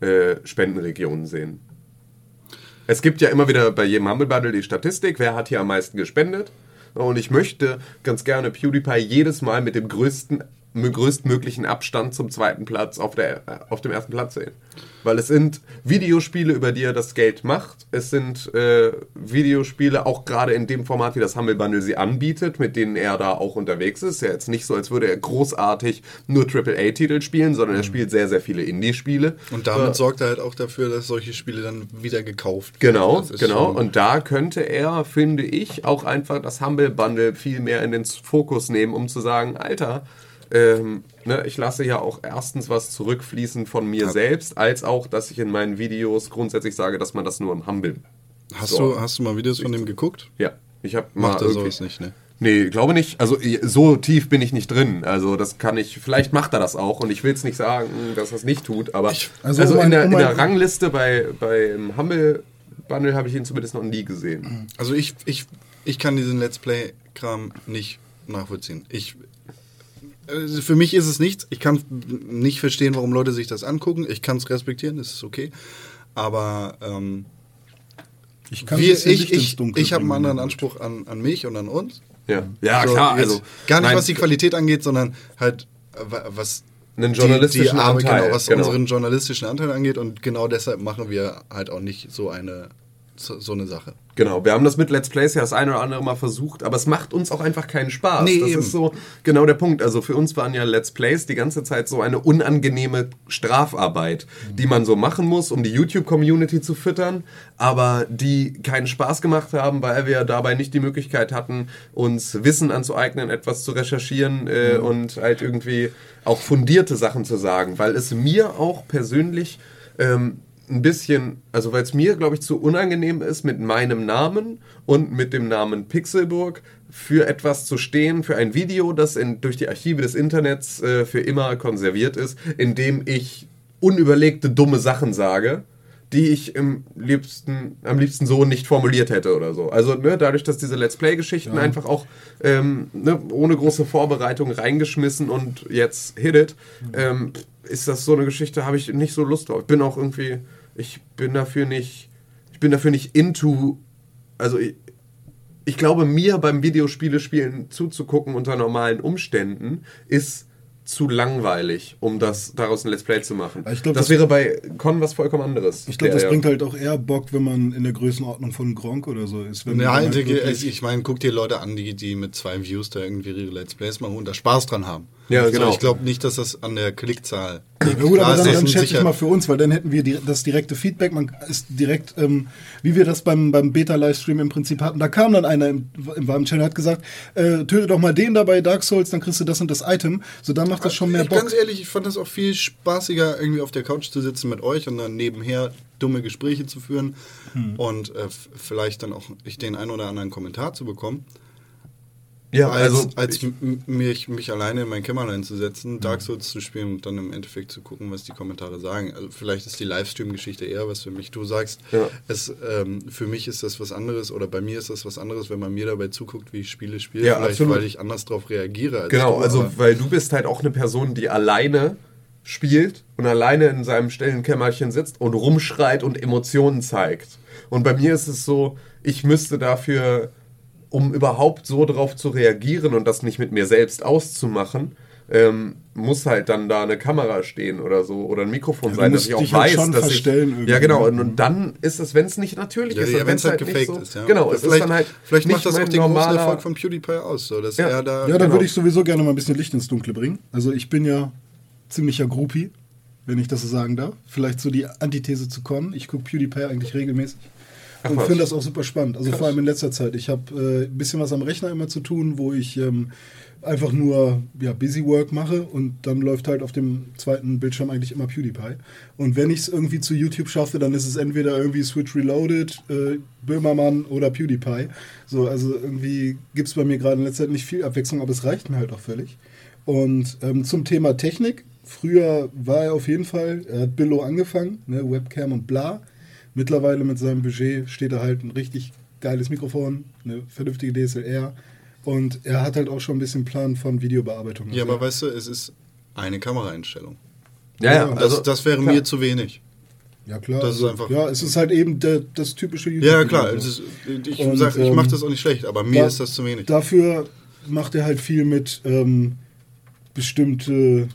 äh, Spendenregionen sehen. Es gibt ja immer wieder bei jedem Humble Bundle die Statistik, wer hat hier am meisten gespendet. Und ich möchte ganz gerne PewDiePie jedes Mal mit dem größten, größtmöglichen Abstand zum zweiten Platz auf, der, äh, auf dem ersten Platz sehen. Weil es sind Videospiele, über die er das Geld macht. Es sind äh, Videospiele, auch gerade in dem Format, wie das Humble Bundle sie anbietet, mit denen er da auch unterwegs ist. Ja, jetzt nicht so, als würde er großartig nur AAA-Titel spielen, sondern er spielt sehr, sehr viele Indie-Spiele. Und damit Äh, sorgt er halt auch dafür, dass solche Spiele dann wieder gekauft Genau, ist genau. schon- Und da könnte er, finde ich, auch einfach das Humble Bundle viel mehr in den Fokus nehmen, um zu sagen, Alter, ähm, ne, ich lasse ja auch erstens was zurückfließen von mir selbst, als auch, dass ich in meinen Videos grundsätzlich sage, dass man das nur im Humble. Hast, So. du, hast du mal Videos von dem geguckt? Ja, ich habe mal Macht er sowas nicht, ne? Nee, glaube nicht. Also so tief bin ich nicht drin. Also das kann ich. Vielleicht macht er das auch und ich will es nicht sagen, dass er es nicht tut. Aber also also, um in, der, um in der Rangliste bei beim Humble Bundle habe ich ihn zumindest noch nie gesehen. Also ich, ich, ich kann diesen Let's Play-Kram nicht nachvollziehen. Ich, für mich ist es nichts. Ich kann nicht verstehen, warum Leute sich das angucken. Ich kann es respektieren, das ist okay. Aber ähm, Ich kann wir, ich, ich, Dunkel ich habe einen anderen Anspruch an, an mich und an uns. Ja, ja So, klar. Also gar nicht, nein, was die Qualität angeht, sondern halt äh, wa- was Einen journalistischen die, die Arbeit, Anteil, Genau, was genau. unseren journalistischen Anteil angeht. Und genau deshalb machen wir halt auch nicht so eine so, so eine Sache. Genau, wir haben das mit Let's Plays ja das eine oder andere Mal versucht, aber es macht uns auch einfach keinen Spaß. Nee, das eben. ist so genau der Punkt. Also für uns waren ja Let's Plays die ganze Zeit so eine unangenehme Strafarbeit, die man so machen muss, um die YouTube-Community zu füttern, aber die keinen Spaß gemacht haben, weil wir dabei nicht die Möglichkeit hatten, uns Wissen anzueignen, etwas zu recherchieren äh, und halt irgendwie auch fundierte Sachen zu sagen, weil es mir auch persönlich ähm, ein bisschen, also weil es mir, glaube ich, zu unangenehm ist, mit meinem Namen und mit dem Namen Pixelburg für etwas zu stehen, für ein Video, das in, durch die Archive des Internets äh, für immer konserviert ist, in dem ich unüberlegte, dumme Sachen sage, die ich im liebsten, am liebsten so nicht formuliert hätte oder so. Also ne, dadurch, dass diese Let's Play-Geschichten einfach auch ähm, ne, ohne große Vorbereitung reingeschmissen und jetzt hit it, ähm, ist das so eine Geschichte, habe ich nicht so Lust drauf. Ich bin auch irgendwie, ich bin dafür nicht, ich bin dafür nicht into, also ich, ich glaube, mir beim Videospiele spielen zuzugucken unter normalen Umständen ist zu langweilig, um das daraus ein Let's Play zu machen. Ich glaub, das, das- wäre bei Con was vollkommen anderes. Ich glaube, das ja- bringt halt auch eher Bock, wenn man in der Größenordnung von Gronk oder so ist. Wenn Ja, man halt, ich meine, guck dir Leute an, die, die mit zwei Views da irgendwie ihre Let's Plays machen und da Spaß dran haben. Ja, also genau. Ich glaube nicht, dass das an der Klickzahl Ja liegt. gut, Klar, aber dann, dann schätze ich mal für uns, weil dann hätten wir die, das direkte Feedback. Man ist direkt, ähm, wie wir das beim, beim Beta-Livestream im Prinzip hatten. Da kam dann einer im, im warmen Channel hat gesagt, äh, töte doch mal den da bei Dark Souls, dann kriegst du das und das Item. So, dann macht das schon mehr ich, Bock. Ganz ehrlich, ich fand das auch viel spaßiger, irgendwie auf der Couch zu sitzen mit euch und dann nebenher dumme Gespräche zu führen Hm. und äh, vielleicht dann auch ich den einen oder anderen Kommentar zu bekommen. Ja, als, also als ich, m- mich, mich alleine in mein Kämmerlein zu setzen, Hm. Dark Souls zu spielen und dann im Endeffekt zu gucken, was die Kommentare sagen. Also vielleicht ist die Livestream-Geschichte eher was für mich. Du sagst, Ja. es, ähm, für mich ist das was anderes oder bei mir ist das was anderes, wenn man mir dabei zuguckt, wie ich Spiele spiele. Ja, vielleicht, absolut. weil ich anders darauf reagiere. Als genau, du, also weil du bist halt auch eine Person, die alleine spielt und alleine in seinem stillen Kämmerchen sitzt und rumschreit und Emotionen zeigt. Und bei mir ist es so, ich müsste dafür, um überhaupt so drauf zu reagieren und das nicht mit mir selbst auszumachen, ähm, muss halt dann da eine Kamera stehen oder so oder ein Mikrofon Ja, sein, dass ich auch dich halt weiß, schon dass verstellen ich irgendwie. ja genau und, und dann ist es, wenn es nicht natürlich Ja, ist, ja wenn es halt nicht gefaked so, ist, ja. genau, es vielleicht, ist dann halt vielleicht nicht macht das auch den großen Erfolg von PewDiePie aus, so dass Ja. er da. Ja, da Genau. würde ich sowieso gerne mal ein bisschen Licht ins Dunkle bringen. Also ich bin ja ziemlicher Groupie, wenn ich das so sagen darf. Vielleicht so die Antithese zu Con. Ich gucke PewDiePie eigentlich regelmäßig. Und was. finde das auch super spannend. Also vor allem in letzter Zeit. Ich habe äh, ein bisschen was am Rechner immer zu tun, wo ich ähm, einfach nur ja, Busy Work mache und dann läuft halt auf dem zweiten Bildschirm eigentlich immer PewDiePie. Und wenn ich es irgendwie zu YouTube schaffe, dann ist es entweder irgendwie Switch Reloaded, äh, Böhmermann oder PewDiePie. So, also irgendwie gibt es bei mir gerade in letzter Zeit nicht viel Abwechslung, aber es reicht mir halt auch völlig. Und ähm, zum Thema Technik. Früher war er auf jeden Fall, er hat Billo angefangen, ne, Webcam und bla. Mittlerweile mit seinem Budget steht er halt ein richtig geiles Mikrofon, eine vernünftige DSLR. Und er hat halt auch schon ein bisschen Plan von Videobearbeitung. Ja, Also aber weißt du, es ist eine Kameraeinstellung. Ja, ja, Das, also das wäre klar. mir zu wenig. ja klar. das ist also, einfach- ja, es ist halt eben der, das typische YouTube. Ja, klar. Es ist, ich Und, sag, ich ähm, mache das auch nicht schlecht, aber mir Da- ist das zu wenig. Dafür macht er halt viel mit ähm, bestimmte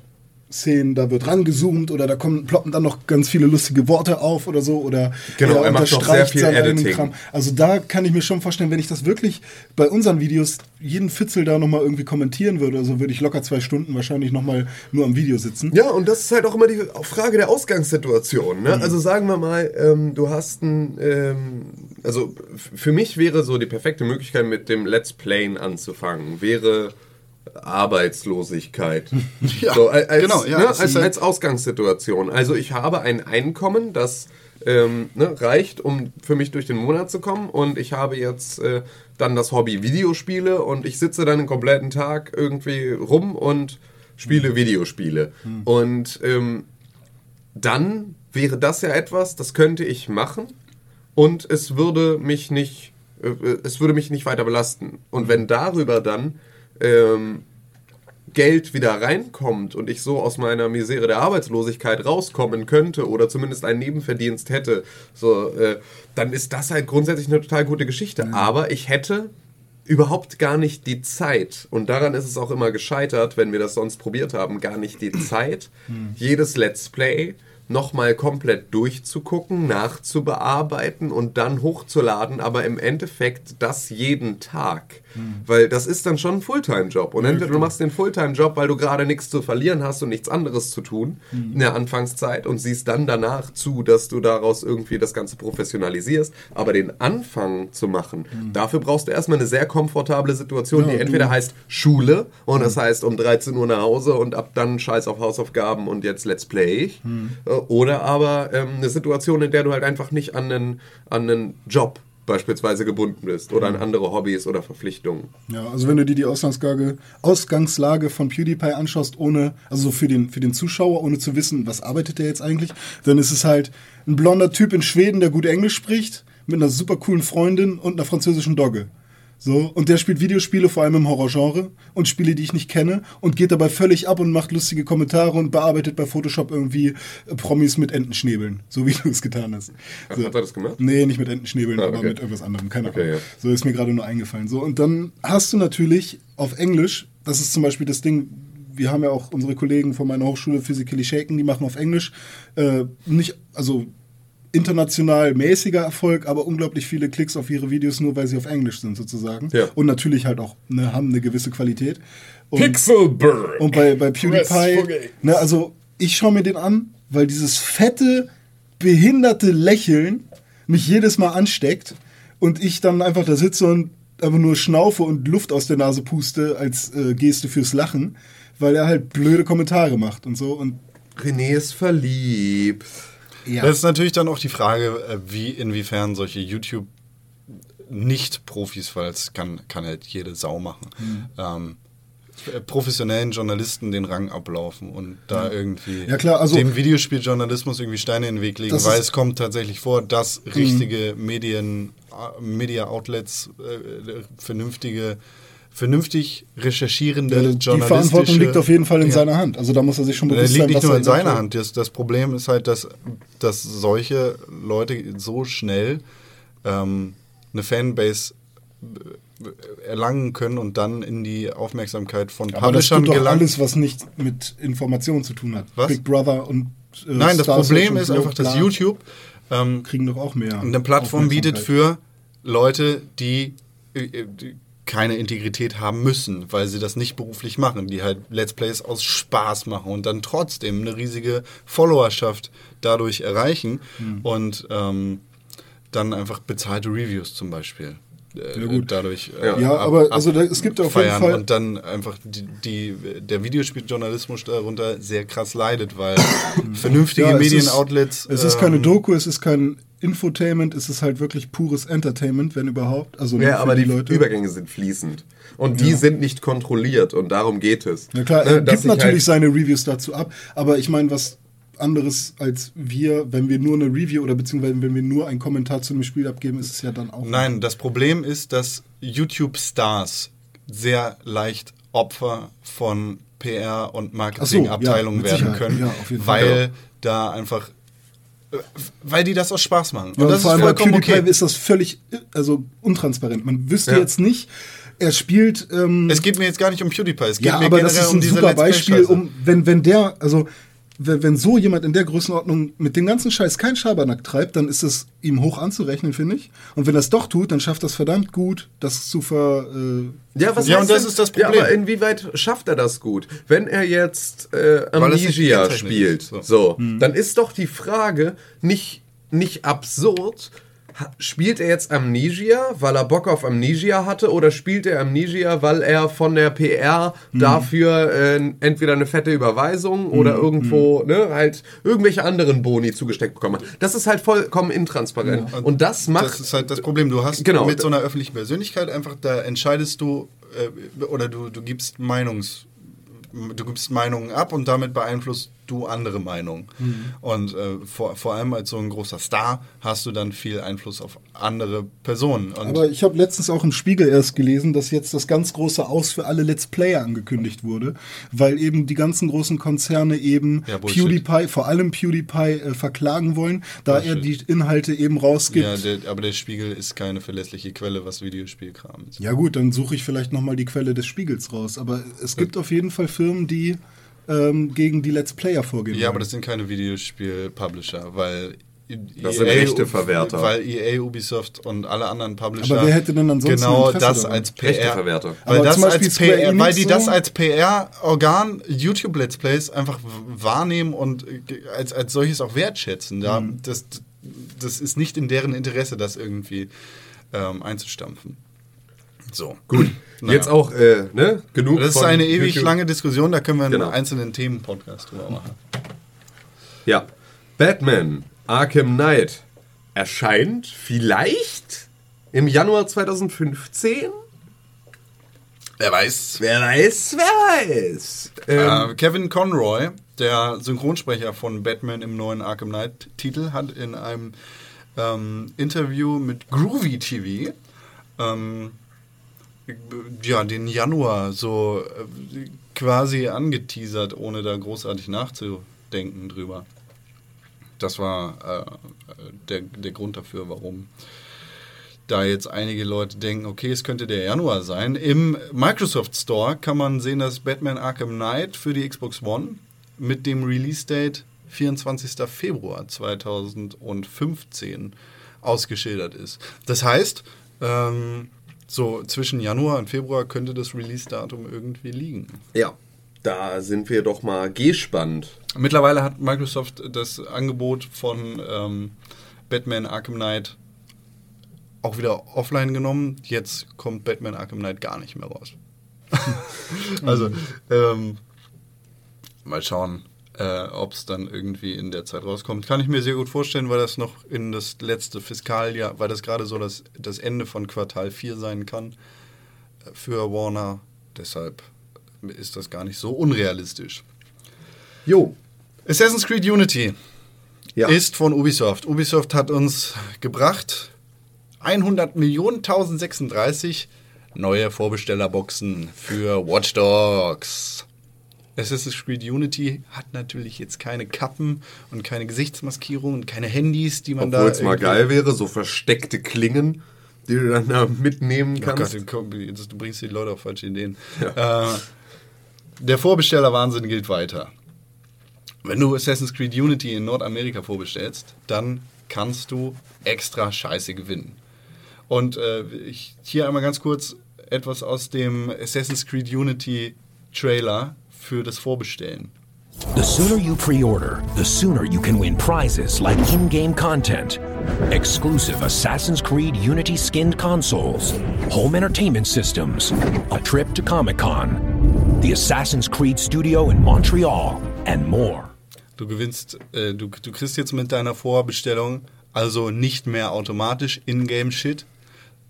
Szenen, da wird rangezoomt oder da kommen, ploppen dann noch ganz viele lustige Worte auf oder so oder Genau, er macht doch sehr viel Editing. Also da kann ich mir schon vorstellen, wenn ich das wirklich bei unseren Videos jeden Fitzel da nochmal irgendwie kommentieren würde, also würde ich locker zwei Stunden wahrscheinlich nochmal nur am Video sitzen. Ja, und das ist halt auch immer die Frage der Ausgangssituation. Ne? Also sagen wir mal, ähm, du hast ein, ähm, also für mich wäre so die perfekte Möglichkeit mit dem Let's Playen anzufangen, wäre Arbeitslosigkeit. Ja, so, als, genau, ja, ne, als, als Ausgangssituation. Also ich habe ein Einkommen, das ähm, ne, reicht, um für mich durch den Monat zu kommen und ich habe jetzt äh, dann das Hobby Videospiele und ich sitze dann den kompletten Tag irgendwie rum und spiele Videospiele. Und ähm, dann wäre das ja etwas, das könnte ich machen und es würde mich nicht, äh, es würde mich nicht weiter belasten. Und wenn darüber dann ähm, Geld wieder reinkommt und ich so aus meiner Misere der Arbeitslosigkeit rauskommen könnte oder zumindest einen Nebenverdienst hätte, so, äh, dann ist das halt grundsätzlich eine total gute Geschichte. Aber ich hätte überhaupt gar nicht die Zeit, und daran ist es auch immer gescheitert, wenn wir das sonst probiert haben, gar nicht die Zeit, jedes Let's Play nochmal komplett durchzugucken, nachzubearbeiten und dann hochzuladen, aber im Endeffekt das jeden Tag. Weil das ist dann schon ein Fulltime-Job. Und entweder du machst den Fulltime-Job, weil du gerade nichts zu verlieren hast und nichts anderes zu tun in der Anfangszeit und siehst dann danach zu, dass du daraus irgendwie das Ganze professionalisierst. Aber den Anfang zu machen, dafür brauchst du erstmal eine sehr komfortable Situation, Ja, die du- entweder heißt Schule und das heißt um 13 Uhr nach Hause und ab dann scheiß auf Hausaufgaben und jetzt Let's Play. Ich. Äh, Oder aber ähm, eine Situation, in der du halt einfach nicht an einen, an einen Job beispielsweise gebunden bist oder an andere Hobbys oder Verpflichtungen. Ja, also wenn du dir die Ausgangslage, Ausgangslage von PewDiePie anschaust, ohne, also so für den, für den Zuschauer, ohne zu wissen, was arbeitet der jetzt eigentlich, dann ist es halt ein blonder Typ in Schweden, der gut Englisch spricht, mit einer super coolen Freundin und einer französischen Dogge. So, und der spielt Videospiele, vor allem im Horrorgenre, und Spiele, die ich nicht kenne, und geht dabei völlig ab und macht lustige Kommentare und bearbeitet bei Photoshop irgendwie äh, Promis mit Entenschnäbeln, so wie du es getan hast. So. Hat er das gemacht? Nee, nicht mit Entenschnäbeln, Ah, aber okay. mit irgendwas anderem, keine Okay, Ahnung. ja. So ist mir gerade nur eingefallen. So, und dann hast du natürlich auf Englisch, das ist zum Beispiel das Ding, wir haben ja auch unsere Kollegen von meiner Hochschule Physically Shaken, die machen auf Englisch äh, nicht, also international mäßiger Erfolg, aber unglaublich viele Klicks auf ihre Videos, nur weil sie auf Englisch sind sozusagen. Ja. Und natürlich halt auch ne, haben eine gewisse Qualität. Und, Pixelburg! und bei, bei PewDiePie, ne, also ich schaue mir den an, weil dieses fette, behinderte Lächeln mich jedes Mal ansteckt und ich dann einfach da sitze und einfach nur schnaufe und Luft aus der Nase puste als äh, Geste fürs Lachen, weil er halt blöde Kommentare macht und so und René ist verliebt. Ja. Das ist natürlich dann auch die Frage, äh, wie inwiefern solche YouTube nicht-Profis, weil es kann, kann halt jede Sau machen, Mhm. ähm, äh, professionellen Journalisten den Rang ablaufen und da irgendwie Ja, klar, also- dem Videospieljournalismus irgendwie Steine in den Weg legen, weil es kommt tatsächlich vor, dass richtige Medien, äh, Media-Outlets, äh, vernünftige, vernünftig recherchierende die journalistische... Verantwortung liegt auf jeden Fall in Ja. seiner Hand. Also da muss er sich schon Das bewusst liegt sein, nicht was nur in seiner Hand. Das, das Problem ist halt, dass, dass solche Leute so schnell ähm, eine Fanbase äh, erlangen können und dann in die Aufmerksamkeit von Aber das Publishern gelangen. alles, was nicht mit Informationen zu tun hat. Was? Big Brother und äh, Nein, das Star Problem ist einfach, dass YouTube ähm, kriegen doch auch mehr. eine Plattform bietet für Leute, die, äh, die keine Integrität haben müssen, weil sie das nicht beruflich machen, die halt Let's Plays aus Spaß machen und dann trotzdem eine riesige Followerschaft dadurch erreichen. Hm. Und ähm, dann einfach bezahlte Reviews zum Beispiel. äh, Ja, gut. dadurch äh, Ja, aber also da- es gibt auf jeden feiern Fall- und dann einfach die, die, der Videospieljournalismus darunter sehr krass leidet, weil vernünftige Ja, es ist- Medienoutlets Es ist keine ähm, Doku, es ist kein Infotainment, es ist halt wirklich pures Entertainment, wenn überhaupt. Also Ja, aber die, Leute. Übergänge sind fließend. Und die sind nicht kontrolliert und darum geht es. Ja klar, Ne, er gibt ich natürlich halt- seine Reviews dazu ab, aber ich meine, was anderes als wir, wenn wir nur eine Review oder beziehungsweise wenn wir nur einen Kommentar zu einem Spiel abgeben, ist es ja dann auch. Nein, das Problem ist, dass YouTube-Stars sehr leicht Opfer von PR- und Marketingabteilungen ja, mit werden Sicherheit. können, Ja, auf jeden Fall. weil da einfach, weil die das aus Spaß machen. Und Ja, und das vor ist allem bei PewDiePie okay. ist das völlig also untransparent. Man wüsste Ja. jetzt nicht, er spielt. Ähm, Es geht mir jetzt gar nicht um PewDiePie, es geht ja, mir aber generell das ist um ein diese super Beispiel, um wenn wenn der also wenn, wenn so jemand in der Größenordnung mit dem ganzen Scheiß kein Schabernack treibt, dann ist es ihm hoch anzurechnen, finde ich. Und wenn er es doch tut, dann schafft das verdammt gut, das zu ver. Äh, Ja, was Ja, und das denn- ist das Ja, Problem. aber inwieweit schafft er das gut? Wenn er jetzt äh, das Amnesia spielt, so. so, dann ist doch die Frage nicht, nicht absurd. Spielt er jetzt Amnesia, weil er Bock auf Amnesia hatte, oder spielt er Amnesia, weil er von der PR dafür äh, entweder eine fette Überweisung oder irgendwo ne, halt irgendwelche anderen Boni zugesteckt bekommen hat? Das ist halt vollkommen intransparent. Und das macht Das ist halt das Problem. Du hast Genau. mit so einer öffentlichen Persönlichkeit einfach, da entscheidest du äh, oder du, du gibst Meinungs, du gibst Meinungen ab und damit beeinflusst du andere Meinungen. Mhm. Und äh, vor, vor allem als so ein großer Star hast du dann viel Einfluss auf andere Personen. Und aber ich habe letztens auch im Spiegel erst gelesen, dass jetzt das ganz große Aus für alle Let's Player angekündigt wurde, weil eben die ganzen großen Konzerne eben Ja, Bullshit. PewDiePie, vor allem PewDiePie, äh, verklagen wollen, da er die Inhalte eben rausgibt. ja, der, aber der Spiegel ist keine verlässliche Quelle, was Videospielkram ist. Ja gut, dann suche ich vielleicht nochmal die Quelle des Spiegels raus. Aber es gibt auf jeden Fall Firmen, die ähm, gegen die Let's Player vorgehen. Ja, aber wollen. das sind keine Videospiel-Publisher, weil Das sind Rechteverwerter. Weil EA, Ubisoft und alle anderen Publisher Aber wer hätte denn ansonsten genau das daran? als PR Rechteverwerter. Weil, Aber das als PR, weil die das so- als PR-Organ YouTube Let's Plays einfach w- wahrnehmen und äh, als, als solches auch wertschätzen. Mhm. das, das ist nicht in deren Interesse, das irgendwie ähm, einzustampfen. So. Gut. jetzt auch äh, ne, genug. Das ist eine ewig YouTube. lange Diskussion, da können wir einen Genau. einzelnen Themen-Podcast drüber machen. Ja. Batman Arkham Knight erscheint vielleicht im Januar 2015. Wer weiß. Wer weiß, wer weiß. Ähm, Äh, Kevin Conroy, der Synchronsprecher von Batman im neuen Arkham Knight-Titel, hat in einem ähm, Interview mit Groovy TV ähm, ja, den Januar so äh, quasi angeteasert, ohne da großartig nachzudenken drüber. Das war äh, der, der Grund dafür, warum da jetzt einige Leute denken, okay, es könnte der Januar sein. Im Microsoft Store kann man sehen, dass Batman Arkham Knight für die Xbox One mit dem Release-Date 24. Februar 2015 ausgeschildert ist. Das heißt, ähm, so zwischen Januar und Februar könnte das Release-Datum irgendwie liegen. ja, da sind wir doch mal gespannt. Mittlerweile hat Microsoft das Angebot von ähm, Batman Arkham Knight auch wieder offline genommen. Jetzt kommt Batman Arkham Knight gar nicht mehr raus. also, ähm, mal schauen, äh, ob es dann irgendwie in der Zeit rauskommt. Kann ich mir sehr gut vorstellen, weil das noch in das letzte Fiskaljahr, weil das gerade so das, das Ende von Quartal 4 sein kann äh, für Warner. Deshalb ist das gar nicht so unrealistisch. Jo. Assassin's Creed Unity Ja. ist von Ubisoft. Ubisoft hat uns gebracht 100 Millionen 1036 neue Vorbestellerboxen für Watch Dogs. Assassin's Creed Unity hat natürlich jetzt keine Kappen und keine Gesichtsmaskierung und keine Handys, die man Obwohl da. es mal geil wäre, so versteckte Klingen, die du dann da mitnehmen Oh Gott, kannst. jetzt- du bringst die Leute auf falsche Ideen. Äh, der Vorbestellerwahnsinn gilt weiter. Wenn du Assassin's Creed Unity in Nordamerika vorbestellst, dann kannst du extra Scheiße gewinnen. Und äh, ich, hier einmal ganz kurz etwas aus dem Assassin's Creed Unity Trailer für das Vorbestellen. The sooner you pre order, the sooner you can win prizes like in game content, exclusive Assassin's Creed Unity skinned consoles, home entertainment systems, a trip to Comic Con, the Assassin's Creed studio in Montreal, and more. Du gewinnst, äh, du, du kriegst jetzt mit deiner Vorbestellung also nicht mehr automatisch Ingame-Shit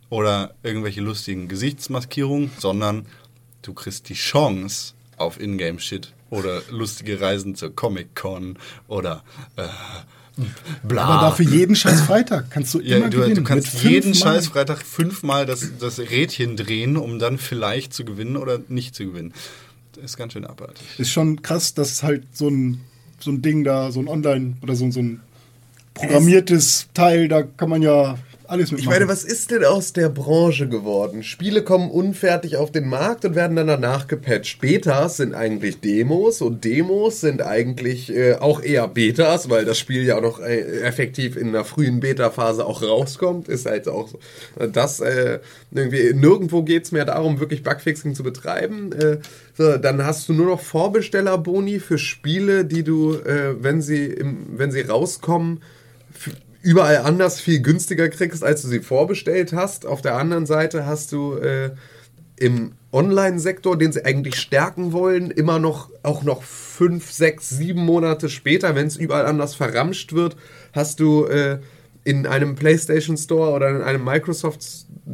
oder irgendwelche lustigen Gesichtsmaskierungen, sondern du kriegst die Chance auf Ingame-Shit oder lustige Reisen zur Comic-Con oder äh, bla. Aber dafür jeden scheiß Freitag kannst du Ja, immer du, gewinnen. du kannst jeden scheiß Freitag fünfmal das, das Rädchen drehen, um dann vielleicht zu gewinnen oder nicht zu gewinnen. Das ist ganz schön abartig. Ist schon krass, dass halt so ein, so ein Ding da, so ein Online- oder so, so ein programmiertes Teil, da kann man ja alles Ich mitmachen. meine, was ist denn aus der Branche geworden? Spiele kommen unfertig auf den Markt und werden dann danach gepatcht. Betas sind eigentlich Demos und Demos sind eigentlich äh, auch eher Betas, weil das Spiel ja auch noch äh, effektiv in einer frühen Beta-Phase auch rauskommt. Ist halt auch so. Das äh, irgendwie nirgendwo geht es mehr darum, wirklich Bugfixing zu betreiben. Äh, so, dann hast du nur noch Vorbestellerboni für Spiele, die du, äh, wenn sie im, wenn sie rauskommen, überall anders viel günstiger kriegst, als du sie vorbestellt hast. Auf der anderen Seite hast du äh, im Online-Sektor, den sie eigentlich stärken wollen, immer noch, auch noch fünf, sechs, sieben Monate später, wenn es überall anders verramscht wird, hast du äh, in einem PlayStation Store oder in einem Microsoft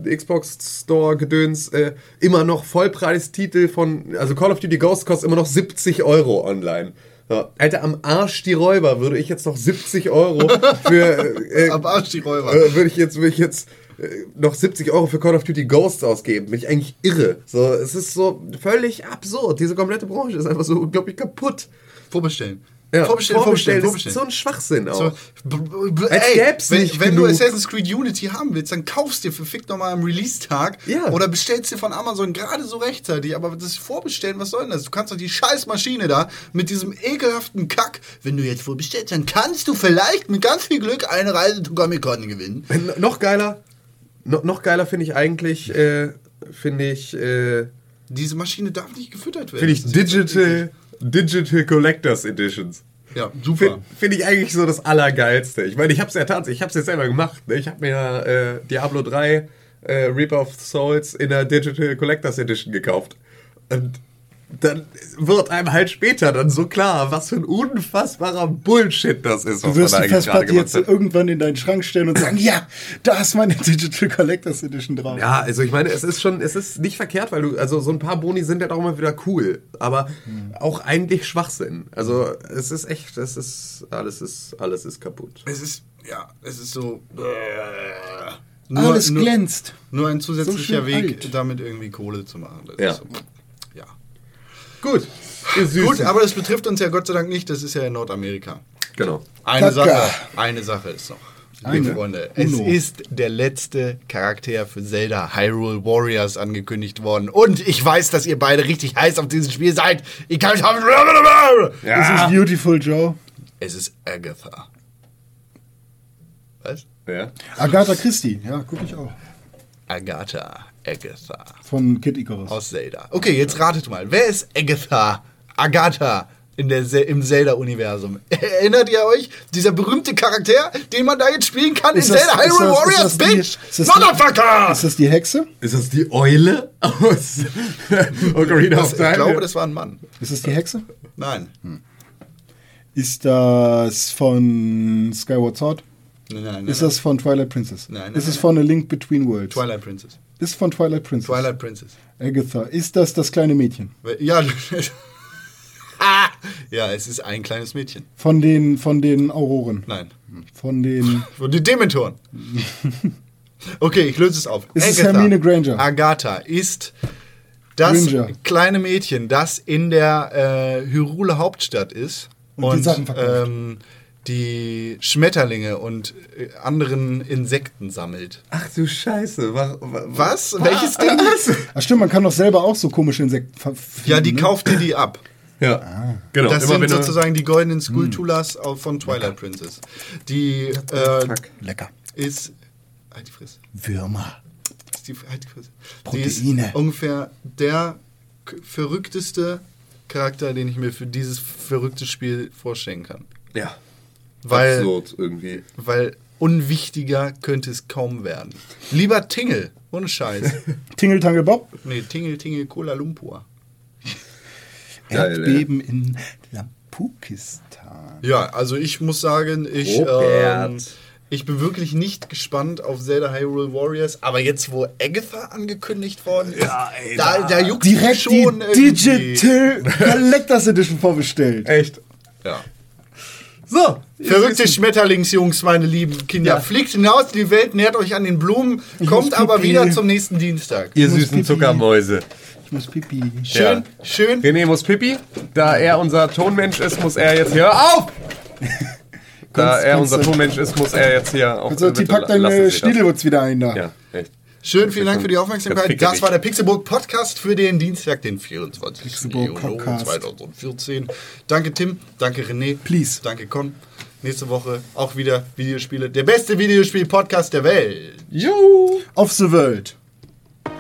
Xbox Store Gedöns äh, immer noch Vollpreistitel von, also Call of Duty Ghost kostet immer noch 70 Euro online. Ja, Alter, am Arsch die Räuber würde ich jetzt noch 70 Euro für äh, Am Arsch die Räuber. äh, würde ich jetzt, würde ich jetzt äh, noch 70 Euro für Call of Duty Ghosts ausgeben. Bin ich eigentlich irre. So, es ist so völlig absurd. Diese komplette Branche ist einfach so unglaublich kaputt. Vorbestellen. Ja, vorbestellen, vorbestellen, ist vorbestellen. so ein Schwachsinn auch. So, ey, gäb's wenn, nicht wenn du. Assassin's Creed Unity haben willst, dann kaufst dir verfickt nochmal am Release-Tag Ja. oder bestellst dir von Amazon gerade so rechtzeitig. Aber das Vorbestellen, was soll denn das? Du kannst doch die scheiß Maschine da mit diesem ekelhaften Kack, wenn du jetzt vorbestellst, dann kannst du vielleicht mit ganz viel Glück eine Reise zu Comic gewinnen. N- noch geiler, no, noch geiler finde ich eigentlich, äh, finde ich, äh, Diese Maschine darf nicht gefüttert werden. finde ich Digital, Digital Collectors Editions. Ja, super. Finde find ich eigentlich so das Allergeilste. Ich meine, ich habe es ja tatsächlich, ich habe es jetzt selber gemacht. Ne? Ich habe mir äh, Diablo 3 äh, Reaper of Souls in der Digital Collectors Edition gekauft. Und dann wird einem halt später dann so klar, was für ein unfassbarer Bullshit das ist, was Du wirst man die Festplatte jetzt hat. irgendwann in deinen Schrank stellen und sagen, ja, da ist meine Digital Collectors Edition drauf. Ja, also ich meine, es ist schon, es ist nicht verkehrt, weil du, also so ein paar Boni sind ja doch immer wieder cool, aber auch eigentlich Schwachsinn. Also es ist echt, es ist, alles ist, alles ist kaputt. Es ist, ja, es ist so. Alles glänzt. Nur ein zusätzlicher schön Weg, alt. damit irgendwie Kohle zu machen. Das Ja. ist so, ja. Gut. Gut, aber das betrifft uns ja Gott sei Dank nicht. Das ist ja in Nordamerika. genau. Eine Kaka. Sache, eine Sache ist noch. Liebe. Freunde, es Uno. ist der letzte Charakter für Zelda Hyrule Warriors angekündigt worden. Und ich weiß, dass ihr beide richtig heiß auf dieses Spiel seid. Ich kann Das ist Beautiful Joe. Es ist Agatha. Was? Ja. Agatha Christie, ja, gucke ich auch. Agatha. Agatha. Von Kid Icarus. Aus Zelda. Okay, jetzt ratet mal. Wer ist Agatha? Agatha in der, Ze- im Zelda-Universum. Erinnert ihr euch? Dieser berühmte Charakter, den man da jetzt spielen kann in Ist das- Zelda ist Hyrule das- ist Warriors, das die- Bitch! ist das die- Motherfucker! Ist das die Hexe? Ist das die Eule aus Ocarina Das, of ich Time? glaube, das war ein Mann. Ist das die Hexe? Nein. Ist das von Skyward Sword? Nein, nein, nein. Ist das von Twilight Princess? Nein, nein, Ist es von A Link Between Worlds? Twilight Princess. Ist von Twilight Princess. Twilight Princess. Agatha. Ist das das kleine Mädchen? Ja, Ah! ja, es ist ein kleines Mädchen. Von den, von den Auroren? Nein. Von den... Von den Dementoren. Okay, ich löse es auf. Ist es Hermine Granger? Agatha ist das Granger. kleine Mädchen, das in der äh, Hyrule Hauptstadt ist Und die Sachen verkauft. ähm, die Schmetterlinge und äh, anderen Insekten sammelt. Ach du Scheiße. Wa- wa- Was? Welches Ding? Ach stimmt, man kann doch selber auch so komische Insekten Ja, die ne? kauft dir die ab. Ja. Genau. Das immer sind sozusagen die goldenen Skulltulas auf- von Twilight Princess. Die äh. Lecker. ist. Halt die Fresse. Würmer. Ist die, halt die Fresse. Die Proteine. ist ungefähr der verrückteste Charakter, den ich mir für dieses verrückte Spiel vorstellen kann. Ja. Weil, Absurd irgendwie. weil Unwichtiger könnte es kaum werden. Lieber Tingle, ohne Scheiß. Tingle Tangle Bob. Nee, Tingle, Tingle, Kuala Lumpur. Geil, Erdbeben in Lampukistan. Ja, also ich muss sagen, ich, ähm, ich bin wirklich nicht gespannt auf Zelda Hyrule Warriors, aber jetzt, wo Agatha angekündigt worden ist, da, da juckt Direkt schon die irgendwie. Digital Collectors Edition vorbestellt. Echt. Ja. So. Verrückte Schmetterlingsjungs, meine lieben Kinder. Ja. Fliegt hinaus in die Welt, nähert euch an den Blumen, kommt aber pipi. wieder zum nächsten Dienstag. Ihr süßen pipi. Zuckermäuse. Ich muss pipi. Schön, Ja. schön. René muss Pippi. Da er unser Tonmensch ist, muss er jetzt hier. Hör auf! Da er unser Tonmensch ist, muss er jetzt hier auch. Also, die packt deine. Schniedelwurz wieder ein da. Ja, echt. Schön, vielen Dank für die Aufmerksamkeit. Das war der Pixelburg Podcast für den Dienstag, den 24. Pixelburg Juni Podcast. 2014. Danke Tim, danke René, Please. danke Con. Nächste Woche auch wieder Videospiele. Der beste Videospiel-Podcast der Welt. Jo! Auf the World.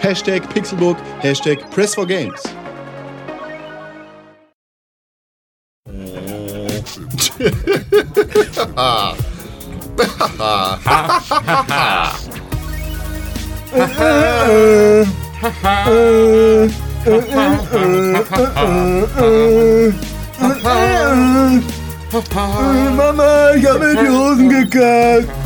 Hashtag Pixelburg, Hashtag Press4Games. Mama, ich habe in die Hosen gekackt.